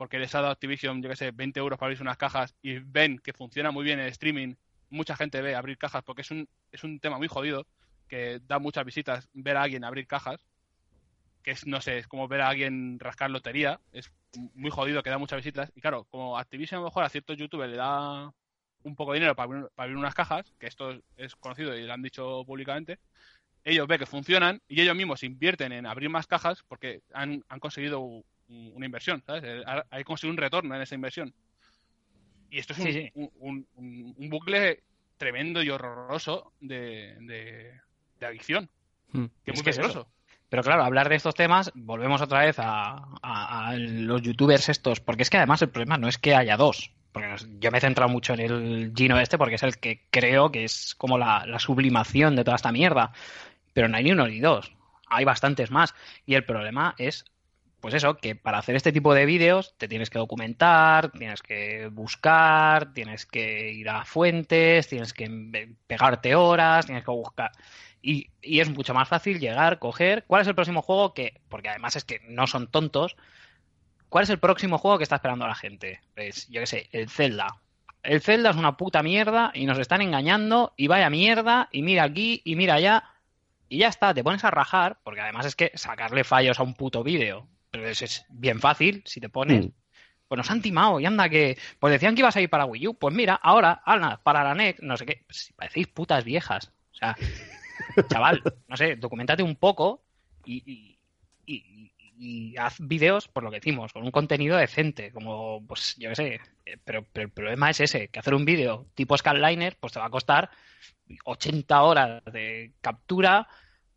porque les ha dado Activision, yo que sé, 20 euros para abrirse unas cajas y ven que funciona muy bien el streaming, mucha gente ve abrir cajas porque es un, es un tema muy jodido, que da muchas visitas ver a alguien abrir cajas, que es, no sé, es como ver a alguien rascar lotería, es muy jodido que da muchas visitas. Y claro, como Activision a lo mejor a ciertos youtubers le da un poco de dinero para abrir, para abrir unas cajas, que esto es, conocido y lo han dicho públicamente, ellos ven que funcionan y ellos mismos invierten en abrir más cajas porque han, han conseguido una inversión, ¿sabes? Ha- Hay conseguido un retorno en esa inversión. Y esto es un, Sí, sí. un- un- un- un bucle tremendo y horroroso de, de- de adicción, Mm. que es muy que es peligroso. Pero claro, hablar de estos temas, volvemos otra vez a, a- a los youtubers estos, porque es que además el problema no es que haya dos, porque yo me he centrado mucho en el Gino este porque es el que creo que es como la, la sublimación de toda esta mierda, pero no hay ni uno ni dos, hay bastantes más. Y el problema es, pues eso, que para hacer este tipo de vídeos te tienes que documentar, tienes que buscar, tienes que ir a fuentes, tienes que pegarte horas, tienes que buscar... Y, y es mucho más fácil llegar, coger. ¿Cuál es el próximo juego que.? Porque además es que no son tontos. ¿Cuál es el próximo juego que está esperando la gente? Pues yo qué sé, el Zelda. El Zelda es una puta mierda y nos están engañando y vaya mierda y mira aquí y mira allá y ya está, te pones a rajar porque además es que sacarle fallos a un puto vídeo pero eso es bien fácil si te pones. Mm. Pues nos han timado y anda que. Pues decían que ibas a ir para Wii U. Pues mira, ahora, Ana, para la NEC, no sé qué. Pues si parecéis putas viejas. O sea, <laughs> chaval, no sé, documentate un poco y, y, y- y haz vídeos, por lo que decimos, con un contenido decente. Como, pues yo qué sé. Eh, Pero, pero el problema es ese: que hacer un vídeo tipo Scanliner, pues te va a costar 80 horas de captura.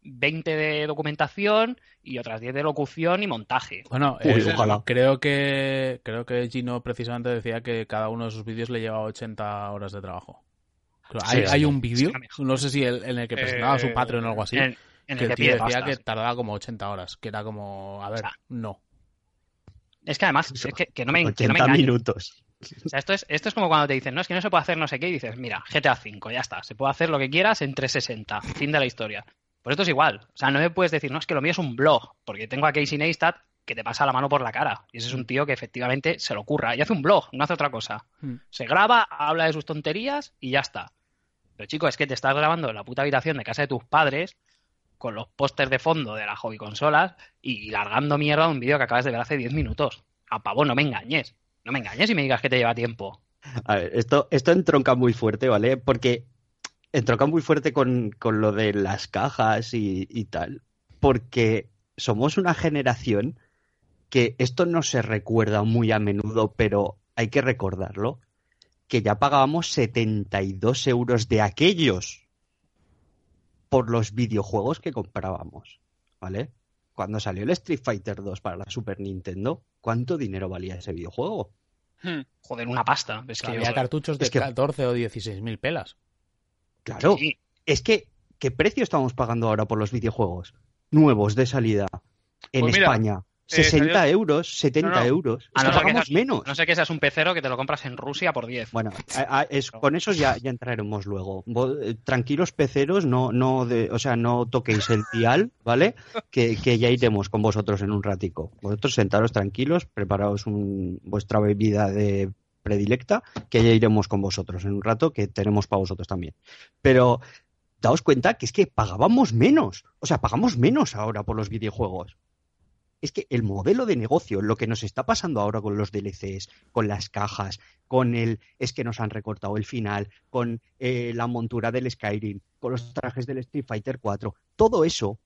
20 de documentación y otras 10 de locución y montaje. Bueno, Uy, eh, ojalá. creo que creo que Gino precisamente decía que cada uno de sus vídeos le llevaba 80 horas de trabajo. Sí, hay, sí. hay un vídeo, no sé si el, en el que presentaba su Eh, Patreon o algo así, en, en que el que tío decía pasta. que tardaba como 80 horas, que era como, a ver, O sea, no. Es que además, es que, que no me, que no 80 me minutos. O sea, esto es, esto es como cuando te dicen, no, es que no se puede hacer no sé qué, y dices, mira, GTA V, ya está, se puede hacer lo que quieras en 360, fin de la historia. Pues esto es igual. O sea, no me puedes decir, no, es que lo mío es un blog, porque tengo a Casey Neistat que te pasa la mano por la cara. Y ese es un tío que efectivamente se lo ocurra. Y hace un blog, no hace otra cosa. Hmm. Se graba, habla de sus tonterías y ya está. Pero chico, es que te estás grabando en la puta habitación de casa de tus padres con los pósters de fondo de las hobby consolas y largando mierda un vídeo que acabas de ver hace 10 minutos. A pavo, no me engañes. No me engañes y me digas que te lleva tiempo. A ver, esto, esto entronca muy fuerte, ¿vale? Porque entronca muy fuerte con, con lo de las cajas y, y tal. Porque somos una generación que esto no se recuerda muy a menudo, pero hay que recordarlo, que ya pagábamos 72 euros de aquellos por los videojuegos que comprábamos, ¿vale? Cuando salió el Street Fighter 2 para la Super Nintendo, ¿cuánto dinero valía ese videojuego? Hmm. Joder, una pasta. Es que había cartuchos de es que- 14 o 16 mil pelas. Claro, Sí. es que, ¿qué precio estamos pagando ahora por los videojuegos nuevos de salida en Pues mira, España? eh, 60 salió- euros, 70 No, no. euros. A no que pagamos seas- menos. No sé que seas un pecero que te lo compras en Rusia por 10. Bueno, a- a- es- con esos ya, ya entraremos luego. Eh, Tranquilos peceros, no, no de, o sea, no toquéis el dial, ¿vale? Que, que ya iremos con vosotros en un ratico. Vosotros sentaros tranquilos, preparaos un- vuestra bebida de predilecta, que ya iremos con vosotros en un rato, que tenemos para vosotros también. Pero daos cuenta que es que pagábamos menos. O sea, pagamos menos ahora por los videojuegos. es que el modelo de negocio, lo que nos está pasando ahora con los DLCs, con las cajas, con el es que nos han recortado el final, con eh, la montura del Skyrim, con los trajes del Street Fighter 4, todo eso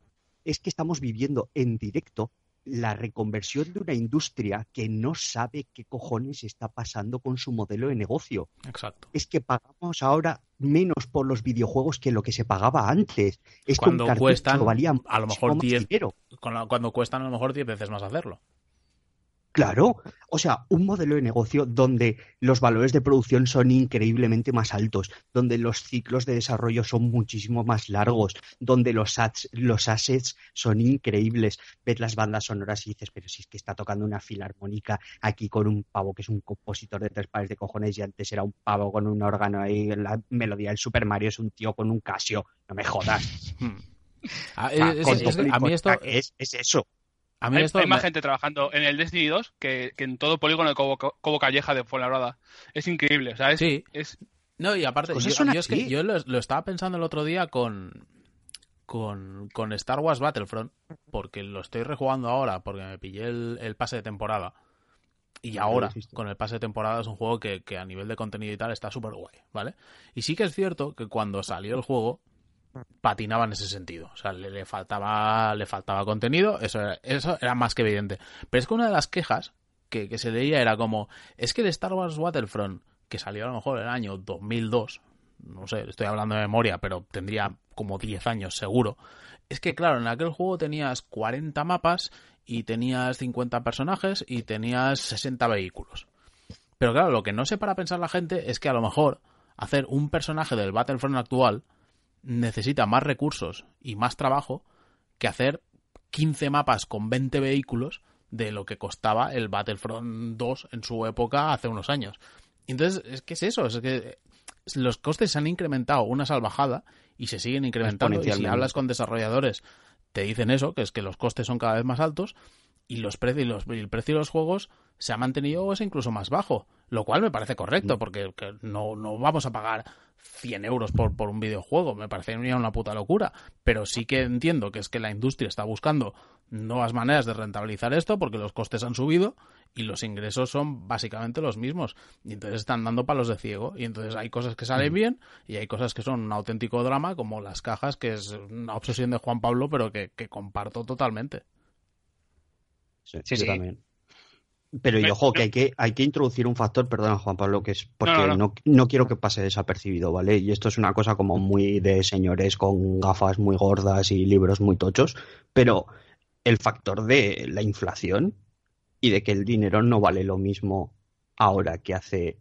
es que estamos viviendo en directo la reconversión de una industria que no sabe qué cojones está pasando con su modelo de negocio. Exacto. Es que pagamos ahora menos por los videojuegos que lo que se pagaba antes. Es Cuando que un cuestan, valía a lo mejor más 10 dinero. Cuando cuestan a lo mejor 10 veces más hacerlo. Claro, o sea, un modelo de negocio donde los valores de producción son increíblemente más altos, donde los ciclos de desarrollo son muchísimo más largos, donde los, ads- los assets son increíbles. Ves las bandas sonoras y dices, pero si es que está tocando una filarmónica aquí con un pavo que es un compositor de tres pares de cojones y antes era un pavo con un órgano ahí, la melodía del Super Mario es un tío con un Casio, no me jodas. <laughs> Hmm. A, O sea, es- con es- es todo que el a mí esto, es eso. A mí Hay, esto hay más me- gente trabajando en el Destiny 2 que, que en todo polígono de Cobo, Cobo Calleja de Fuenlabrada. Es increíble, o sea, es, Sí. es- No, y aparte, Cosas yo, es que yo lo, lo estaba pensando el otro día con, con, con Star Wars Battlefront, porque lo estoy rejugando ahora, porque me pillé el, el pase de temporada. Y lo ahora, con el pase de temporada, es un juego que, que a nivel de contenido y tal está súper guay, ¿vale? Y sí que es cierto que cuando salió el juego, patinaba en ese sentido. O sea, le, faltaba, le faltaba contenido, eso era, eso era más que evidente. Pero es que una de las quejas que, que se leía era como, es que el Star Wars Battlefront, que salió a lo mejor en el año 2002, no sé, estoy hablando de memoria, pero tendría como 10 años seguro. Es que claro, en aquel juego tenías 40 mapas y tenías 50 personajes y tenías 60 vehículos. Pero claro, lo que no sé para pensar la gente es que a lo mejor hacer un personaje del Battlefront actual necesita más recursos y más trabajo que hacer 15 mapas con 20 vehículos de lo que costaba el Battlefront 2 en su época hace unos años. Entonces, es que es eso, es que los costes se han incrementado una salvajada y se siguen incrementando. Y si hablas con desarrolladores, te dicen eso, que es que los costes son cada vez más altos y los precios y, los- y el precio de los juegos se ha mantenido o es incluso más bajo, lo cual me parece correcto, porque que no, no vamos a pagar 100 euros por, por un videojuego, me parece una puta locura, pero sí que entiendo que es que la industria está buscando nuevas maneras de rentabilizar esto porque los costes han subido y los ingresos son básicamente los mismos y entonces están dando palos de ciego y entonces hay cosas que salen bien y hay cosas que son un auténtico drama como las cajas que es una obsesión de Juan Pablo pero que, que comparto totalmente. Sí, Sí, yo sí. también. Pero y ojo, que hay que, hay que introducir un factor, perdona Juan Pablo, que es porque No, no, no, no, quiero que pase desapercibido, ¿vale? Y esto es una cosa como muy de señores con gafas muy gordas y libros muy tochos, pero el factor de la inflación y de que el dinero no vale lo mismo ahora que hace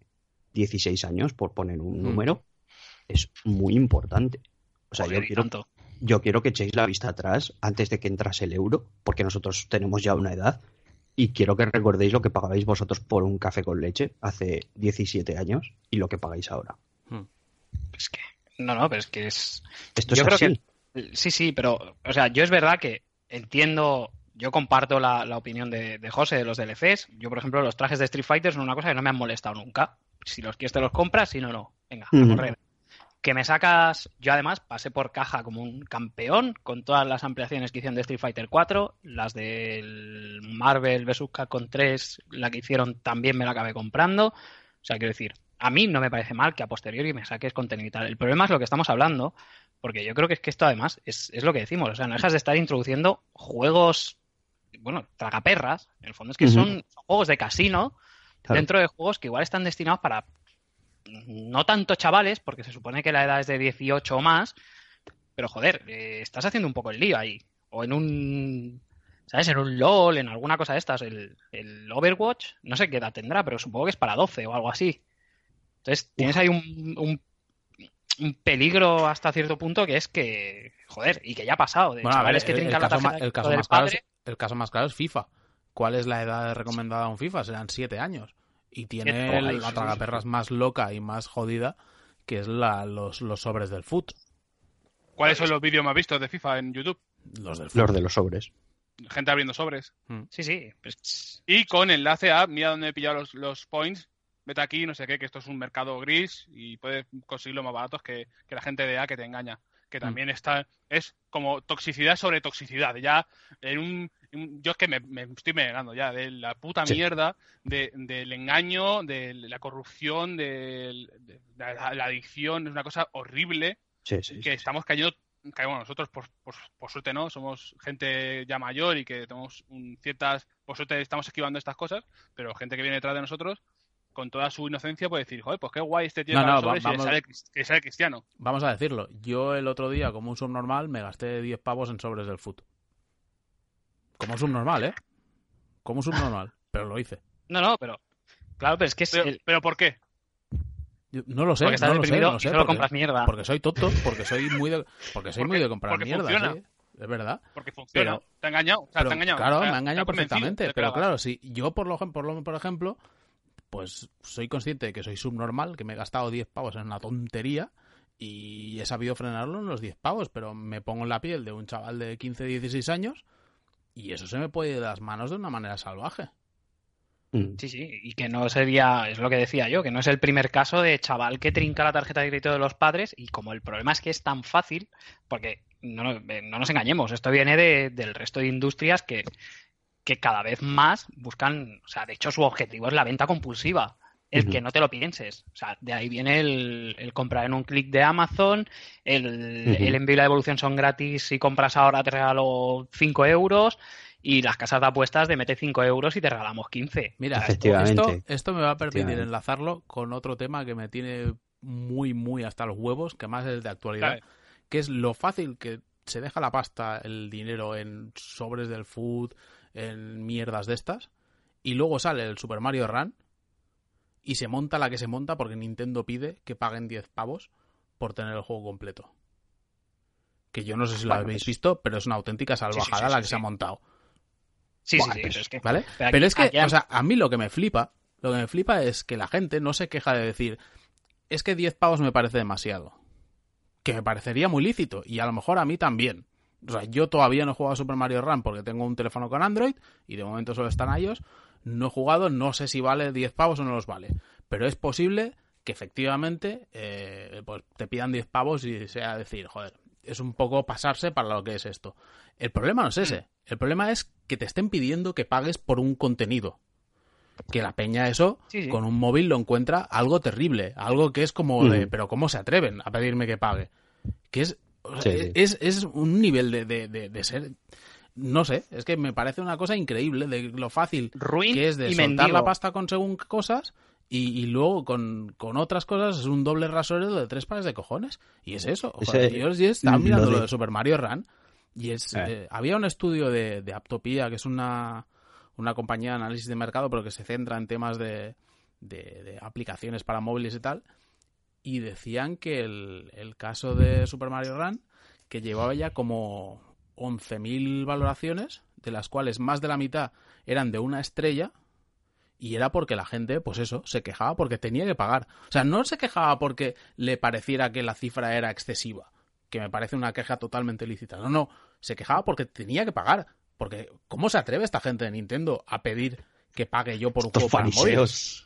16 años, por poner un Mm. número, es muy importante. O sea, Joder, yo quiero tanto. yo quiero que echéis la vista atrás antes de que entrase el euro, porque nosotros tenemos ya una edad, y quiero que recordéis lo que pagabais vosotros por un café con leche hace 17 años y lo que pagáis ahora. Es que, no, no, pero es que es. Esto Yo es creo así. que Sí, sí, pero, o sea, yo es verdad que entiendo, yo comparto la, la opinión de, de José de los DLCs. Yo, por ejemplo, los trajes de Street Fighter son una cosa que no me han molestado nunca. Si los quieres te los compras, si no, no. Venga, a correr. Que me sacas, yo además pasé por caja como un campeón con todas las ampliaciones que hicieron de Street Fighter 4, las del Marvel vs. Capcom 3, la que hicieron también me la acabé comprando. O sea, quiero decir, a mí no me parece mal que a posteriori me saques contenido y tal. El problema es lo que estamos hablando, porque yo creo que es que esto además es, es lo que decimos, o sea, no dejas de estar introduciendo juegos, bueno, tragaperras, en el fondo es que son, son juegos de casino Claro. dentro de juegos que igual están destinados para no tanto chavales, porque se supone que la edad es de 18 o más, pero joder, eh, estás haciendo un poco el lío ahí. O en un, ¿sabes? En un LOL, en alguna cosa de estas, el, el Overwatch, no sé qué edad tendrá, pero supongo que es para 12 o algo así. Entonces tienes ahí un, un, un peligro hasta cierto punto que es que, joder, y que ya ha pasado, de Bueno, a ver, chavales que el, el caso, el caso más claro es, el caso más claro es FIFA. ¿Cuál es la edad recomendada a un FIFA? Serán siete años. Y tiene la sí, tragaperras más loca y más jodida, que es la, los, los sobres del foot. ¿Cuáles son los vídeos más vistos de FIFA en YouTube? Los del foot. Los de los sobres. Gente abriendo sobres. Sí, sí, pues, Y con enlace a, mira dónde he pillado los, los points, vete aquí, no sé qué, que esto es un mercado gris y puedes conseguirlo más baratos que, que la gente de A que te engaña. Que también está, es como toxicidad sobre toxicidad. Ya en un, yo es que me, me estoy negando ya de la puta Sí. mierda, de, del engaño, de la corrupción, de, de la, la adicción, es una cosa horrible Sí, sí. que estamos cayendo, caemos nosotros, por, por, por suerte no, somos gente ya mayor y que tenemos un- ciertas, por suerte estamos esquivando estas cosas, pero gente que viene detrás de nosotros, con toda su inocencia, puede decir, joder, pues qué guay este tío No, que no, va- que vamos- sale, cris- que sale cristiano. Vamos a decirlo. Yo el otro día, como un subnormal, me gasté 10 pavos en sobres del foot. Como un subnormal, ¿eh? Como un subnormal. <laughs> Pero lo hice. No, no, pero. Claro, pero es que es Pero, el- pero ¿por qué? Yo no lo sé, porque estás no lo sé, deprimido no lo sé, solo porque- compras mierda. Porque soy tonto, porque soy muy de, porque soy muy de comprar porque mierda, funciona. sí, es verdad. Porque funciona. Pero- te ha engañado. O sea, Pero, te ha engañado. Claro, O sea, me ha engañado perfectamente. Pero claro, si yo por lo, por, lo, por ejemplo, pues soy consciente de que soy subnormal, que me he gastado 10 pavos en una tontería y he sabido frenarlo en los 10 pavos, pero me pongo en la piel de un chaval de 15, 16 años y eso se me puede ir de las manos de una manera salvaje. Mm. Sí, sí, y que no sería, es lo que decía yo, que no es el primer caso de chaval que trinca la tarjeta de crédito de los padres y como el problema es que es tan fácil, porque no, nos- eh, no nos engañemos, esto viene de- del resto de industrias que, que cada vez más buscan, o sea, de hecho su objetivo es la venta compulsiva, el que no te lo pienses, o sea, de ahí viene el, el comprar en un clic de Amazon, el, envío y la devolución son gratis, si compras ahora te regalo 5 euros. Y las casas de apuestas de mete 5 euros y te regalamos 15. Mira, esto, Efectivamente. esto me va a permitir enlazarlo con otro tema que me tiene muy, muy hasta los huevos, que más es de actualidad, que es lo fácil que se deja la pasta, el dinero en sobres del food, en mierdas de estas, y luego sale el Super Mario Run y se monta la que se monta porque Nintendo pide que paguen 10 pavos por tener el juego completo. Que yo no sé si lo Bueno, habéis pues- visto, pero es una auténtica salvajada sí, la sí, que se ha montado. Sí, Buah, sí, sí, pero es que ¿Vale? Pero es que, o sea, a mí lo que me flipa, lo que me flipa es que la gente no se queja de decir, es que 10 pavos me parece demasiado. Que me parecería muy lícito, y a lo mejor a mí también. O sea, yo todavía no he jugado a Super Mario Run porque tengo un teléfono con Android y de momento solo están ellos. No he jugado, no sé si vale 10 pavos o no los vale. Pero es posible que efectivamente eh, pues te pidan 10 pavos y sea decir, joder, es un poco pasarse para lo que es esto. El problema no es ese. El problema es que te estén pidiendo que pagues por un contenido. Que la peña eso, Sí, sí. con un móvil lo encuentra algo terrible. Algo que es como de, Mm. pero ¿cómo se atreven a pedirme que pague? Que es, o sea, Sí, sí. es, es un nivel de, de, de- de ser... No sé, es que me parece una cosa increíble de lo fácil ruin que es de soltar mendigo. la pasta con según cosas y, y luego con, con otras cosas es un doble rasorero de tres pares de cojones. Y es eso. Ese- Joder, yo, yo estaba mirando lo de- de Super Mario Run y es Eh. eh, había un estudio de, de Aptopía, que es una, una compañía de análisis de mercado, pero que se centra en temas de, de- de aplicaciones para móviles y tal. Y decían que el, el caso de Super Mario Run, que llevaba ya como 11.000 valoraciones, de las cuales más de la mitad eran de una estrella, y era porque la gente, pues eso, se quejaba porque tenía que pagar. O sea, no se quejaba porque le pareciera que la cifra era excesiva, que me parece una queja totalmente lícita. No, no, se quejaba porque tenía que pagar. Porque, ¿cómo se atreve esta gente de Nintendo a pedir que pague yo por un Estos juego para móviles? fariseos.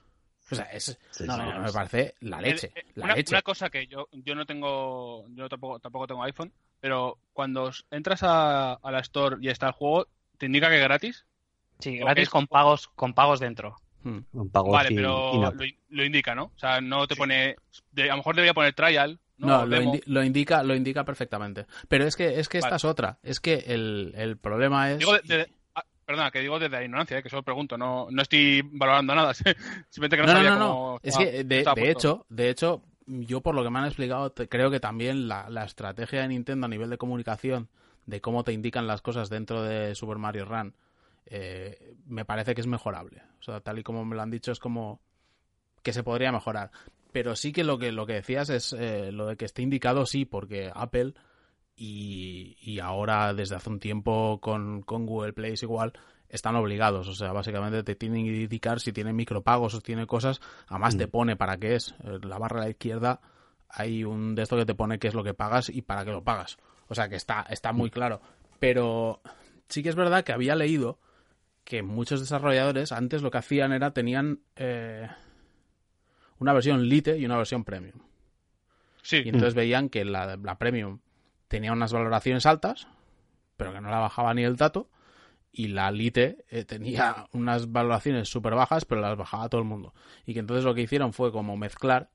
O sea, es, Sí, no, no, no, me parece la leche. Eh, eh, La una, leche. una cosa que yo, yo no tengo, yo tampoco, tampoco tengo iPhone, pero cuando entras a, a la Store y está el juego, ¿te indica que es gratis? Sí, gratis con pagos, con pagos dentro. Hmm. Un pago vale, pero lo, lo indica, ¿no? O sea, no te pone, de- a lo mejor debería poner trial, ¿no? Lo, indi- lo indica, lo indica perfectamente. Pero es que, es que esta es otra. Es que el, el problema es. Digo de- de- ah, perdona, que digo desde la ignorancia, eh, que solo pregunto, no, no estoy <laughs> valorando nada, <laughs> simplemente que no, no, no, sabía no, no. cómo Es que de, de hecho, de hecho, yo por lo que me han explicado, te- creo que también la, la estrategia de Nintendo a nivel de comunicación, de cómo te indican las cosas dentro de Super Mario Run, eh, me parece que es mejorable. O sea, tal y como me lo han dicho, es como que se podría mejorar. Pero sí que lo que, lo que decías es eh, lo de que esté indicado, sí, porque Apple y, y ahora desde hace un tiempo con, con Google Play es igual, están obligados. O sea, básicamente te tienen que indicar si tiene micropagos o tiene cosas. Además te Mm. pone para qué es. En la barra a la izquierda hay un de esto que te pone qué es lo que pagas y para qué lo pagas. O sea que está, está muy claro. Pero sí que es verdad que había leído que muchos desarrolladores antes lo que hacían era tenían eh, una versión Lite y una versión Premium. Sí, Y entonces veían que la, la Premium tenía unas valoraciones altas, pero que no la bajaba ni el dato. Y la Lite eh, tenía unas valoraciones súper bajas, pero las bajaba todo el mundo. Y que entonces lo que hicieron fue como mezclar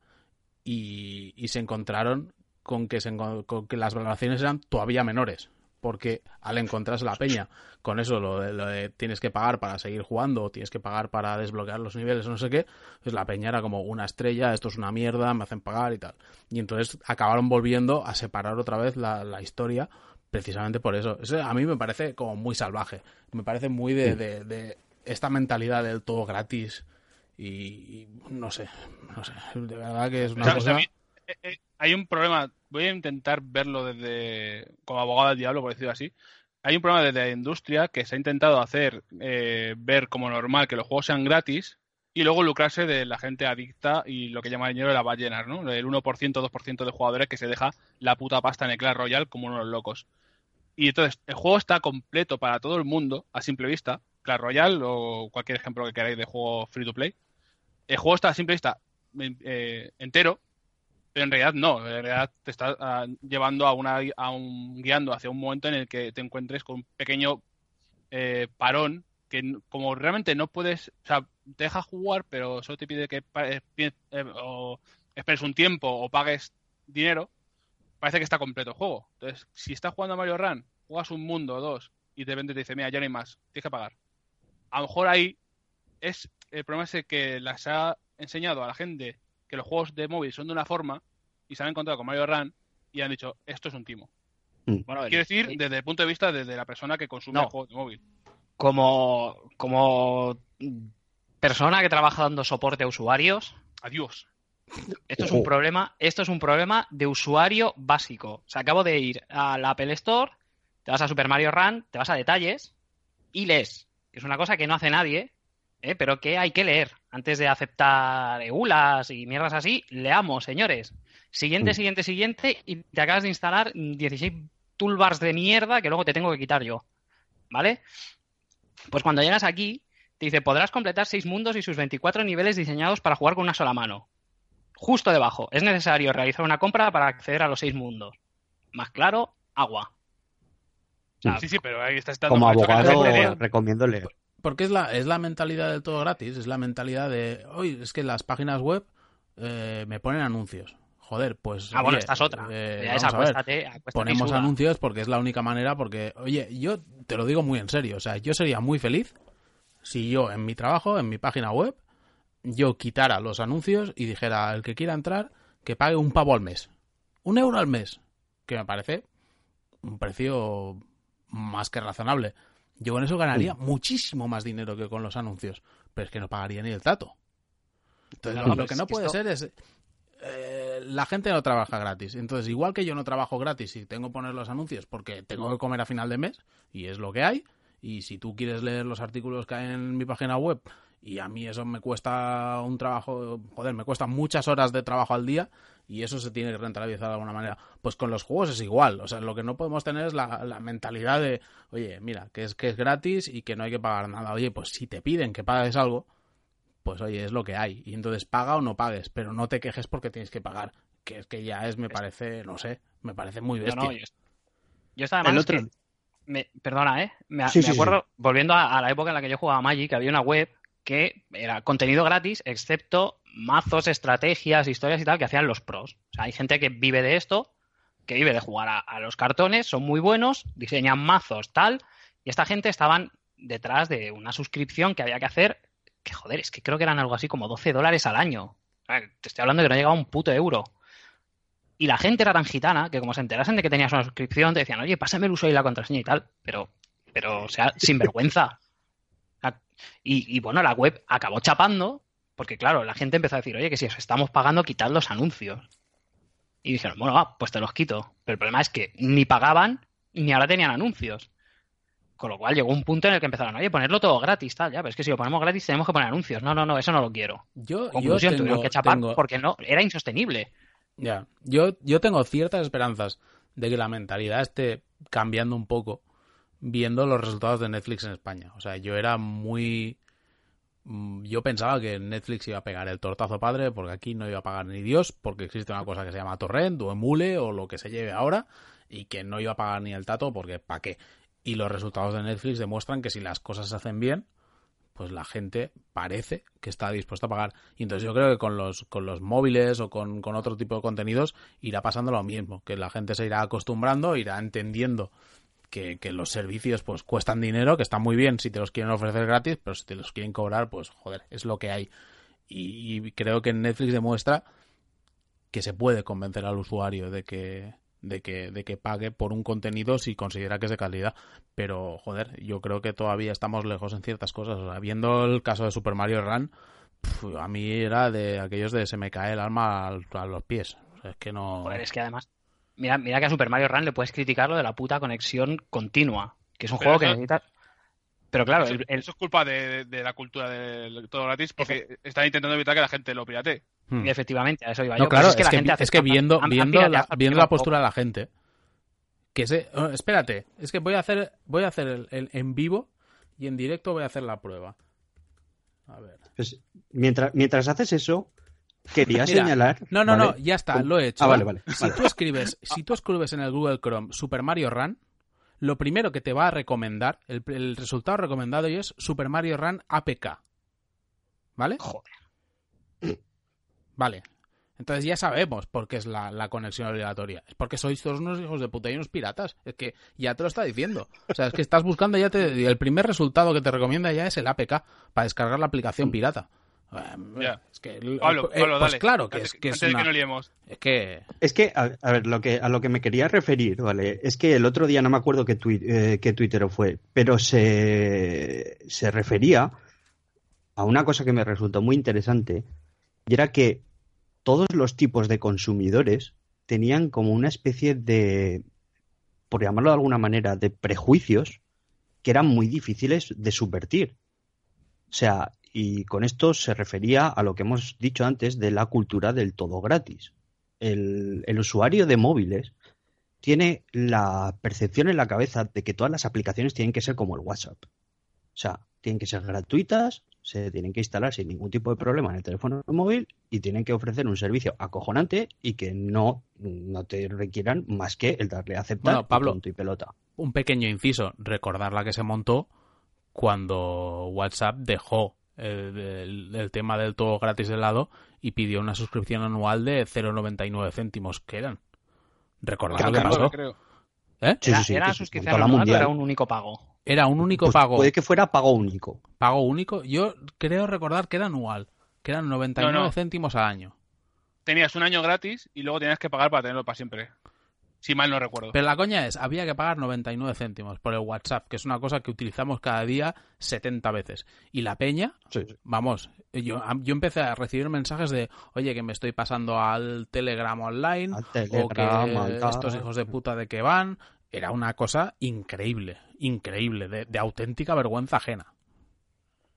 y, y se encontraron con que, se, con que las valoraciones eran todavía menores. Porque al encontrarse la peña con eso, lo de, lo de tienes que pagar para seguir jugando o tienes que pagar para desbloquear los niveles no sé qué, pues la peña era como una estrella, esto es una mierda, me hacen pagar y tal. Y entonces acabaron volviendo a separar otra vez la, la historia precisamente por eso. eso. A mí me parece como muy salvaje. Me parece muy de, de, de esta mentalidad del todo gratis y, y, no sé, no sé. De verdad que es una O sea, cosa... también, eh, eh, hay un problema, voy a intentar verlo desde como abogado del diablo, por decirlo así. Hay un problema desde la industria que se ha intentado hacer eh, ver como normal que los juegos sean gratis y luego lucrarse de la gente adicta y lo que llama el dinero de la ballenas, ¿no? El 1%, 2% de jugadores que se deja la puta pasta en el Clash Royale como unos locos. Y entonces, el juego está completo para todo el mundo, a simple vista. Clash Royale o cualquier ejemplo que queráis de juego free to play. El juego está a simple vista eh, entero, pero en realidad no. En realidad te está uh, llevando a, una, a un. guiando hacia un momento en el que te encuentres con un pequeño eh, parón que, como realmente no puedes. O sea, te deja jugar, pero solo te pide que eh, o esperes un tiempo o pagues dinero parece que está completo el juego. Entonces, si estás jugando a Mario Run, juegas un mundo o dos y de repente te dice, mira, ya no hay más, tienes que pagar. A lo mejor ahí es el problema es que las ha enseñado a la gente que los juegos de móvil son de una forma y se han encontrado con Mario Run y han dicho, esto es un timo. Mm. Bueno, Quiero decir, sí. desde el punto de vista de la persona que consume no. el juego de móvil. Como, como persona que trabaja dando soporte a usuarios. Adiós. Esto es un problema, esto es un problema de usuario básico. O sea, acabo de ir a la Apple Store, te vas a Super Mario Run, te vas a detalles y lees. Es una cosa que no hace nadie, ¿eh? pero que hay que leer. Antes de aceptar EULAs y mierdas así, leamos, señores. Siguiente, mm. siguiente, siguiente, y te acabas de instalar 16 toolbars de mierda que luego te tengo que quitar yo. ¿Vale? Pues cuando llegas aquí, te dice, podrás completar 6 mundos y sus 24 niveles diseñados para jugar con una sola mano justo debajo. Es necesario realizar una compra para acceder a los seis mundos. Más claro, agua. O sea, sí, sí, pero ahí está estando Como abogado recomiendo leer. Porque es la, es la mentalidad del todo gratis, es la mentalidad de, oye, es que las páginas web eh, me ponen anuncios. Joder, pues. Ah, bueno, esta es otra. Eh, esa, acuéstate, acuéstate ponemos anuncios porque es la única manera, porque, oye, yo te lo digo muy en serio, o sea, yo sería muy feliz si yo en mi trabajo, en mi página web, yo quitara los anuncios y dijera el que quiera entrar que pague un pavo al mes. Un euro al mes. Que me parece un precio más que razonable. Yo con eso ganaría muchísimo más dinero que con los anuncios. Pero es que no pagaría ni el trato. Entonces, lo, lo que no puede esto... ser es. Eh, la gente no trabaja gratis. Entonces, igual que yo no trabajo gratis y tengo que poner los anuncios porque tengo que comer a final de mes, y es lo que hay. Y si tú quieres leer los artículos que hay en mi página web y a mí eso me cuesta un trabajo, joder, me cuesta muchas horas de trabajo al día y eso se tiene que rentabilizar de alguna manera. Pues con los juegos es igual, o sea, lo que no podemos tener es la, la mentalidad de, oye, mira, que es, que es gratis y que no hay que pagar nada. Oye, pues si te piden que pagues algo, pues oye, es lo que hay. Y entonces paga o no pagues, pero no te quejes porque tienes que pagar. Que es que ya es, me parece, no sé, me parece muy bestia. No, no, yo, yo estaba además otro... que me, perdona, ¿eh? Me, sí, me sí, acuerdo, sí. volviendo a, a, la época en la que yo jugaba Magic, había una web que era contenido gratis, excepto mazos, estrategias, historias y tal que hacían los pros. O sea, hay gente que vive de esto, que vive de jugar a, a los cartones, son muy buenos, diseñan mazos, tal, y esta gente estaban detrás de una suscripción que había que hacer, que joder, es que creo que eran algo así como 12 dólares al año. Te estoy hablando de que no llegaba un puto euro. Y la gente era tan gitana que como se enterasen de que tenías una suscripción, te decían, oye, pásame el uso y la contraseña y tal. Pero, pero o sea, <laughs> sin vergüenza. Y, y, bueno, la web acabó chapando, porque claro, la gente empezó a decir, oye, que si os estamos pagando, quitad los anuncios. Y dijeron, bueno, va, pues te los quito. Pero el problema es que ni pagaban ni ahora tenían anuncios. Con lo cual llegó un punto en el que empezaron, oye, ponerlo todo gratis, tal, ya, pero es que si lo ponemos gratis tenemos que poner anuncios. No, no, no, eso no lo quiero. Yo, Conclusión, yo tengo, tuvieron que chapar tengo... porque no, era insostenible. Ya, yo, yo tengo ciertas esperanzas de que la mentalidad esté cambiando un poco viendo los resultados de Netflix en España. O sea, yo era muy... mm, Yo pensaba que Netflix iba a pegar el tortazo padre porque aquí no iba a pagar ni Dios porque existe una cosa que se llama torrent o emule o lo que se lleve ahora y que no iba a pagar ni el tato porque ¿para qué? Y los resultados de Netflix demuestran que si las cosas se hacen bien, pues la gente parece que está dispuesta a pagar. Y entonces yo creo que con los, con los móviles o con, con otro tipo de contenidos irá pasando lo mismo, que la gente se irá acostumbrando, irá entendiendo que, los servicios pues cuestan dinero, que está muy bien si te los quieren ofrecer gratis, pero si te los quieren cobrar, pues joder, es lo que hay. Y, creo que Netflix demuestra que se puede convencer al usuario de que de que, de que pague por un contenido si considera que es de calidad. Pero, joder, yo creo que todavía estamos lejos en ciertas cosas. O sea, viendo el caso de Super Mario Run, a mí era de aquellos de se me cae el alma a, los pies. Es que no. Joder, es que además. Mira, mira que a Super Mario Run le puedes criticar lo de la puta conexión continua. Que es un Pero juego que necesita. Pero claro, eso, el, el- eso es culpa de, de la cultura del todo gratis porque están intentando evitar que la gente lo pirate. Hmm. efectivamente, a eso iba No, yo. claro, Pero es, la que, gente hace es que viendo, viendo, la, viendo la postura de la gente, que se, oh, espérate, es que voy a hacer, voy a hacer el, el- en vivo y en directo voy a hacer la prueba. A ver. Pues, mientras, mientras haces eso, quería Mira, señalar. No, no, ¿vale? no, ya está, lo he hecho. Ah, vale, vale. Si vale. tú escribes, si tú escribes en el Google Chrome Super Mario Run, lo primero que te va a recomendar, el, el resultado recomendado es Super Mario Run APK. ¿Vale? Joder. Vale. Entonces ya sabemos por qué es la, la conexión obligatoria. Es porque sois todos unos hijos de puta y unos piratas. Es que ya te lo está diciendo. O sea, es que estás buscando ya te, y el primer resultado que te recomienda ya es el APK para descargar la aplicación pirata. Ya. Es que, Pablo, eh, Pablo, pues dale. claro que antes, es que es antes de una- que no liemos. es que Es que, a, a ver, lo que, a lo que me quería referir, ¿vale? Es que el otro día no me acuerdo qué, tui- eh, qué tuitero fue, pero se, se refería a una cosa que me resultó muy interesante, y era que todos los tipos de consumidores tenían como una especie de, por llamarlo de alguna manera, de prejuicios que eran muy difíciles de subvertir. O sea, y con esto se refería a lo que hemos dicho antes de la cultura del todo gratis el, el usuario de móviles tiene la percepción en la cabeza de que todas las aplicaciones tienen que ser como el WhatsApp. O sea, tienen que ser gratuitas, se tienen que instalar sin ningún tipo de problema en el teléfono móvil y tienen que ofrecer un servicio acojonante y que no, no te requieran más que el darle a aceptar Bueno, Pablo, punto y pelota. un pequeño inciso, recordar la que se montó cuando WhatsApp dejó el, el- el tema del todo gratis de lado y pidió una suscripción anual de 0,99 céntimos que eran. Recordad lo que pasó. creo. ¿Eh? Sí, ¿Era, sí, era suscripción anual era un único pago? Era un único Pues pago, Puede que fuera pago único. pago único. Yo creo recordar que era anual, que eran 99 No, no. céntimos al año. Tenías un año gratis y luego tenías que pagar para tenerlo para siempre. Si mal no recuerdo. Pero la coña es, había que pagar 99 céntimos por el WhatsApp, que es una cosa que utilizamos cada día 70 veces. Y la peña, Sí, sí. vamos, yo, yo empecé a recibir mensajes de, oye, que me estoy pasando al Telegram online, Al o Telegram, que al estos hijos de puta de que van. Era una cosa increíble, increíble, de, de auténtica vergüenza ajena.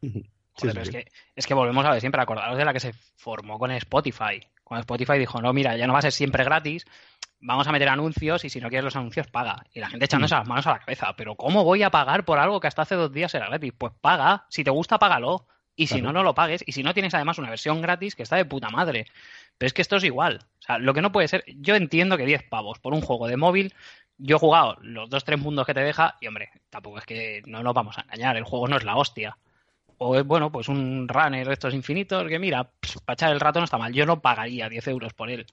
<laughs> Sí, Joder, sí, pero es que, es que volvemos a ver siempre, acordaros de la que se formó con Spotify. Cuando Spotify dijo, no, mira, ya no va a ser siempre gratis, vamos a meter anuncios y si no quieres los anuncios, paga. Y la gente echándose Mm. las manos a la cabeza. Pero ¿cómo voy a pagar por algo que hasta hace dos días era gratis? Pues paga. Si te gusta, págalo. Y si no, no lo pagues. Y si no, tienes además una versión gratis que está de puta madre. Pero es que esto es igual. O sea, lo que no puede ser. Yo entiendo que 10 pavos por un juego de móvil. Yo he jugado los dos, tres mundos que te deja. Y hombre, tampoco es que no nos vamos a engañar. El juego no es la hostia. O es, bueno, pues un runner de estos infinitos que, mira, para echar el rato no está mal. Yo no pagaría 10 euros por él.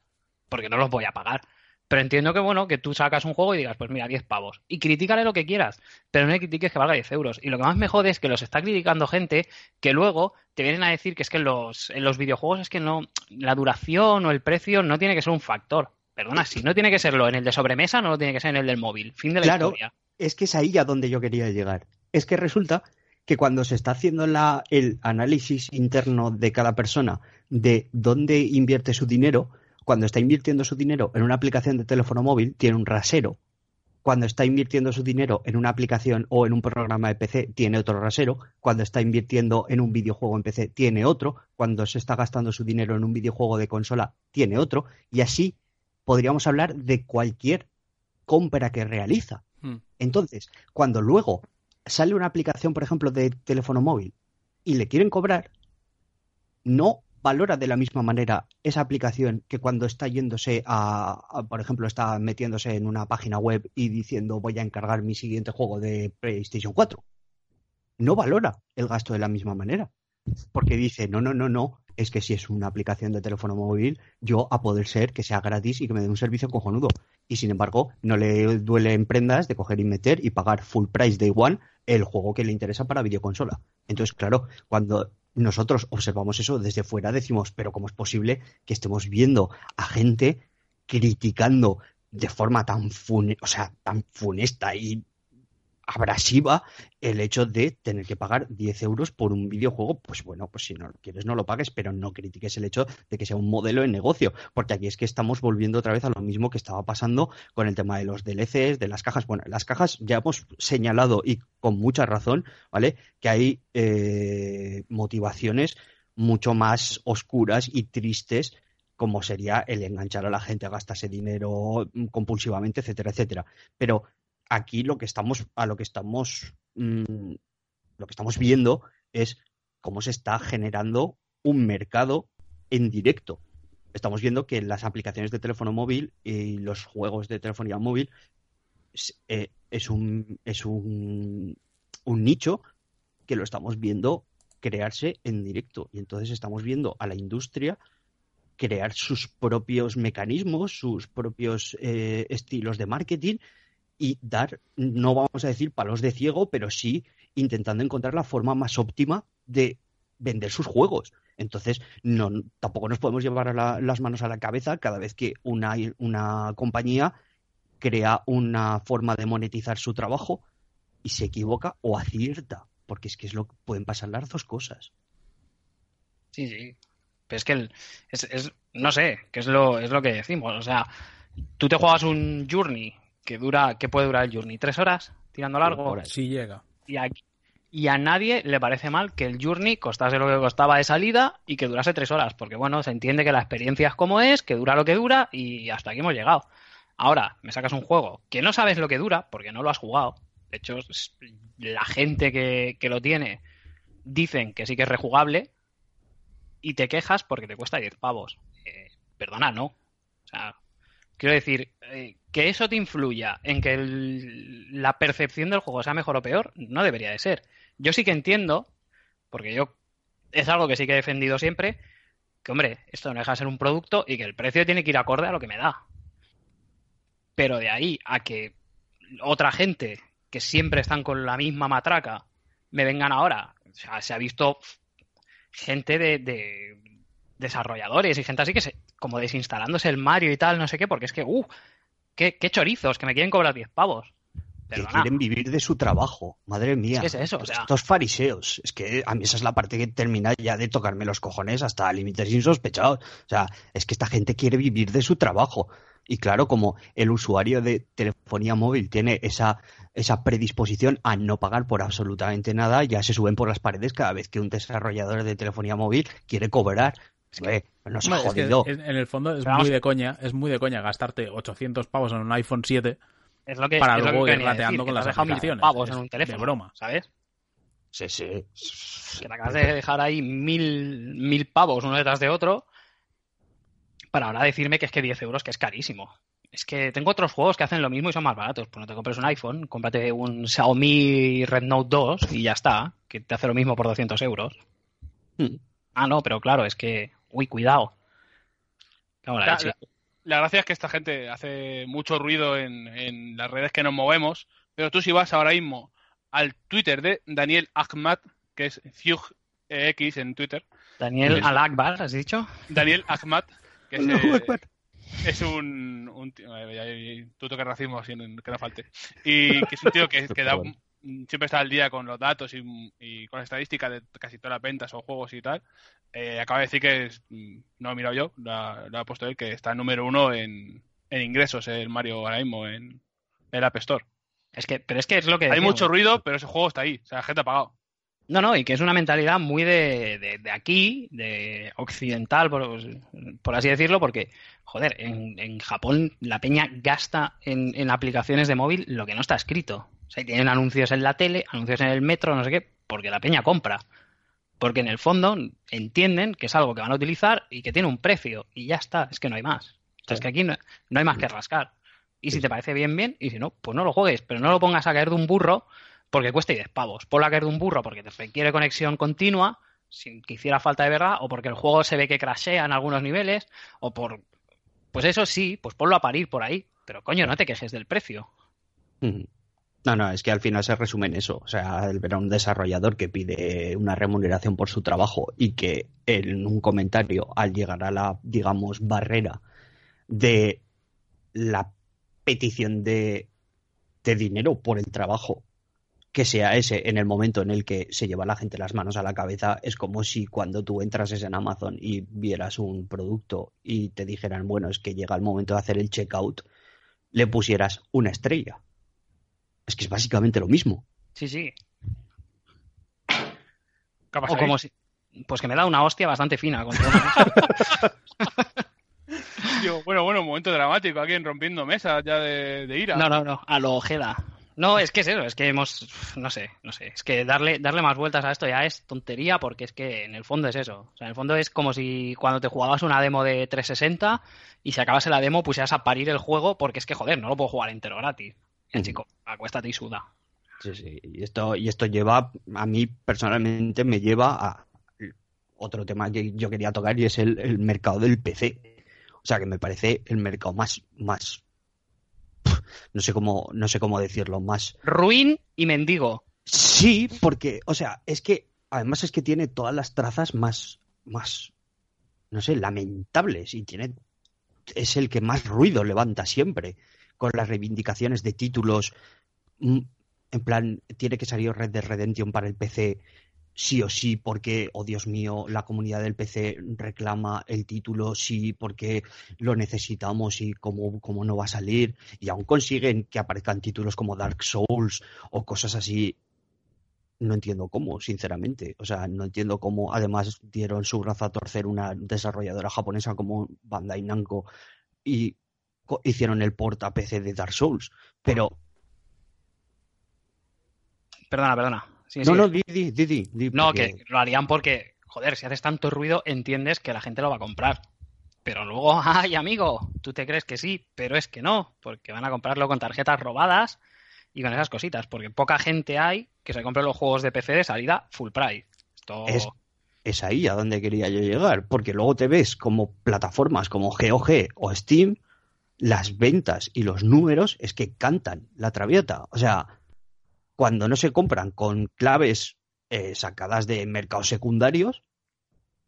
Porque no los voy a pagar. Pero entiendo que, bueno, que tú sacas un juego y digas, pues mira, 10 pavos. Y critícale lo que quieras, pero no le critiques que valga 10 euros. Y lo que más me jode es que los está criticando gente que luego te vienen a decir que es que en los, en los videojuegos es que no, la duración o el precio no tiene que ser un factor. Perdona, si no tiene que serlo en el de sobremesa, no lo tiene que ser en el del móvil. Fin de la Claro. historia. es que es ahí a donde yo quería llegar. Es que resulta que cuando se está haciendo la, el análisis interno de cada persona de dónde invierte su dinero, cuando está invirtiendo su dinero en una aplicación de teléfono móvil, tiene un rasero. Cuando está invirtiendo su dinero en una aplicación o en un programa de PC, tiene otro rasero. Cuando está invirtiendo en un videojuego en PC, tiene otro. Cuando se está gastando su dinero en un videojuego de consola, tiene otro. Y así podríamos hablar de cualquier compra que realiza. Hmm. Entonces, cuando luego sale una aplicación, por ejemplo, de teléfono móvil y le quieren cobrar, no valora de la misma manera esa aplicación que cuando está yéndose a, por ejemplo, está metiéndose en una página web y diciendo voy a encargar mi siguiente juego de PlayStation 4. No valora el gasto de la misma manera. Porque dice, no, no, no, no, es que si es una aplicación de teléfono móvil, yo a poder ser que sea gratis y que me dé un servicio cojonudo. Y sin embargo, no le duele en prendas de coger y meter y pagar full price day one el juego que le interesa para videoconsola. Entonces, claro, cuando nosotros observamos eso desde fuera, decimos, pero ¿cómo es posible que estemos viendo a gente criticando de forma tan, fune o sea, tan funesta y abrasiva el hecho de tener que pagar 10 euros por un videojuego, pues bueno, pues si no lo quieres no lo pagues, pero no critiques el hecho de que sea un modelo de negocio, porque aquí es que estamos volviendo otra vez a lo mismo que estaba pasando con el tema de los DLCs, de las cajas. Bueno, las cajas ya hemos señalado y con mucha razón, ¿vale? Que hay eh, motivaciones mucho más oscuras y tristes como sería el enganchar a la gente a gastarse dinero compulsivamente, etcétera, etcétera. Pero aquí lo que estamos, a lo que estamos, mmm, lo que estamos viendo es cómo se está generando un mercado en directo. Estamos viendo que las aplicaciones de teléfono móvil y los juegos de telefonía móvil es, eh, es un, es un, un nicho que lo estamos viendo crearse en directo. Y entonces estamos viendo a la industria crear sus propios mecanismos, sus propios eh, estilos de marketing y dar, no vamos a decir palos de ciego, pero sí intentando encontrar la forma más óptima de vender sus juegos. Entonces, no, tampoco nos podemos llevar la, las manos a la cabeza cada vez que una, una compañía crea una forma de monetizar su trabajo y se equivoca o acierta, porque es que es lo que pueden pasar las dos cosas. Sí, sí. Pero es que el, es, no sé, qué es lo, es lo que decimos. O sea, tú te juegas un Journey que dura, que puede durar el Journey, tres horas, tirando largo. Sí llega. Y a, y a nadie le parece mal que el Journey costase lo que costaba de salida y que durase tres horas, porque bueno, se entiende que la experiencia es como es, que dura lo que dura y hasta aquí hemos llegado. Ahora, me sacas un juego que no sabes lo que dura, porque no lo has jugado. De hecho, la gente que, que lo tiene dicen que sí que es rejugable y te quejas porque te cuesta 10 pavos. Eh, perdona, no. O sea, quiero decir, eh, que eso te influya en que la percepción del juego sea mejor o peor, no debería de ser. Yo sí que entiendo, porque yo es algo que sí que he defendido siempre, que hombre, esto no deja de ser un producto y que el precio tiene que ir acorde a lo que me da. Pero de ahí a que otra gente que siempre están con la misma matraca me vengan ahora, o sea, se ha visto gente de desarrolladores y gente así que se, como desinstalándose el Mario y tal, no sé qué, porque es que, uh, qué, qué chorizos, que me quieren cobrar 10 pavos. Perdona. Que quieren vivir de su trabajo, madre mía. Que es eso, o sea... Estos fariseos, es que a mí esa es la parte que termina ya de tocarme los cojones hasta límites insospechados. O sea, es que esta gente quiere vivir de su trabajo. Y claro, como el usuario de telefonía móvil tiene esa, esa predisposición a no pagar por absolutamente nada, ya se suben por las paredes cada vez que un desarrollador de telefonía móvil quiere cobrar. Es que nos ha No, es que jodido. en en el fondo es Pero vamos- muy de coña, es muy de coña gastarte 800 pavos en un iPhone 7 Es lo que, para es lo que luego ir rateando decir, con las aplicaciones. pavos en un teléfono, de broma. ¿sabes? Sí, sí. Que te acabas de dejar ahí mil, mil pavos uno detrás de otro para ahora decirme que es que 10 euros, que es carísimo. Es que tengo otros juegos que hacen lo mismo y son más baratos. Pues no te compres un iPhone, cómprate un Xiaomi Red Note 2 y ya está, que te hace lo mismo por 200 euros. Mm. Ah, no, pero claro, es que, uy, cuidado. La La, leche. la- la gracia es que esta gente hace mucho ruido en, en las redes que nos movemos, pero tú si vas ahora mismo al Twitter de Daniel Ahmad, que es X en Twitter, Daniel es- Al-Akbar, ¿has dicho? Daniel Ahmad, que es, eh, Akbar. es un, un tío, tú toques racismo que no falte, y que es un tío que, que da un- siempre está al día con los datos y, y con las estadísticas de casi todas las ventas o juegos y tal. Eh, acaba de decir que es, mm, no lo he mirado yo, lo ha, lo ha puesto él, que está número uno en, en ingresos el Mario ahora mismo en el App Store. Es que, pero es que es lo que Hay decíamos. mucho ruido, pero ese juego está ahí, o sea, la gente ha pagado. No, no, y que es una mentalidad muy de, de, de aquí, de occidental, por, por así decirlo, porque, joder, en, en Japón la peña gasta en, en aplicaciones de móvil lo que no está escrito. Sea, tienen anuncios en la tele, anuncios en el metro, no sé qué, porque la peña compra. Porque en el fondo entienden que es algo que van a utilizar y que tiene un precio. Y ya está, es que no hay más. O sea, es que aquí no, no hay más que rascar. Y si te parece bien, bien. Y si no, pues no lo juegues. Pero no lo pongas a caer de un burro porque cuesta 10 pavos. Ponlo a caer de un burro porque te requiere conexión continua sin que hiciera falta de verdad, o porque el juego se ve que crashea en algunos niveles, o por... Pues eso sí, pues ponlo a parir por ahí. Pero coño, no te quejes del precio. No, no, es que al final se resume en eso. O sea, el ver a un desarrollador que pide una remuneración por su trabajo y que en un comentario, al llegar a la, digamos, barrera de la petición de, de dinero por el trabajo, que sea ese en el momento en el que se lleva la gente las manos a la cabeza, es como si cuando tú entrases en Amazon y vieras un producto y te dijeran, bueno, es que llega el momento de hacer el checkout, le pusieras una estrella. Es que es básicamente lo mismo. Sí, sí. ¿Qué ha O como si... Pues que me da una hostia bastante fina. con todo <laughs> eso. Digo, bueno, bueno, un momento dramático aquí en rompiendo mesas ya de, de ira. No, no, no, a lo Ojeda. No, es que es eso, es que hemos, no sé, no sé, es que darle, darle más vueltas a esto ya es tontería porque es que en el fondo es eso. O sea, en el fondo es como si cuando te jugabas una demo de 360 y si acabas la demo pusieras a parir el juego porque es que, joder, no lo puedo jugar entero gratis. Ujú. chico, acuéstate y suda. Sí, sí. Y esto, y esto lleva, a mí personalmente me lleva a otro tema que yo quería tocar y es el, el mercado del PC. O sea, que me parece el mercado más, más, no sé cómo, no sé cómo decirlo, más. Ruin y mendigo. Sí, porque, o sea, es que, además es que tiene todas las trazas más, más, no sé, lamentables y tiene, es el que más ruido levanta siempre con las reivindicaciones de títulos. mm, En plan, tiene que salir Red Dead Redemption para el PC sí o sí, porque, oh Dios mío, la comunidad del PC reclama el título, sí, porque lo necesitamos y cómo, cómo no va a salir. Y aún consiguen que aparezcan títulos como Dark Souls o cosas así. No entiendo cómo, sinceramente. O sea, no entiendo cómo además dieron su brazo a torcer una desarrolladora japonesa como Bandai Namco y hicieron el port a PC de Dark Souls. Pero, Perdona, perdona. Sí, no, sí. no, di, di, di, di, di, No, porque- que lo harían porque, joder, si haces tanto ruido, entiendes que la gente lo va a comprar. Pero luego, <laughs> ay, amigo, tú te crees que sí, pero es que no, porque van a comprarlo con tarjetas robadas y con esas cositas, porque poca gente hay que se compre los juegos de PC de salida full price. Esto... Es- es ahí a donde quería yo llegar, porque luego te ves como plataformas como GOG o Steam, las ventas y los números es que cantan la traviata. O sea, cuando no se compran con claves eh, sacadas de mercados secundarios,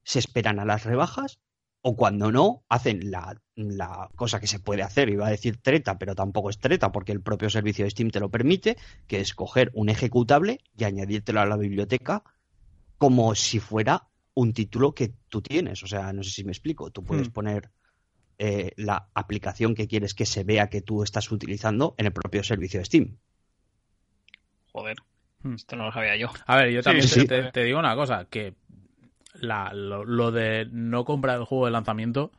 se esperan a las rebajas, o cuando no, hacen la, la cosa que se puede hacer, iba a decir treta, pero tampoco es treta, porque el propio servicio de Steam te lo permite, que es coger un ejecutable y añadírtelo a la biblioteca como si fuera un título que tú tienes. O sea, no sé si me explico. Tú puedes Hmm. poner eh, la aplicación que quieres que se vea que tú estás utilizando en el propio servicio de Steam. Joder, Hmm. esto no lo sabía yo. A ver, yo Sí, también sí. te, te digo una cosa, que la, lo, lo de no comprar el juego de lanzamiento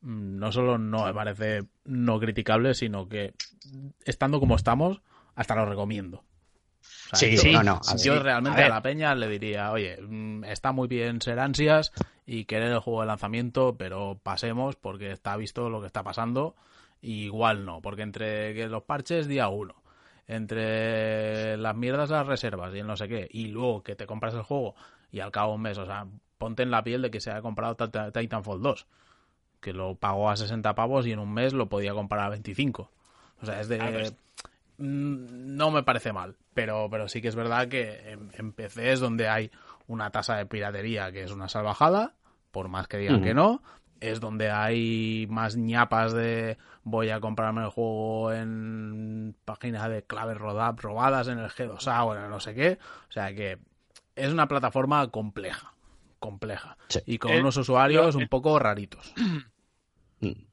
mm, no solo no me parece no criticable, sino que estando como estamos, hasta lo recomiendo. O sea, Sí, yo, sí, no, no. a sí. yo realmente A la peña le diría, oye, mm, está muy bien ser ansias y querer el juego de lanzamiento, pero pasemos porque está visto lo que está pasando. Y igual no, porque entre que los parches día uno, entre las mierdas las reservas y el no sé qué, y luego que te compras el juego y al cabo de un mes, o sea, ponte en la piel de que se haya comprado Tita- Titanfall 2, que lo pagó a 60 pavos y en un mes lo podía comprar a 25. O sea, es de... Ah, pues- Mm, No me parece mal, pero, pero sí que es verdad que en, en PC es donde hay una tasa de piratería que es una salvajada, por más que digan que no. Es donde hay más ñapas de voy a comprarme el juego en páginas de claves roda- robadas en el G2A o en el no sé qué. O sea que es una plataforma compleja, compleja. Sí. Y con Eh, unos usuarios yo- un poco raritos. <clears throat>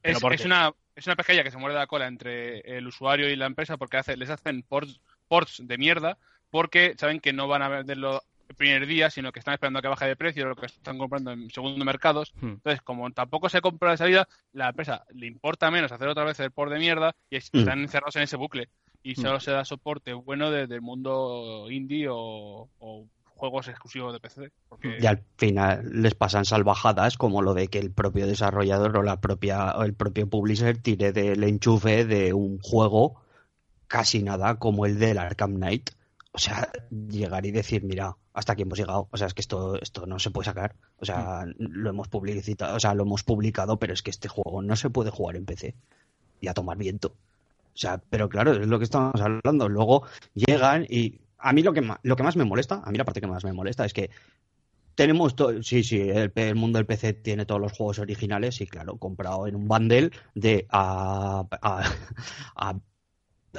Es, una, es una pescadilla que se muerde la cola entre el usuario y la empresa porque hace, les hacen ports, ports de mierda porque saben que no van a venderlo el primer día, sino que están esperando a que baje de precio lo que están comprando en segundo mercados. Hmm. Entonces, como tampoco se compra de salida, la empresa le importa menos hacer otra vez el port de mierda y es- Mm. están encerrados en ese bucle. Y Mm. solo se da soporte bueno desde el mundo indie o, o juegos exclusivos de PC. Porque... Y al final les pasan salvajadas como lo de que el propio desarrollador o la propia o el propio publisher tire del enchufe de un juego casi nada como el del Arkham Knight. O sea, llegar y decir, mira, hasta aquí hemos llegado. O sea, es que esto, esto no se puede sacar. O sea, lo hemos publicitado, o sea, lo hemos publicado, pero es que este juego no se puede jugar en PC. Y a tomar viento. O sea, pero claro, es lo que estamos hablando. Luego llegan y a mí lo que más, lo que más me molesta, a mí la parte que más me molesta es que tenemos todo, sí, sí, el, el, mundo del PC tiene todos los juegos originales y claro, comprado en un bundle de a, a, <laughs> a,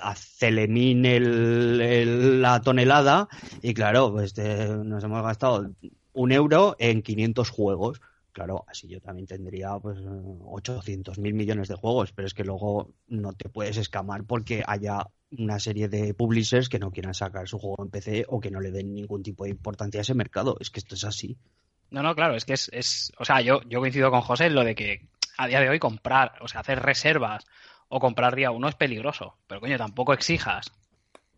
a Celemín el, la tonelada y claro, pues de, nos hemos gastado un euro en 500 juegos. Claro, así yo también tendría pues 800 mil millones de juegos, pero es que luego no te puedes escamar porque haya una serie de publishers que no quieran sacar su juego en PC o que no le den ningún tipo de importancia a ese mercado. Es que esto es así. No, no, claro, es que es, es o sea, yo, yo coincido con José en lo de que a día de hoy comprar, o sea, hacer reservas o comprar día uno es peligroso, pero coño, tampoco exijas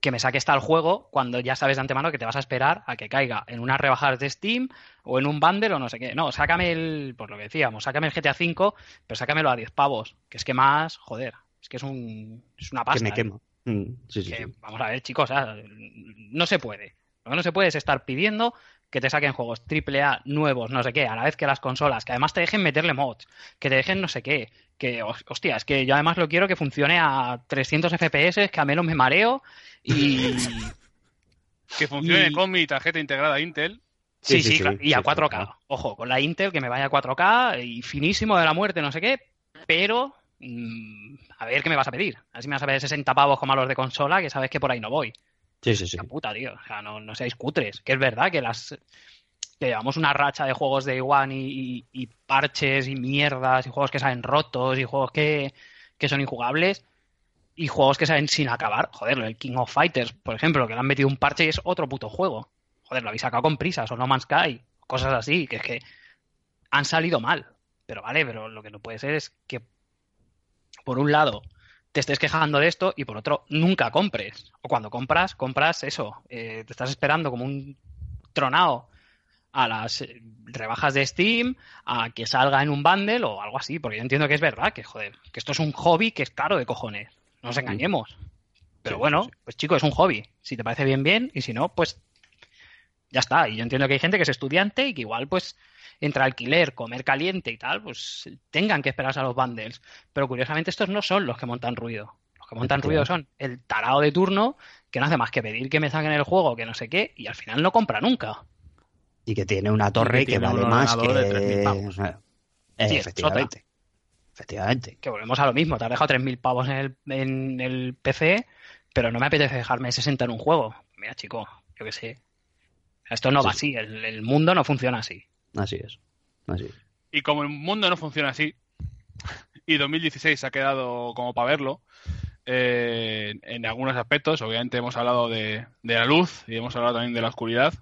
que me saques tal juego cuando ya sabes de antemano que te vas a esperar a que caiga en unas rebajas de Steam o en un bundle o no sé qué. No, sácame el, por lo que decíamos, sácame el GTA V, pero sácamelo a 10 pavos, que es que más, joder, es que es un es una pasta. Que me ¿eh? quema. Mm, sí, sí, que, sí. Vamos a ver, chicos, sea, no se puede. Lo que no se puede es estar pidiendo que te saquen juegos AAA nuevos, no sé qué, a la vez que las consolas, que además te dejen meterle mods, que te dejen no sé qué, que, hostia, es que yo además lo quiero que funcione a 300 FPS, que a menos me mareo y... <laughs> que funcione y... con mi tarjeta integrada Intel. Sí, sí, sí, sí y a 4K. Ojo, con la Intel que me vaya a 4K y finísimo de la muerte, no sé qué, pero mmm, a ver qué me vas a pedir. Así me vas a pedir 60 pavos como a los de consola, que sabes que por ahí no voy. Sí, sí, sí. La puta, tío. O sea, no, no seáis cutres. Que es verdad que las que llevamos una racha de juegos de y, y, parches y mierdas y juegos que salen rotos y juegos que, que, son injugables y juegos que salen sin acabar. Joder, el King of Fighters, por ejemplo, que le han metido un parche y es otro puto juego. Joder, lo habéis sacado con prisas o No Man's Sky, cosas así, que es que han salido mal. Pero vale, pero lo que no puede ser es que, por un lado, te estés quejando de esto y por otro, nunca compres. O cuando compras, compras eso. Eh, te estás esperando como un tronado a las rebajas de Steam, a que salga en un bundle o algo así, porque yo entiendo que es verdad, que joder, que esto es un hobby que es caro de cojones. No nos engañemos. Pero bueno, pues chico, es un hobby. Si te parece bien, bien, y si no, pues ya está. Y yo entiendo que hay gente que es estudiante y que igual, pues, entre alquiler, comer caliente y tal, pues tengan que esperarse a los bundles. Pero curiosamente estos no son los que montan ruido. Los que montan ruido son el tarado de turno que no hace más que pedir que me saquen el juego, que no sé qué, y al final no compra nunca. Y que tiene una torre que, que vale más que... De pavos. Eh, sí, efectivamente. Efectivamente. Que volvemos a lo mismo. Te has dejado 3.000 pavos en el, en el PC, pero no me apetece dejarme 60 en un juego. Mira, chico, yo qué sé. Esto no sí. va así. El, el mundo no funciona así. Así es. Así es. Y como el mundo no funciona así, y 2016 ha quedado como para verlo, eh, en algunos aspectos, obviamente hemos hablado de, de, la luz y hemos hablado también de la oscuridad.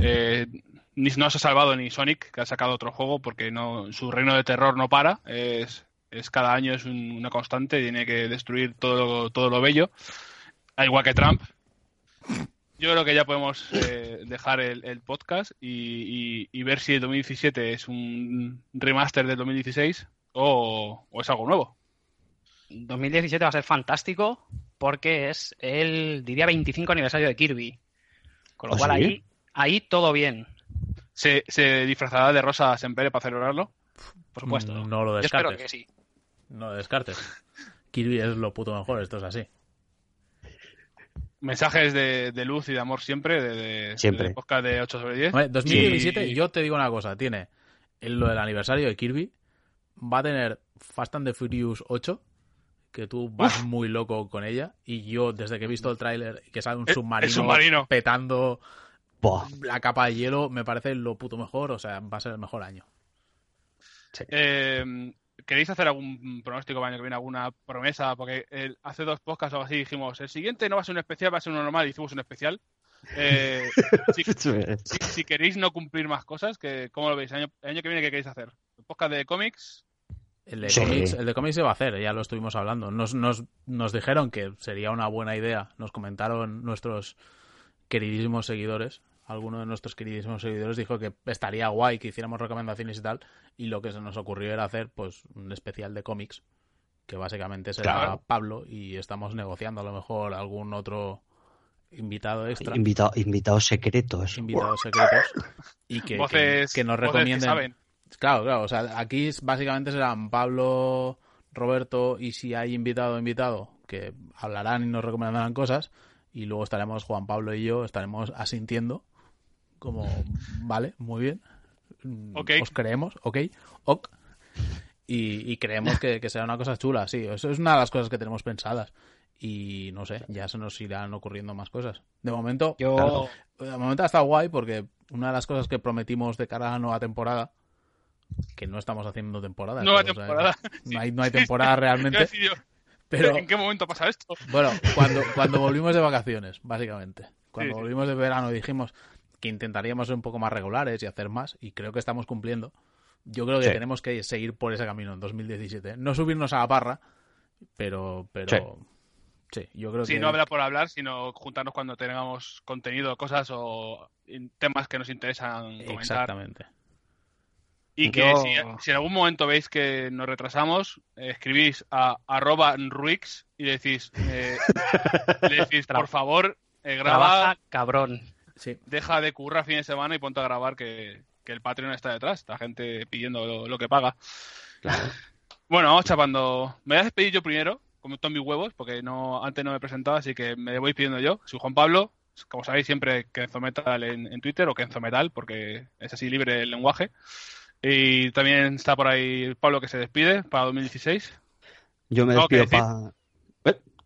Eh, ni, no se ha salvado ni Sonic, que ha sacado otro juego, porque no su reino de terror no para. Es, es cada año es un, una constante, tiene que destruir todo lo, todo lo bello. Al igual que Trump, yo creo que ya podemos eh, dejar el, el podcast y, y, y, ver si el 2017 es un remaster del 2016 o, o, es algo nuevo. 2017 va a ser fantástico porque es el, diría, 25 aniversario de Kirby. Con lo ¿Ah, cual sí? ahí, ahí todo bien. ¿Se, ¿Se, disfrazará de Rosa Sempere para celebrarlo? Por supuesto. No, no lo descartes. Yo espero que sí. No lo descartes. <laughs> Kirby es lo puto mejor, esto es así mensajes de, de, luz y de amor siempre, de, de, siempre. de podcast de 8 sobre 10. Vale, 2017, sí. yo te digo una cosa, tiene el, lo del aniversario de Kirby, va a tener Fast and the Furious 8, que tú vas Uf. muy loco con ella, y yo desde que he visto el tráiler que sale un submarino, el submarino. petando La capa de hielo, me parece lo puto mejor, o sea, va a ser el mejor año. Sí. Eh, ¿Queréis hacer algún pronóstico para el año que viene, alguna promesa? Porque el, hace dos podcasts o algo así dijimos, el siguiente no va a ser un especial, va a ser uno normal, y hicimos un especial. Eh, si, <laughs> si, si, queréis no cumplir más cosas, que, ¿cómo lo veis? El año, el año que viene, ¿qué queréis hacer? ¿El podcast de cómics? El de, sí. cómics, el de cómics se va a hacer, ya lo estuvimos hablando. Nos, nos, nos dijeron que sería una buena idea, nos comentaron nuestros queridísimos seguidores, alguno de nuestros queridísimos seguidores dijo que estaría guay que hiciéramos recomendaciones y tal, y lo que se nos ocurrió era hacer pues un especial de cómics, que básicamente será Claro. Pablo, y estamos negociando a lo mejor algún otro invitado extra, Invitado- invitados secretos. invitados secretos, y que, que- voces, que nos recomienden. saben. Claro, claro, o sea, aquí es- básicamente serán Pablo, Roberto y si hay invitado o invitado que hablarán y nos recomendarán cosas y luego estaremos Juan Pablo y yo estaremos asintiendo como vale, muy bien. Mm, Ok. Os creemos, ok, ok. Y, y creemos que, que será una cosa chula, sí, eso es una de las cosas que tenemos pensadas. Y no sé, ya se nos irán ocurriendo más cosas. De momento, Yo, de momento ha estado guay porque una de las cosas que prometimos de cara a la nueva temporada, que no estamos haciendo temporada. Nueva pero, o sea, temporada. no, hay, no hay temporada <laughs> sí. realmente, pero ¿En qué momento pasa esto? bueno, cuando, cuando volvimos de vacaciones, básicamente. Cuando Sí, sí. volvimos de verano dijimos que intentaríamos ser un poco más regulares y hacer más, y creo que estamos cumpliendo. Yo creo que Sí. tenemos que seguir por ese camino en 2017. No subirnos a la parra, pero, pero sí, yo creo Sí, que no hablar por hablar, sino juntarnos cuando tengamos contenido, cosas o in- temas que nos interesan comentar. exactamente. Y que Yo- si, si en algún momento veis que nos retrasamos, eh, escribís a arroba ruix y decís, eh, le decís, <laughs> por favor, eh, graba, trabaja cabrón. Sí. deja de currar fin de semana y ponte a grabar que, que el Patreon está detrás, la gente pidiendo lo, lo que paga. <laughs> Bueno, vamos chapando. Me voy a despedir yo primero, con todos mis huevos, porque no antes no me he presentado, así que me voy pidiendo yo. Soy Juan Pablo, como sabéis siempre Kenzometal en, en Twitter o Kenzometal, porque es así libre el lenguaje. Y también está por ahí Pablo que se despide para 2016. Yo me despido para...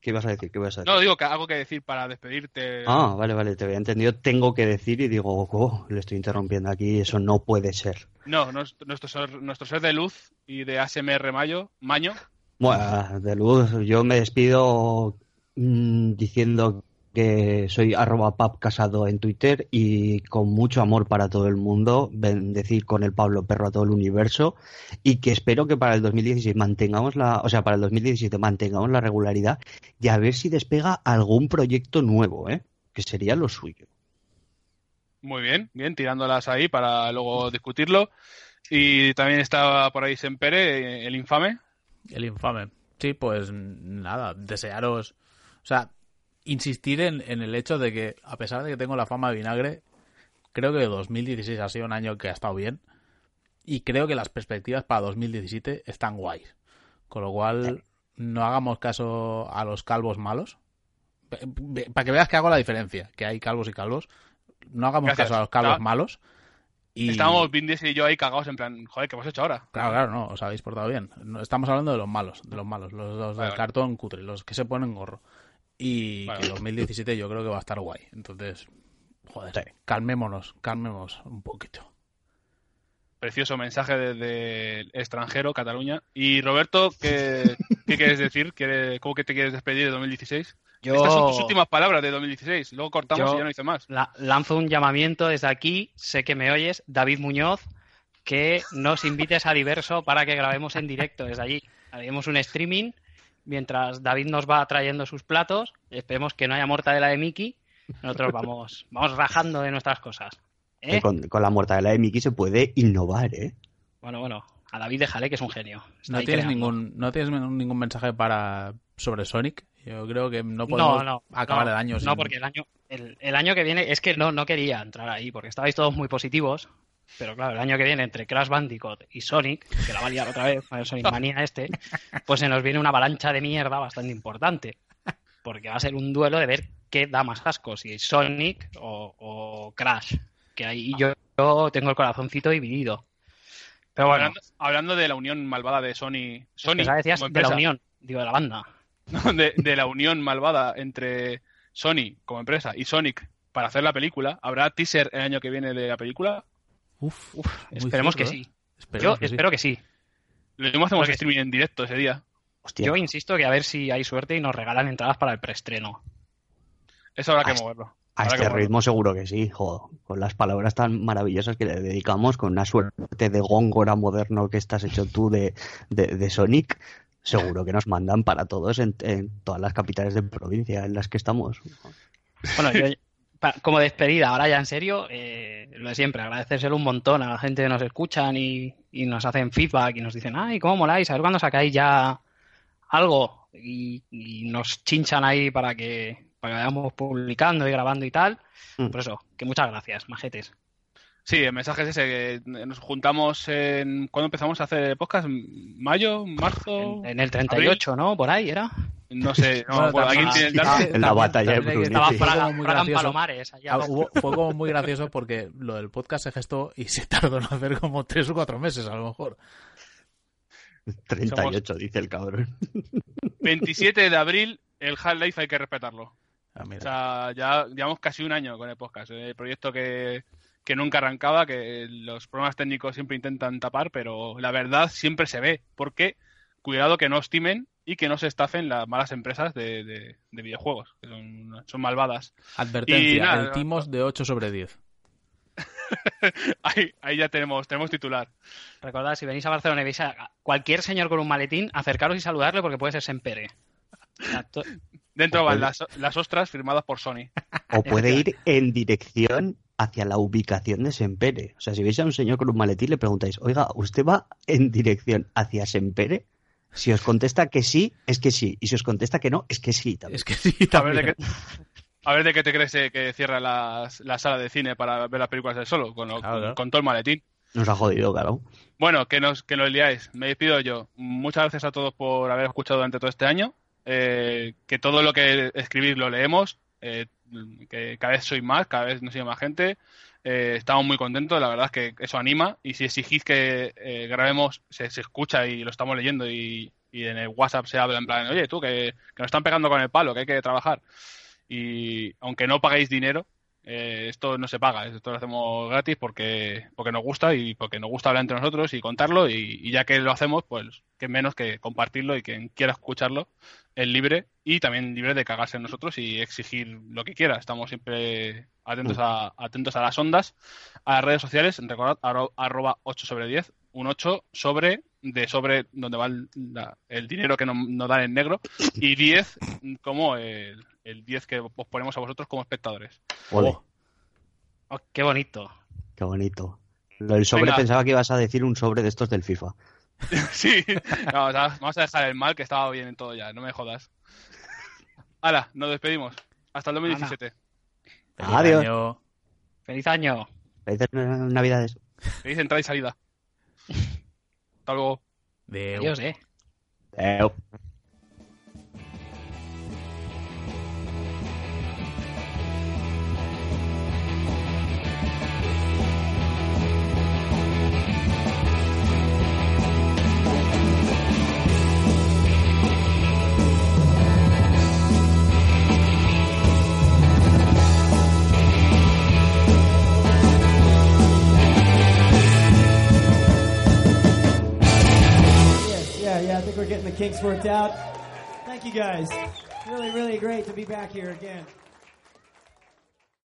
¿Qué ibas a decir? ¿Qué ibas a decir? No, digo que algo que decir para despedirte. Ah, vale, vale, te había entendido. Tengo que decir y digo, oh, le estoy interrumpiendo aquí, eso no puede ser. No, nuestro, ser, nuestro ser de luz y de ASMR Mayo, Maño. Bueno, de luz, yo me despido mm, diciendo que soy arroba pap casado en Twitter y con mucho amor para todo el mundo, bendecir con el Pablo Perro a todo el universo y que espero que para el 2016 mantengamos la, o sea, para el 2017 mantengamos la regularidad y a ver si despega algún proyecto nuevo, ¿eh? Que sería lo suyo. Muy bien, bien, tirándolas ahí para luego discutirlo. Y también está por ahí Sempere, el infame. El infame. Sí, pues nada, desearos. O sea, insistir en, en el hecho de que, a pesar de que tengo la fama de vinagre, creo que 2016 ha sido un año que ha estado bien. Y creo que las perspectivas para 2017 están guays. Con lo cual, no hagamos caso a los calvos malos. Para que veas que hago la diferencia, que hay calvos y calvos. No hagamos Gracias. caso a los calvos malos. Y... Estábamos Vin Diesel y yo ahí cagados en plan, joder, ¿qué hemos hecho ahora? Claro, claro, no, os habéis portado bien. No, Estamos hablando de los malos, de los malos, los, los Vale, del vale. cartón cutre, los que se ponen gorro. Y Vale. que 2017 yo creo que va a estar guay. Entonces, joder, Sí. calmémonos, calmémonos un poquito. Precioso mensaje desde el extranjero, Cataluña. Y Roberto, ¿qué, <laughs> qué quieres decir? ¿Quiere- ¿Cómo que te quieres despedir de 2016? Yo Estas son tus últimas palabras de 2016. Luego cortamos Yo- y ya no hice más. la- lanzo un llamamiento desde aquí, sé que me oyes, David Muñoz, que nos invites a Diverso para que grabemos en directo desde allí. Haremos un streaming mientras David nos va trayendo sus platos. Esperemos que no haya mortadela de Mickey. Nosotros <laughs> vamos, vamos rajando de nuestras cosas. ¿eh? Con, con la mortadela de Mickey se puede innovar, ¿eh? Bueno, bueno, a David déjale que es un genio. Está ¿No tienes, creando. ningún, ¿No tienes ningún mensaje para sobre Sonic? Yo creo que no podemos No, no, acabar no, el año sin... No, porque el año, el, el año que viene, es que no, no quería entrar ahí, porque estabais todos muy positivos. Pero claro, el año que viene, entre Crash Bandicoot y Sonic, que la va a liar otra vez con el Sonic Manía este, pues se nos viene una avalancha de mierda bastante importante. Porque va a ser un duelo de ver qué da más asco, si Sonic o, o Crash. Que ahí yo, yo tengo el corazoncito dividido. Pero bueno, Hablando, hablando de la unión malvada de Sony. Sony decías de la unión, digo, de la banda. ¿no? <laughs> de, de la unión malvada entre Sony como empresa y Sonic para hacer la película. ¿Habrá teaser el año que viene de la película? Uf, Uf, muy esperemos que sí. ¿eh? Esperemos Yo que sí. espero que sí. Lo mismo hacemos Porque- streaming en directo ese día. Hostia. Yo insisto que a ver si hay suerte y nos regalan entradas para el preestreno. Eso habrá que Ah, moverlo. A Habrá este que moverlo. ritmo seguro que sí, joder, con las palabras tan maravillosas que le dedicamos, con una suerte de góngora moderno que estás hecho tú de, de, de Sonic, seguro que nos mandan para todos en, en todas las capitales de provincia en las que estamos. Bueno, yo, pa- como despedida, ahora ya en serio, eh, lo de siempre, agradecérselo un montón a la gente que nos escuchan y, y nos hacen feedback y nos dicen, ay, ¿cómo moláis? A ver cuándo sacáis ya algo y, y nos chinchan ahí para que, para que vayamos publicando y grabando y tal. Mm. Por eso, que muchas gracias, majetes. Sí, el mensaje es ese, que nos juntamos en... ¿Cuándo empezamos a hacer podcast? ¿Mayo? ¿Marzo? En, en el 38, ¿no? Por ahí era. No sé, no, Bueno, bueno, ¿alguien tiene el dato? En la batalla de. Estaba Fraga, muy Fraga en gracioso. Palomares. allá. Ah, hubo- fue como muy gracioso porque lo del podcast se gestó y se tardó en hacer como tres o cuatro meses a lo mejor. 38, dice el cabrón. 27 de abril, el Half-Life hay que respetarlo. Ah, O sea, ya llevamos casi un año con el podcast. El proyecto que, que nunca arrancaba, que los problemas técnicos siempre intentan tapar, pero la verdad siempre se ve. Porque cuidado que no os timen y que no se estafen las malas empresas de, de- de videojuegos, que son, son malvadas. Advertencia, y nada, el Timos de 8 sobre 10. <laughs> Ahí, ahí ya tenemos, tenemos titular. Recordad, si venís a Barcelona y veis a cualquier señor con un maletín, acercaros y saludarle porque puede ser Sempere. To- Dentro O van puede- las, las ostras firmadas por Sony. O puede ir en dirección hacia la ubicación de Sempere. O sea, si veis a un señor con un maletín, le preguntáis, oiga, ¿usted va en dirección hacia Sempere? Si os contesta que sí, es que sí. Y si os contesta que no, es que sí también. Es que sí, A ver, de qué, a ver de qué te crees eh, que cierra la sala de cine para ver las películas del solo, con, lo- Claro, claro. con todo el maletín. Nos ha jodido, claro. Bueno, que nos, que nos liáis. Me despido yo. Muchas gracias a todos por haber escuchado durante todo este año. Eh, que todo lo que escribís lo leemos. eh, que cada vez soy más, cada vez nos sigue más gente. Eh, estamos muy contentos, la verdad es que eso anima. Y si exigís que eh, grabemos, se, se escucha y lo estamos leyendo y, y en el WhatsApp se habla en plan, oye, tú, que, que nos están pegando con el palo, que hay que trabajar. Y aunque no paguéis dinero, eh, esto no se paga, esto lo hacemos gratis porque, porque nos gusta y porque nos gusta hablar entre nosotros y contarlo y, ya que lo hacemos, pues que menos que compartirlo y quien quiera escucharlo es libre y también libre de cagarse en nosotros y exigir lo que quiera. Estamos siempre atentos a, atentos a las ondas, a las redes sociales, recordad, arro- arroba 8 sobre 10, un 8 sobre, de sobre donde va el, la- el dinero que nos, nos dan en negro y 10 como el, el 10 que os ponemos a vosotros como espectadores. Ole, oh, qué bonito. qué bonito. Lo del sobre Venga. pensaba que ibas a decir un sobre de estos del FIFA. <laughs> Sí, no, o sea, vamos a dejar el mal que estaba bien en todo ya, no me jodas. Hala, nos despedimos. Hasta el 2017. Feliz Adiós. año. Feliz año. Felices navidades. Feliz entrada y salida. Hasta luego. Adiós, eh. Adeu. Think we're getting the kinks worked out. Thank you guys. Really, really great to be back here again.